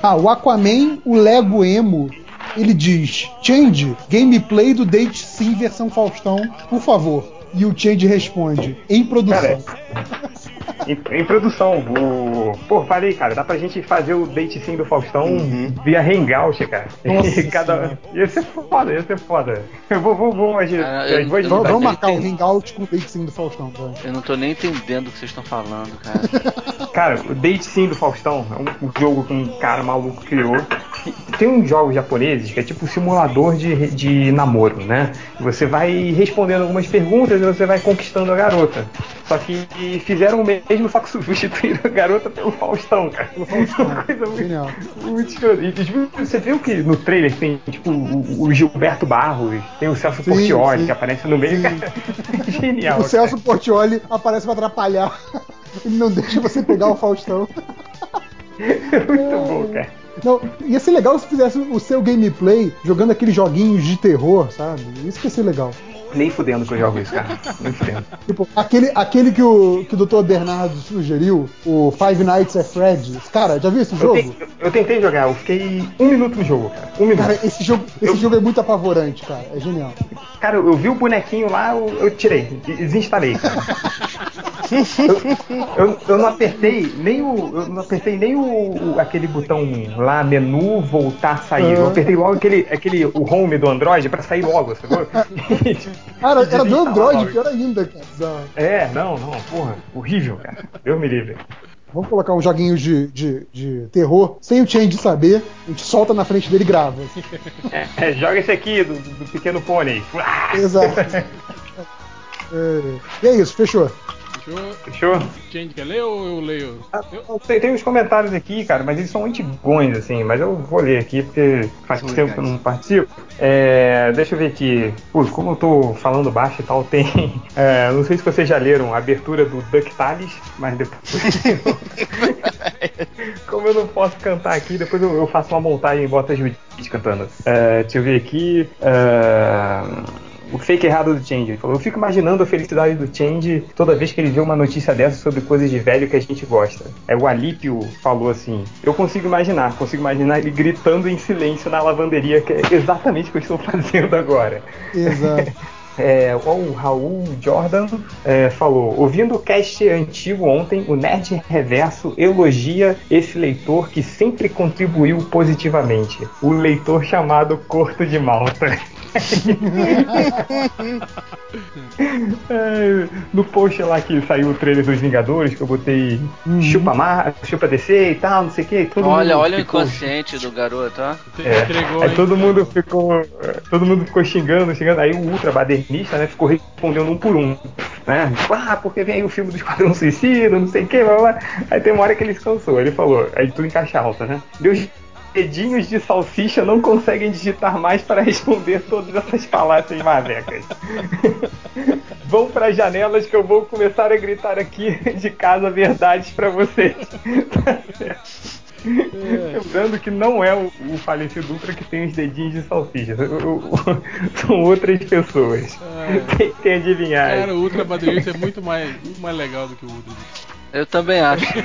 Ah, o Aquaman, o Lego Emo. Ele diz: Change, gameplay do Date Sim versão Faustão, por favor. E o Change responde: em produção. Cara, [LAUGHS] Em, em produção, o, Pô, falei, cara, dá pra gente fazer o date sim do Faustão Uhum. via Hangout, cara. Nossa [LAUGHS] Cada... Ia ser foda, ia ser foda. Eu vou, vou, vou, agir. Cara, eu- eu vou Vamos, marcar o hangout com o date sim do Faustão, tá? Eu não tô nem entendendo o que vocês estão falando, cara. Cara, o Date Sim do Faustão é um, um jogo que um cara maluco criou. Tem uns jogos japoneses que é tipo simulador de, de namoro, né? Você vai respondendo algumas perguntas e você vai conquistando a garota. Só que fizeram o mesmo, só que substituíram a garota pelo Faustão, cara. Pelo Faustão. [LAUGHS] Coisa muito, Genial. muito escrota. E, tipo, Você viu que no trailer tem tipo o, o Gilberto Barros, tem o Celso Sim, Portioli sim. que aparece no meio. Cara. [LAUGHS] Genial. O Celso Portioli aparece pra atrapalhar. [LAUGHS] Ele não deixa você pegar o Faustão. cara. muito bom, cara. Não, ia ser legal se fizesse o seu gameplay jogando aqueles joguinhos de terror, sabe? Isso que ia ser legal. Nem fudendo que eu jogo isso, cara. Nem fudendo. Tipo, aquele, aquele que, o, que o Dr. Bernardo sugeriu, o Five Nights at Freddy's. Cara, já viu esse Eu, jogo? te- eu tentei jogar, eu fiquei um minuto no jogo, cara. Um minuto. Cara, esse jogo, esse Eu- jogo é muito apavorante, cara. É genial. Cara, eu vi o bonequinho lá, eu, eu tirei, desinstalei, cara. eu, eu- eu não apertei nem o. Eu não apertei nem o, o- aquele botão lá, menu, voltar, sair. Eu Aham. apertei logo aquele, aquele o home do Android pra sair logo, sacou? [LAUGHS] Cara, era do Android, pior ainda, cara. É, não, não, porra, horrível, cara. Deus me livre. Vamos colocar um joguinho de, de, de terror, sem o Change saber, a gente solta na frente dele e grava. É, é, joga esse aqui do, do pequeno pônei. Exato. [LAUGHS] É, e é isso, fechou. Fechou? Fechou? Change quer ler ou eu leio? Ah, Tem, tem uns comentários aqui, cara, mas eles são antigões, assim, mas eu vou ler aqui porque faz São tempo que eu não participo. É, deixa eu ver aqui. Putz, como eu tô falando baixo e tal, tem. [LAUGHS] é, não sei se vocês já leram a abertura do DuckTales, mas depois. [LAUGHS] [LAUGHS] como eu não posso cantar aqui, depois eu, eu faço uma montagem e boto a Judite cantando. É, deixa eu ver aqui. é, o fake errado do Change. Ele falou: Eu fico imaginando a felicidade do Change toda vez que ele vê uma notícia dessa sobre coisas de velho que a gente gosta. É o Alípio falou assim: Eu consigo imaginar, consigo imaginar ele gritando em silêncio na lavanderia, que é exatamente o que eu estou [LAUGHS] fazendo agora. Exato. [LAUGHS] É, o Raul Jordan é, falou: ouvindo o cast antigo ontem, o Nerd Reverso elogia esse leitor que sempre contribuiu positivamente. O leitor chamado Corto de Malta. [LAUGHS] É, [LAUGHS] no post lá que saiu o trailer dos Vingadores, que eu botei chupa, mar, chupa DC e tal, não sei o que. Todo olha, mundo olha o ficou- inconsciente do garoto, ó. é, Entregou, aí hein? todo mundo ficou. Todo mundo ficou xingando, xingando. Aí o ultra badernista, né, ficou respondendo um por um. Né? Tipo, ah, porque vem aí o filme do Esquadrão Suicida, não sei o que, blá, blá. Aí tem uma hora que ele se cansou. Ele falou, aí tudo em caixa alta, né? Meus dedinhos de salsicha não conseguem digitar mais para responder todas essas falácias mavecas. [LAUGHS] Vão para janelas que eu vou começar a gritar aqui de casa verdades para vocês. Certo. [LAUGHS] Lembrando que não é o, o falecido Ultra que tem os dedinhos de salsicha. O- o- [LAUGHS] são outras pessoas. Ah, Tem que adivinhar. Cara, o Ultra Badrista é muito mais, muito mais legal do que o Ultra. Eu também acho? [LAUGHS]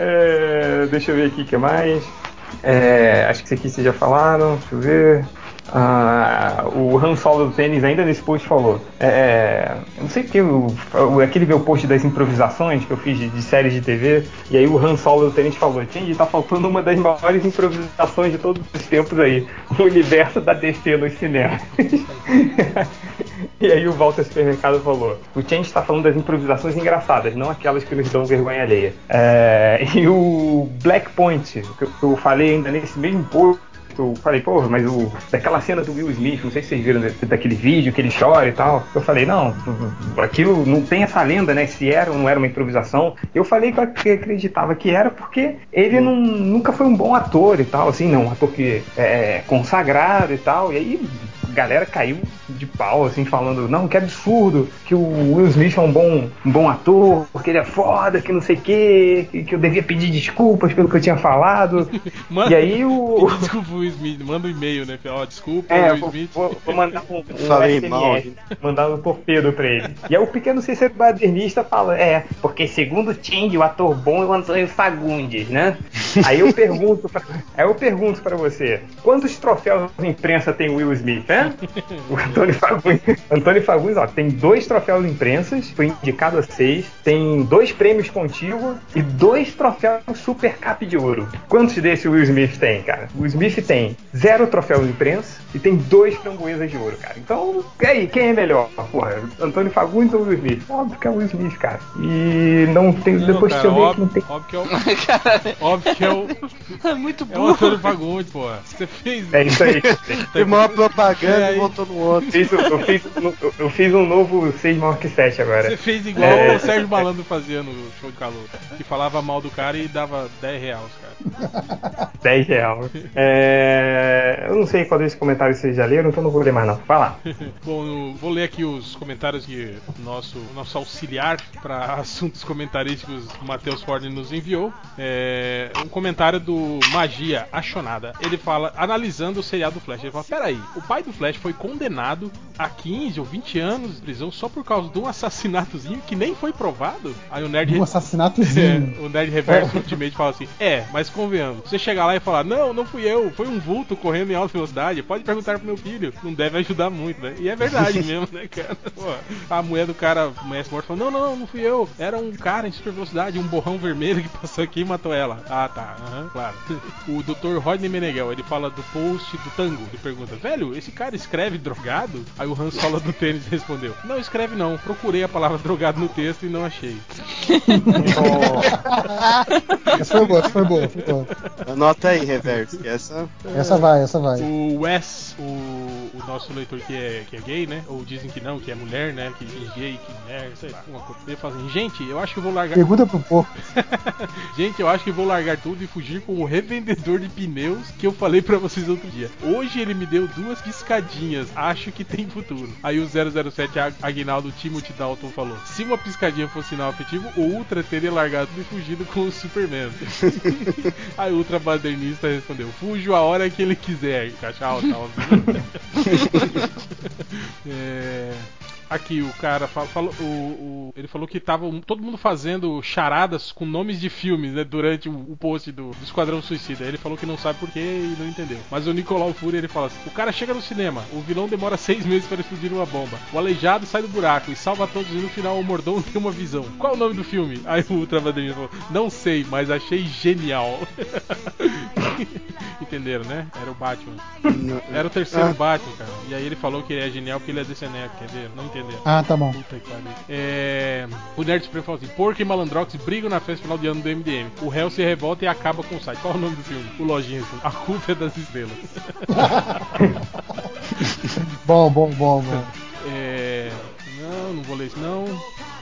É, deixa eu ver aqui o que mais. É, acho que isso aqui vocês já falaram. Deixa eu ver. Ah, o Han Solo do tênis ainda nesse post falou. É, eu não sei porque o, aquele meu post das improvisações que eu fiz de, de séries de TV, e aí o Han Solo do tênis falou: Tinha, tá faltando uma das maiores improvisações de todos os tempos aí, o universo da DC nos cinemas. [LAUGHS] e aí o Walter Supermercado falou: O Change está falando das improvisações engraçadas, não aquelas que nos dão vergonha alheia. É, [LAUGHS] e o Black Point, que eu falei ainda nesse mesmo post eu falei, pô, mas o, daquela cena do Will Smith, não sei se vocês viram da- daquele vídeo que ele chora e tal. Eu falei, não, aquilo não tem essa lenda, né? Se era ou não era uma improvisação. Eu falei que eu ac- acreditava que era porque ele não, nunca foi um bom ator e tal, assim, não, um ator que é consagrado e tal. E aí galera caiu de pau, assim, falando, não, que absurdo, que o Will Smith é um bom, um bom ator, porque ele é foda, que não sei o quê, que, que eu devia pedir desculpas pelo que eu tinha falado. [LAUGHS] Manda- E aí o. [LAUGHS] Desculpa o Will Smith, manda um e-mail, né? Ó, desculpa, É, Will Smith. vou- vou mandar um, um Falei SMS, mal. mandar um torpedo pra ele. E aí o pequeno Cícero badernista fala, é, porque segundo Change, o ator bom é o Antônio Fagundes, né? Aí eu pergunto pra, [LAUGHS] aí eu pergunto pra você, quantos troféus de imprensa tem o Will Smith, é? Né? O Antônio Fagundes, Antônio Fagundes, ó, tem dois troféus imprensas, foi indicado a seis, tem dois prêmios contíguos e dois troféus Super Cap de ouro. Quantos desses o Will Smith tem, cara? O Will Smith tem zero troféus imprensa e tem dois framboesas de ouro, cara. Então, e aí, quem é melhor? Porra, Antônio Fagundes ou Will Smith? Óbvio que é o Will Smith, cara. E não tem. Não, depois cara, que eu ver óbvio, não tem. óbvio que é o. [LAUGHS] óbvio que é o. [LAUGHS] É muito É o Antônio Fagundes, pô. Você fez. É isso aí. Tem uma propaganda É, e voltou no outro. Fiz- eu, fiz, eu- fiz um novo 6 maior que 7 agora. Você fez igual É. o Sérgio Malandro fazia no show de calor. Que falava mal do cara e dava 10 reais, cara. [LAUGHS] 10 reais. É, eu não sei qual desses comentários vocês já leram, então não vou ler mais não. Vai lá. [LAUGHS] Bom, eu vou ler aqui os comentários que o nosso, nosso auxiliar para [LAUGHS] assuntos comentarísticos, Matheus Ford, nos enviou. É, um comentário do Magia Achonada. Ele fala, analisando o seriado do Flash, ele fala: Peraí, o pai do Flash foi condenado a 15 ou 20 anos de prisão só por causa de um assassinatozinho que nem foi provado? Aí o Nerd. Um assassinatozinho. [LAUGHS] É, o Nerd Reverso Ultimate fala assim: É, mas convenhamos, você chegar lá e falar, não, não fui eu, foi um vulto correndo em alta velocidade, pode perguntar pro meu filho, não deve ajudar muito, né? E é verdade [LAUGHS] mesmo, né, cara? Pô, a mulher do cara, a mulher morta, falou: Não, não, não fui eu, era um cara em super velocidade, um borrão vermelho que passou aqui e matou ela. Ah, tá, claro. [LAUGHS] O Dr. Rodney Meneghel, ele fala do post do Tango, ele pergunta: Velho, esse cara escreve drogado? Aí o Han Solo do tênis respondeu: Não escreve não, procurei a palavra drogado no texto e não achei. Essa foi boa, essa foi boa, foi boa. Anota aí, Reverso, essa. Essa vai, essa vai. O Wes, o, o nosso leitor que é, que é gay, né? Ou dizem que não, que é mulher, né? Que diz gay, que mulher, sei lá, alguma coisa. Ele fala assim, gente, eu acho que vou largar. Pergunta pro porco. [LAUGHS] gente, eu acho que vou largar tudo e fugir com o revendedor de pneus que eu falei pra vocês outro dia. Hoje ele me deu duas piscadinhas, acho que tem futuro. Aí o 007 Ag- Aguinaldo Timothy Dalton falou: se uma piscadinha fosse sinal afetivo, o Ultra teria largado tudo e fugido com o Superman. [LAUGHS] Aí o Ultra Badernista respondeu: fujo a hora que ele quiser. Caixa alta, óbvio. [LAUGHS] [LAUGHS] [LAUGHS] é. Aqui o cara falou, o, o- ele falou que tava todo mundo fazendo charadas com nomes de filmes, né, durante o, o post do, do Esquadrão Suicida. Ele falou que não sabe porquê e não entendeu. Mas o Nicolau Fury ele fala assim: o cara chega no cinema, o vilão demora [LAUGHS] seis meses para explodir uma bomba, o aleijado sai do buraco e salva todos e no final o mordomo [LAUGHS] tem uma visão. Qual o nome do filme? Aí o Badernista falou: não sei, mas achei genial. [LAUGHS] Entenderam, né? Era o Batman. Era o terceiro Ah. Batman, cara. E aí ele falou que ele é genial porque ele é desse neco, quer ver? Não Ah, tá bom. Puta que pariu. É... O Nerd Supremo falou assim: Porco e Malandrox brigam na festa final de ano do MDM. O réu se revolta e acaba com o site. Qual o nome do filme? O Lojinha. A culpa é das estrelas. [LAUGHS] Bom, bom, bom, bom. É... Não, não vou ler isso não.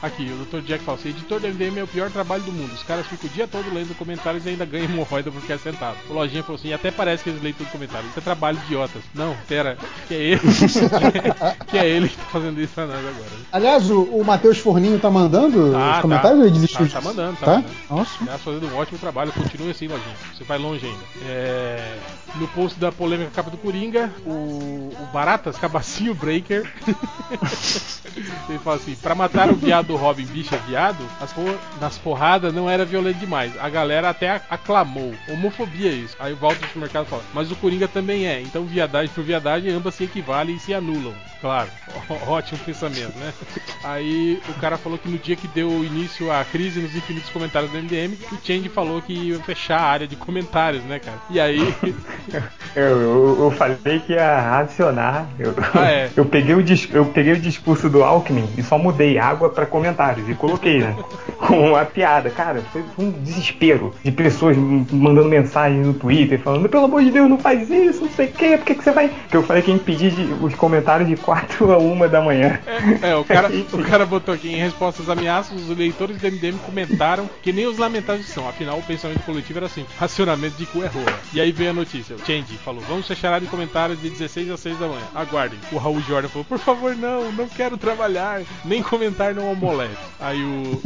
Aqui, o Dr. Jack fala assim: editor do MDM é o pior trabalho do mundo. Os caras ficam o dia todo lendo comentários e ainda ganham hemorroida porque é sentado. O Lojinha falou assim: e até parece que eles leem tudo comentário. Isso é trabalho de idiotas. Não, pera, que é ele. [LAUGHS] que é ele que tá fazendo isso nós agora. Aliás, o, o Matheus Forninho tá mandando Tá, os tá. comentários? Ele desistiu Tá, tá mandando, tá tá? mandando. Nossa. Aliás, fazendo um ótimo trabalho. Continue assim, Lojinha. Você vai longe ainda. É, No post da polêmica capa do Coringa, o, o Baratas, Cabacinho Breaker, [LAUGHS] ele fala assim: pra matar o viado do Robin, bicha viado, as por- nas porradas não era violento demais. A galera até aclamou. Homofobia é isso. Aí o Walter do supermercado fala: mas o Coringa também é. Então viadagem por viadagem ambas se equivalem e se anulam. Claro, ótimo pensamento, né? Aí o cara falou que no dia que deu início à crise nos infinitos comentários do MDM, o Change falou que ia fechar a área de comentários, né, cara? E aí. [LAUGHS] Eu, eu, eu falei que ia adicionar. Eu, Ah, é. [LAUGHS] eu, peguei o, dis- eu peguei o discurso do Alckmin e só mudei água pra comentários e coloquei, né? Com [LAUGHS] uma piada. Cara, foi um desespero de pessoas mandando mensagem no Twitter falando: pelo amor de Deus, não faz isso, não sei o quê, por que, que você vai. Que eu falei que impedir os comentários de 4 a 1 da manhã. É, o cara, [LAUGHS] o cara botou aqui em resposta às ameaças, os leitores do MDM comentaram que nem os lamentáveis são. Afinal, o pensamento coletivo era assim: racionamento de cu é rola. E aí veio a notícia: o Change falou, vamos fechar a área de comentários de 16 às 6 da manhã. Aguardem. O Raul Jordan falou, por favor, não, não quero trabalhar, nem comentar não Aí o,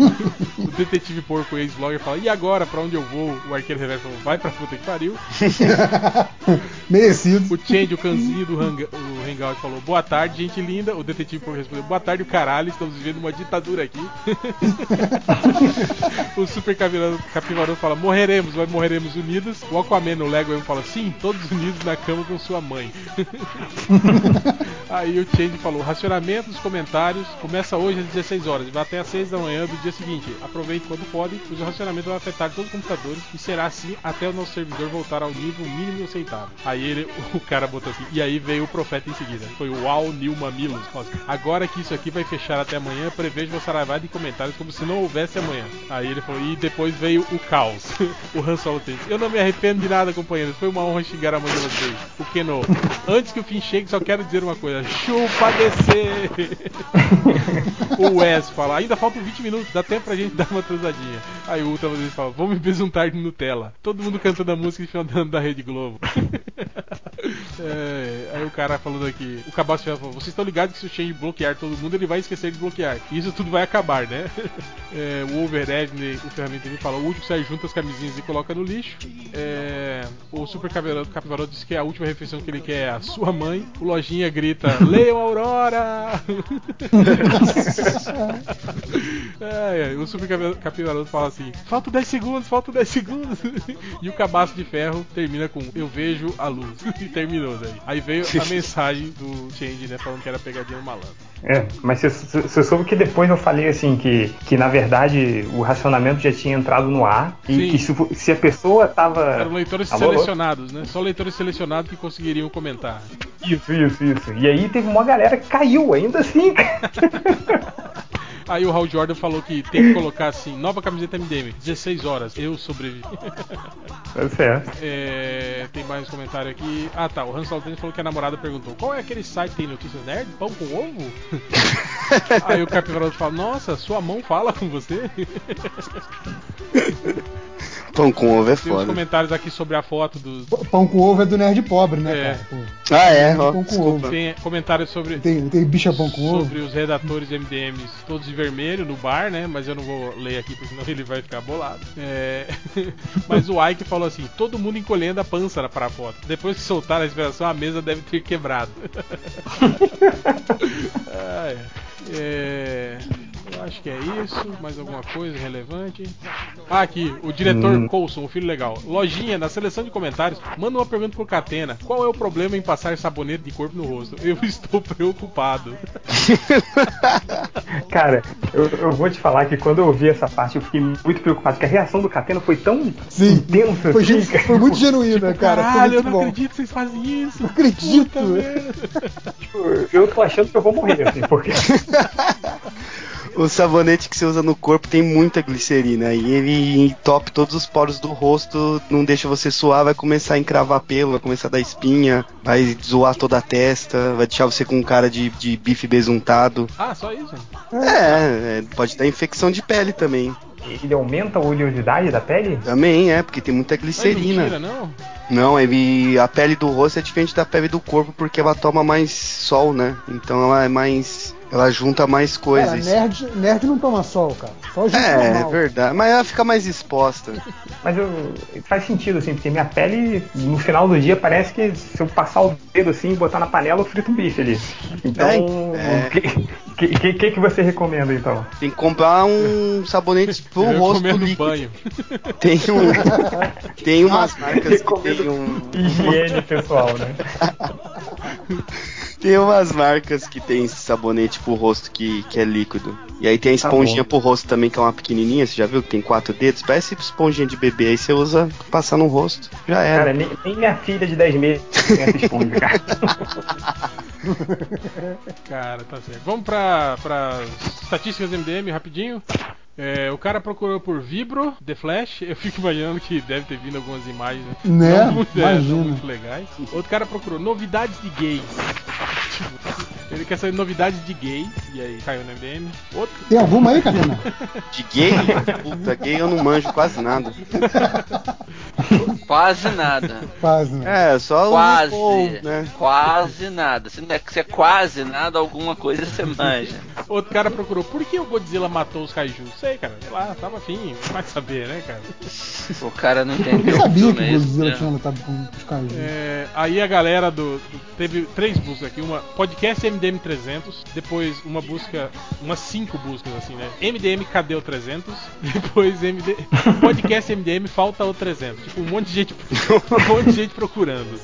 o detetive porco ex-blogger fala, e agora, pra onde eu vou? O arqueiro reverso falou, vai pra puta que pariu. [LAUGHS] Merecido. O Change, o canzinho do Hang- o Hangout falou: Boa tarde, gente linda. O detetive por respondeu: Boa tarde, o caralho. Estamos vivendo uma ditadura aqui. [LAUGHS] o Super Capivarão, fala: Morreremos, mas morreremos unidos. O Aquaman no Lego fala: Sim, todos unidos na cama com sua mãe. [LAUGHS] Aí o Change falou: Racionamento dos comentários começa hoje às 16 horas até às 6 da manhã do dia seguinte. Aproveite quando pode, pois o racionamento vai afetar todos os computadores e será assim até o nosso servidor voltar ao nível mínimo aceitável. Aí ele, [LAUGHS] o cara botou assim, e aí veio o profeta em seguida. Foi o Uau Nil Mamilos. Agora que isso aqui vai fechar até amanhã, prevejo uma saravada de comentários como se não houvesse amanhã. Aí ele falou, e depois veio o caos. [LAUGHS] o Han Solo tem. Eu não me arrependo de nada, companheiros. Foi uma honra xingar a mãe de vocês. O Keno. Antes que o fim chegue, só quero dizer uma coisa. Chupa descer! [LAUGHS] o Wes fala, ainda faltam 20 minutos, dá tempo pra gente [LAUGHS] dar uma transadinha. Aí o Ultra Valdez fala, vamos me besuntar de Nutella. Todo mundo cantando a música e andando da Rede Globo. [LAUGHS] É, aí o cara falando aqui, o Cabaço falou, vocês estão ligados que se o Shane bloquear todo mundo, ele vai esquecer de bloquear. E isso tudo vai acabar, né? [LAUGHS] É, o Overedney, o ferramenta ele fala, o último sai junta as camisinhas e coloca no lixo. É, o Super Capivarão disse que a última refeição que ele quer é a sua mãe. O Lojinha grita, [LAUGHS] leiam Aurora! [LAUGHS] é, é, o Super Capivarão fala assim, falta 10 segundos, falta 10 segundos. e o Cabaço de Ferro termina com, eu vejo a luz. Terminou daí. Aí veio a mensagem do Change, né, falando que era pegadinha no malandro. É, mas você soube que depois eu falei assim que, que na verdade o racionamento já tinha entrado no ar e Sim. que se, se a pessoa tava. Eram leitores alô? selecionados, né? Só leitores selecionados que conseguiriam comentar. Isso, isso, isso. E aí teve uma galera que caiu ainda assim. [LAUGHS] Aí o Hal Jordan falou que tem que colocar assim, nova camiseta MDM, 16 horas, eu sobrevivi. [LAUGHS] Tá certo. É, tem mais um comentário aqui. Ah tá, o Hans Alden falou que a namorada perguntou: qual é aquele site que tem notícias nerd? Pão com ovo? [LAUGHS] Aí o Capivarão fala: Nossa, sua mão fala com você? [LAUGHS] Pão com ovo é Tem uns foda. comentários aqui sobre a foto dos. Pão com ovo é do nerd pobre, né, É. cara? Ah, é, ó. Pão com ovo. Tem comentários sobre. Tem, tem bicha pão com ovo? sobre os redatores MDMs todos de vermelho no bar, né? Mas eu não vou ler aqui porque senão ele vai ficar bolado. É... [LAUGHS] Mas o Ike falou assim: todo mundo encolhendo a pança para a foto. Depois que soltaram a respiração, a mesa deve ter quebrado. [LAUGHS] Ah, é. É, Eu acho que é isso. Mais alguma coisa relevante? Ah, aqui, o diretor Hum. Coulson, o filho legal. Lojinha, na seleção de comentários, manda uma pergunta pro Catena: Qual é o problema em passar sabonete de corpo no rosto? Eu [LAUGHS] estou preocupado. [LAUGHS] Cara, eu, eu vou te falar que quando eu ouvi essa parte eu fiquei muito preocupado, porque a reação do Catena foi tão Sim. intensa Foi, assim, cara. foi muito genuína, cara. Foi Caralho, eu não bom. acredito que vocês fazem isso. Não acredito. Puta merda. Eu tô achando que eu vou morrer, assim, porque. [LAUGHS] O sabonete que você usa no corpo tem muita glicerina e ele entope todos os poros do rosto, não deixa você suar, vai começar a encravar pelo, vai começar a dar espinha, vai zoar toda a testa, vai deixar você com um cara de, de bife besuntado. Ah, só isso? É, é, pode dar infecção de pele também. Ele aumenta a oleosidade da pele? Também é, porque tem muita Mas não glicerina. tira, não? Não, ele, a pele do rosto é diferente da pele do corpo porque ela toma mais sol, né? Então ela é mais. Ela junta mais Cara, coisas. nerd, nerd não toma sol, cara. Só gente é, é normal. verdade. Mas ela fica mais exposta. Mas eu, faz sentido, assim, porque minha pele, no final do dia, parece que se eu passar o dedo assim e botar na panela, eu frito um bife ali. Então, É, o que, que, que, que você recomenda, então? Tem que comprar um sabonete pro eu rosto recomendo líquido. banho. Tem um. [LAUGHS] tem umas marcas que tem um. Higiene pessoal, né? [LAUGHS] Tem umas marcas que tem sabonete pro rosto que, que é líquido. E aí tem a esponjinha bom. pro rosto também, que é uma pequenininha, você já viu que tem quatro dedos? Parece esponjinha de bebê, aí você usa pra passar no rosto. Já era. Cara, nem, nem minha filha de 10 meses tem essa esponja, cara. [LAUGHS] Cara, tá certo. Vamos pra, pra estatísticas MDM rapidinho. É, o cara procurou por Vibro, The Flash. Eu fico imaginando que deve ter vindo algumas imagens Né? não, muito, é, não Imagina. muito legais. Outro cara procurou novidades de gays. [LAUGHS] Ele quer saber novidades de gays. E aí caiu no MDM. Outro. Tem alguma aí, Catena? De gay? [LAUGHS] Puta, gay eu não manjo quase nada. [LAUGHS] Quase nada. [LAUGHS] Quase, né? É, só o Quase. RuPaul, né? Quase nada. Se não é, se é quase nada, alguma coisa você [LAUGHS] manja. Outro cara procurou, por que o Godzilla matou os kaijus? Sei, cara, sei lá, tava afim, vai saber, né, cara? O cara não Eu entendeu. nem sabia o que o Godzilla né? tinha lutado com os caras. É, aí a galera do, do- Teve três buscas aqui: uma podcast MDM 300, depois uma busca. Umas cinco buscas assim, né? MDM cadê o 300? [LAUGHS] Depois MD, podcast MDM falta o 300. Tipo, um monte de gente, [LAUGHS] um monte de gente procurando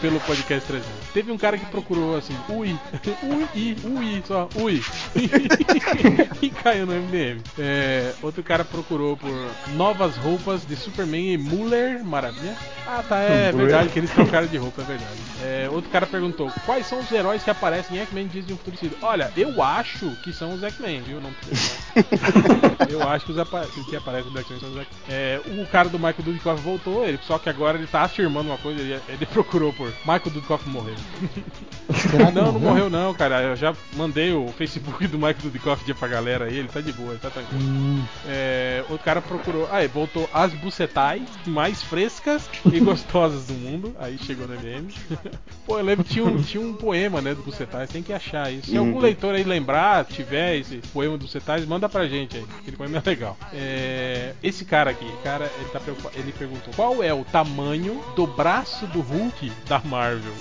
pelo podcast 300. Teve um cara que procurou assim: ui, [LAUGHS] ui, ui, só ui. [LAUGHS] e caiu no MDM. É, outro cara procurou por novas roupas de Superman e Muller, maravilha. Ah, tá, é verdade que eles trocaram de roupa, é verdade. É, outro cara perguntou: quais são os heróis que aparecem em X-Men Dias de um Futuro Esquecido? Olha, eu acho que são os X-Men, viu? Não Eu acho que os, apa que aparecem no X-Men são os X-Men. É, o cara do Michael Dudikoff voltou, ele, só que agora ele tá afirmando uma coisa, ele, ele procurou por Michael Dudikoff morreu. Não, não morreu não, cara. Eu já mandei o Facebook do Michael Dudikoff dia pra galera aí, ele tá de boa, ele tá tranquilo. Hum, É, outro cara procurou. É, voltou as bucetais mais frescas e gostosas do mundo. Aí chegou no MM. Pô, eu lembro que tinha um, tinha um poema, né, do bucetais. Tem que achar isso. Se algum Uhum. leitor aí lembrar, tiver esse poema do bucetais, manda pra gente aí. Aquele poema é legal. É, esse cara aqui, cara, ele, tá preocupado, ele perguntou qual é o tamanho do braço do Hulk da Marvel.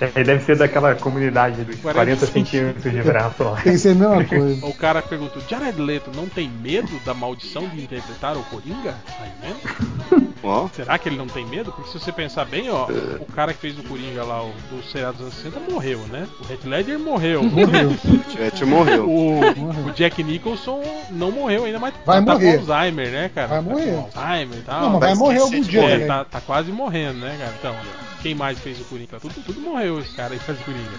É, deve ser daquela comunidade dos 40 40 centímetros de braço lá. tem que ser a mesma [LAUGHS] coisa. O cara perguntou: Jared Leto não tem medo da maldição de interpretar o Coringa? Aí mesmo? Ó. Será que ele não tem medo? Porque se você pensar bem, ó, o cara que fez o Coringa lá, o, do seriado dos anos 60, morreu, né? O Heath Ledger morreu. Morreu. [LAUGHS] Jet morreu. O, Morreu. o Jack Nicholson não morreu ainda, mas Vai tá morrer. com Alzheimer, né, cara? Vai Tá com morrer. Alzheimer e tal. Não, mas vai morrer algum dia, É, né? tá, tá quase morrendo, né, cara? Então, quem mais fez o Coringa? Tudo, tudo morreu esse cara aí faz o Coringa.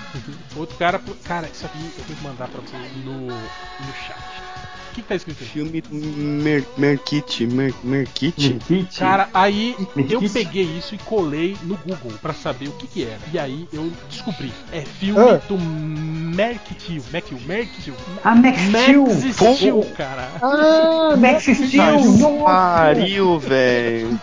Outro cara. Cara, isso aqui eu tenho que mandar pra vocês no, no chat. O que, que tá escrito aí? Filme do Mer Merkit. Mer Merkit? Kit. Cara, aí eu Kit. peguei isso e colei no Google pra saber o que que era. E aí eu descobri. É filme Ah. do. Mac Merck Steel. Ah, Max Steel! Max Steel, cara. Ah, Max Steel! Pariu, velho.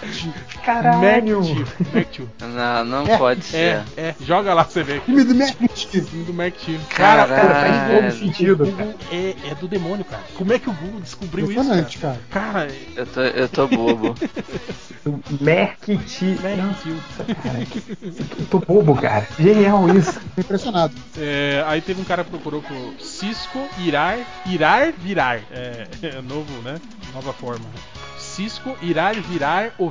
Caralho! Steel. Não, não É, pode ser. É, é. Joga lá pra você ver. filme do Mac. Filme do Mac Steel. Caralho. Faz todo o sentido, cara. Google é, é do demônio, cara. Como é que o Google descobriu isso? Impressionante, Cara? cara. Cara, Eu tô, eu tô bobo. [LAUGHS] Mac Steel. Eu tô bobo, cara. Genial isso. Tô impressionado. É, aí teve um cara que procurou por Cisco irar, irar virar. É, [LAUGHS] é novo, né? Nova forma. Cisco irar virar o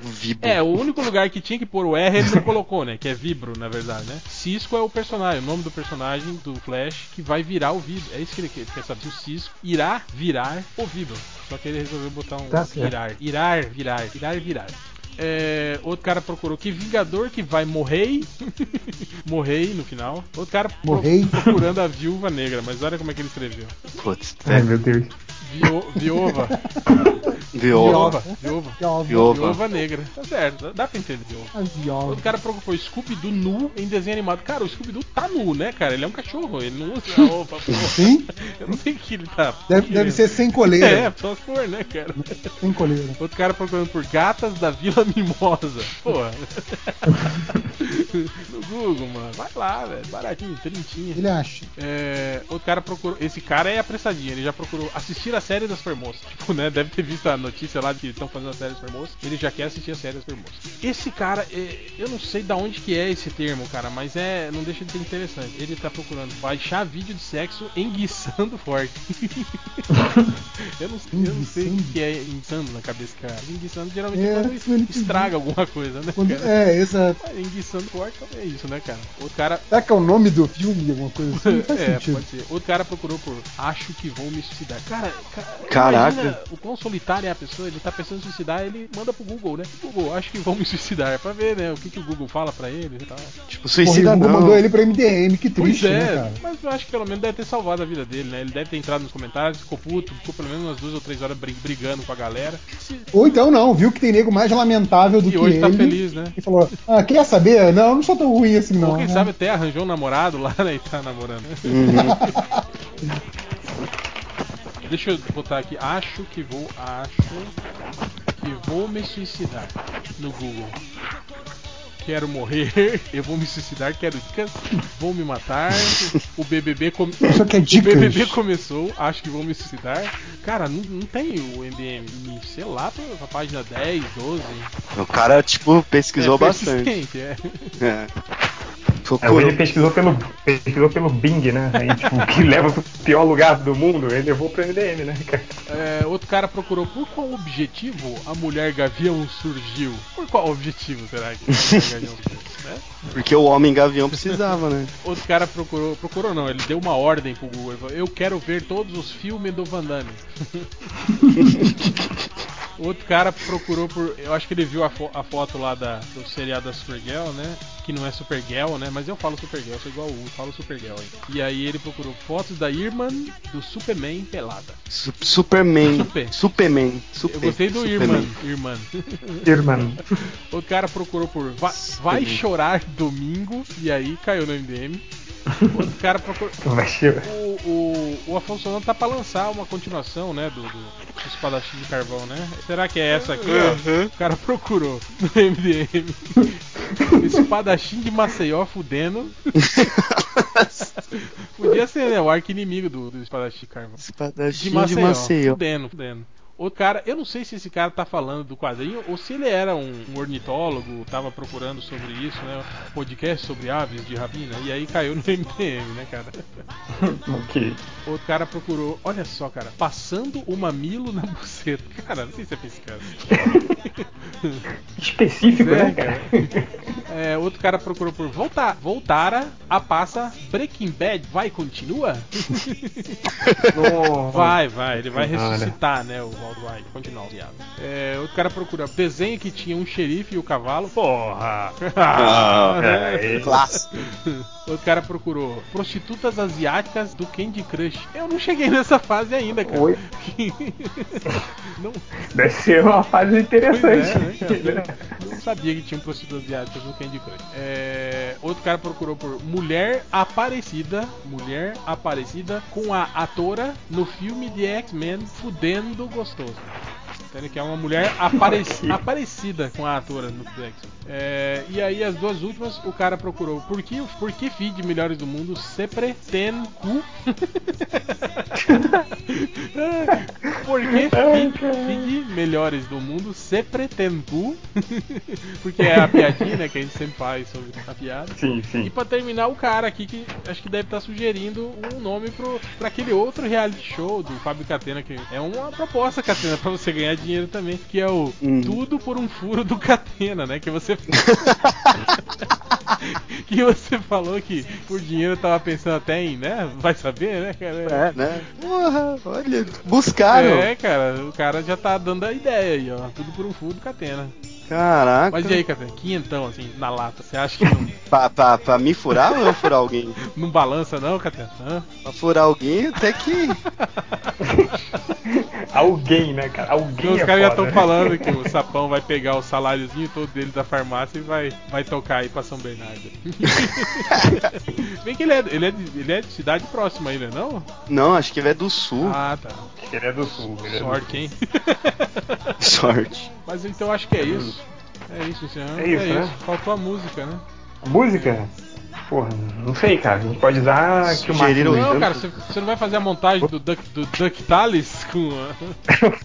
Vibo. É, o único lugar que tinha que pôr o R ele não colocou, né? Que é Vibro, na verdade, né? Cisco é o personagem, o nome do personagem do Flash que vai virar o Vibro. É isso que ele quer, quer saber. Se o Cisco irá virar o Vibro. Só que ele resolveu botar um Tá irar. Irar, virar, irar, virar. É, outro cara procurou que Vingador que vai morrer. [LAUGHS] morrer no final. Outro cara pro- Morrei. procurando a viúva negra, mas olha como é que ele escreveu. Putz, Ai, meu Deus. Vio, viúva. Viola. Viúva. Viova. Viúva. Viúva negra. Tá certo, dá pra entender viúva. Outro cara procurou Scooby-Doo nu em desenho animado. Cara, o Scooby-Doo tá nu, né, cara? Ele é um cachorro, ele não usa roupa. Sim, [LAUGHS] Eu não sei o que ele tá. deve, deve ser sem coleira. É, só se for, né, cara? Sem coleira. Outro cara procurando por gatas da Vila Mimosa. Porra. [LAUGHS] no Google, mano. Vai lá, velho. Baratinho, trintinha. Ele acha. É, outro cara procurou. Esse cara é apressadinho, ele já procurou assistir a série das Supermoças. [LAUGHS] Tipo, né? Deve ter visto a notícia lá de que estão fazendo a série das Supermoças. Ele já quer assistir a série das Supermoças. Esse cara, é, eu não sei da onde que é esse termo, cara, mas é. Não deixa de ser interessante. Ele tá procurando baixar vídeo de sexo enguiçando forte. [LAUGHS] eu, não, eu não sei o que é enguiçando na cabeça, cara. Enguiçando geralmente É, é quando entendi. estraga alguma coisa, né? Quando- cara? é, exato. Enguiçando forte é isso, né, cara? Outro cara Será que é o nome do filme, alguma coisa assim? [LAUGHS] É, sentido. pode ser. Outro cara procurou por acho que vou me suicidar. Cara, ca- Caraca. imagina o quão solitária é a pessoa, ele tá pensando em suicidar, ele manda pro Google, né? Google, acho que vou me suicidar, pra ver, né, o que, que o Google fala pra ele e tal. Tipo, Porra, suicida o Google não. mandou ele pra MDM, que Pois triste, é, né, cara? mas eu acho que pelo menos deve ter salvado a vida dele, né? Ele deve ter entrado nos comentários, ficou puto, ficou pelo menos umas duas ou três horas bri- brigando com a galera. Ou então não, viu que tem nego mais lamentável do E que hoje ele. tá feliz, né? E falou, ah, quer saber? Não, eu não sou tão ruim assim não. Ou quem né? sabe até arranjou um namorado lá, né? E tá namorando. Uhum. [LAUGHS] Deixa eu botar aqui, acho que vou, acho que vou me suicidar no Google. Quero morrer, [LAUGHS] eu vou me suicidar, quero dicas, vou me matar, o BBB, com... Só que é o. BBB começou, acho que vou me suicidar. Cara, não, não tem o MDM, sei lá, pra página 10, 12. O cara, tipo, pesquisou é bastante. É. É. [LAUGHS] É, Procurou. ele pesquisou pelo, pesquisou pelo Bing, né? Aí, tipo, o que [LAUGHS] leva pro pior lugar do mundo, ele levou pro MDM, né, cara? É, outro cara procurou por qual objetivo a mulher gavião surgiu. Por qual objetivo será que a mulher [LAUGHS] gavião surgiu? né? Porque o homem gavião precisava, né? Outro cara procurou, procurou não, ele deu uma ordem pro Google. Ele falou, eu quero ver todos os filmes do Van Damme. [LAUGHS] Outro cara procurou por. Eu acho que ele viu a, fo- a foto lá da, do seriado da Supergirl, né? Que não é Supergirl, né? Mas eu falo Supergirl, sou igual o Hugo, falo Supergirl aí. E aí ele procurou fotos da Irman do Superman pelada. Su- Superman. Super. Superman. Super, Eu gostei do Superman. Irman. Irman. Irmão. Outro cara procurou por Va- Vai chorar domingo. E aí caiu no MDM. Outro cara procurou. [LAUGHS] Vai ser. O, o, o Afonso Solano tá pra lançar uma continuação, né? Do, do, do Espadachim de Carvão, né? Será que é essa aqui, ó? O cara procurou no MDM. [LAUGHS] Espadachim de Maceió fudendo. [LAUGHS] Podia ser, né? O arco inimigo do, do Espadachim de Carvão. Espadachim De Maceió. de Maceió. Fudendo, fudendo. Outro cara, eu não sei se esse cara tá falando do quadrinho ou se ele era um, um ornitólogo, tava procurando sobre isso, né? Podcast sobre aves de rapina, e aí caiu no [LAUGHS] MDM, né, cara? [LAUGHS] ok. Outro cara procurou, olha só, cara, passando o mamilo na [LAUGHS] buceta. Cara, não sei se é esse cara. Específico, é, né, cara? É, outro cara procurou por voltar, voltara a passa Breaking Bad vai continua? Vai, vai, ele vai ressuscitar, né, o Walt White, continuar, viado. É, outro cara procura desenho que tinha um xerife e o cavalo. Porra! [LAUGHS] Ah, [LAUGHS] É, Clássico. [LAUGHS] Outro cara procurou prostitutas asiáticas do Candy Crush. Eu não cheguei nessa fase ainda, cara. Oi. [LAUGHS] não, Deve ser uma fase interessante. Pois é, né, não sabia que tinha prostitutas asiáticas no Candy Crush. É, outro cara procurou por mulher aparecida, mulher aparecida com a atora no filme de X-Men fudendo gostoso. Entende? Que é uma mulher apareci- [LAUGHS] aparecida com a atora no X-Men. É, e aí as duas últimas o cara procurou por que, por que feed melhores do mundo sempre tem cu? [LAUGHS] por que feed, feed melhores do mundo sempre tem cu? [LAUGHS] Porque é a piadinha né, que a gente sempre faz sobre a piada. Sim, E sim. pra terminar, o cara aqui que acho que deve estar sugerindo um nome pro, pra aquele outro reality show do Fábio Catena, que é uma proposta, Catena, pra você ganhar dinheiro também, que é o Uhum. Tudo por um Furo do Catena, né? Que você. [LAUGHS] que você falou que por dinheiro tava pensando até em, né? Vai saber, né, cara? É, né? Porra, olha, buscaram. É, cara, o cara já tá dando a ideia aí, ó. Tudo por um furo do Catena. Caraca. Mas e aí, Catena? Quinhentão, assim, na lata. Você acha que não, Pra, pra, pra me furar ou eu furar alguém? [LAUGHS] não balança, não, Catena? Hã? Pra furar alguém, até que. [LAUGHS] Alguém, né, cara? Alguém Então, os é caras já estão né? falando que o [LAUGHS] sapão vai pegar o saláriozinho todo dele da farmácia e vai, vai tocar aí pra São Bernardo. Bem que ele é, ele, é de, ele é de cidade próxima aí, né? Não? Não, acho que ele é do sul. Ah, tá. Ele é do sul. Ele é do Sorte, hein? Sorte. Mas então acho que é isso. É isso, encerramos. É isso, né? Faltou a música, né? Música? Porra, não sei, cara. A gente pode usar que o Marcos- Não, cara, você, não vai fazer a montagem do, Duck, do DuckTales com a...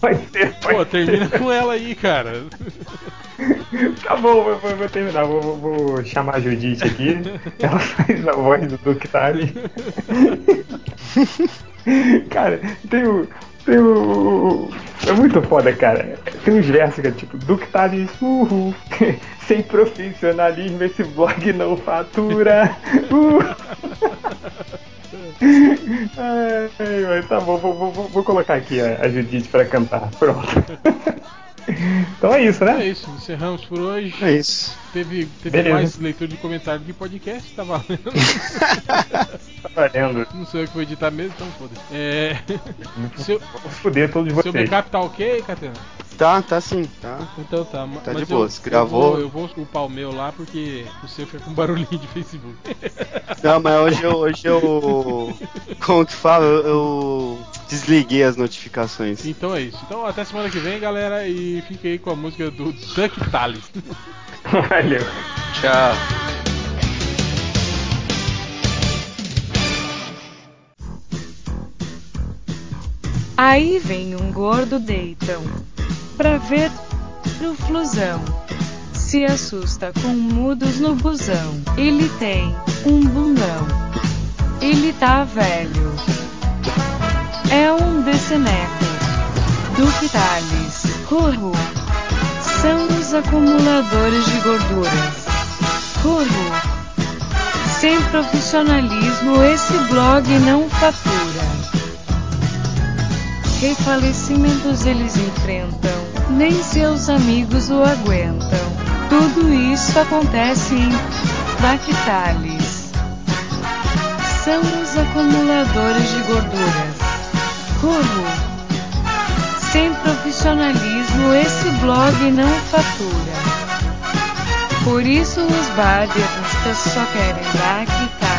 Pode ser, pode Pô, ser. termina com ela aí, cara. [LAUGHS] Tá bom, vou, vou- vou terminar. Vou, vou- vou chamar a Judite aqui. [LAUGHS] Ela faz a voz do Duke Tally. [LAUGHS] cara, tem o. Tem o. É muito foda, cara. Tem uns versos que é tipo, Duke Tally, uhul. [LAUGHS] Sem profissionalismo esse blog não fatura. Uh. [LAUGHS] Ai, ai, tá bom, vou, vou- vou- colocar aqui a, a Judite pra cantar. Pronto. [LAUGHS] Então é isso, É né? isso, encerramos por hoje. É isso. Teve, teve mais leitura de comentário de podcast, tá valendo. [LAUGHS] Tá valendo. Não sou eu que vou editar mesmo, então foda-se. É. Seu, Vou fuder todos seu vocês. backup tá ok, Catena? Tá, tá sim, tá. Então tá. Tá mas de eu- boas, gravou. Eu vou, eu vou upar o meu lá porque o seu fica com barulhinho de Facebook. [LAUGHS] Não, mas hoje eu, hoje eu. Como que fala? Eu, eu desliguei as notificações. Então é isso. Então até semana que vem, galera, e fique aí com a música do Duck Tales. [LAUGHS] Valeu. Tchau. Aí vem um gordo deitão pra ver o flusão. Se assusta com mudos no busão. Ele tem um bundão. Ele tá velho. É um deceneco. Duque Tales. Ruru. São os acumuladores de gorduras. Ruru. Sem profissionalismo esse blog não fatura. Refalecimentos eles enfrentam, nem seus amigos o aguentam. Tudo isso acontece em Lactalis. São os acumuladores de gorduras. Ruru. Sem profissionalismo esse blog não fatura. Por isso os baderistas só querem Lactalis.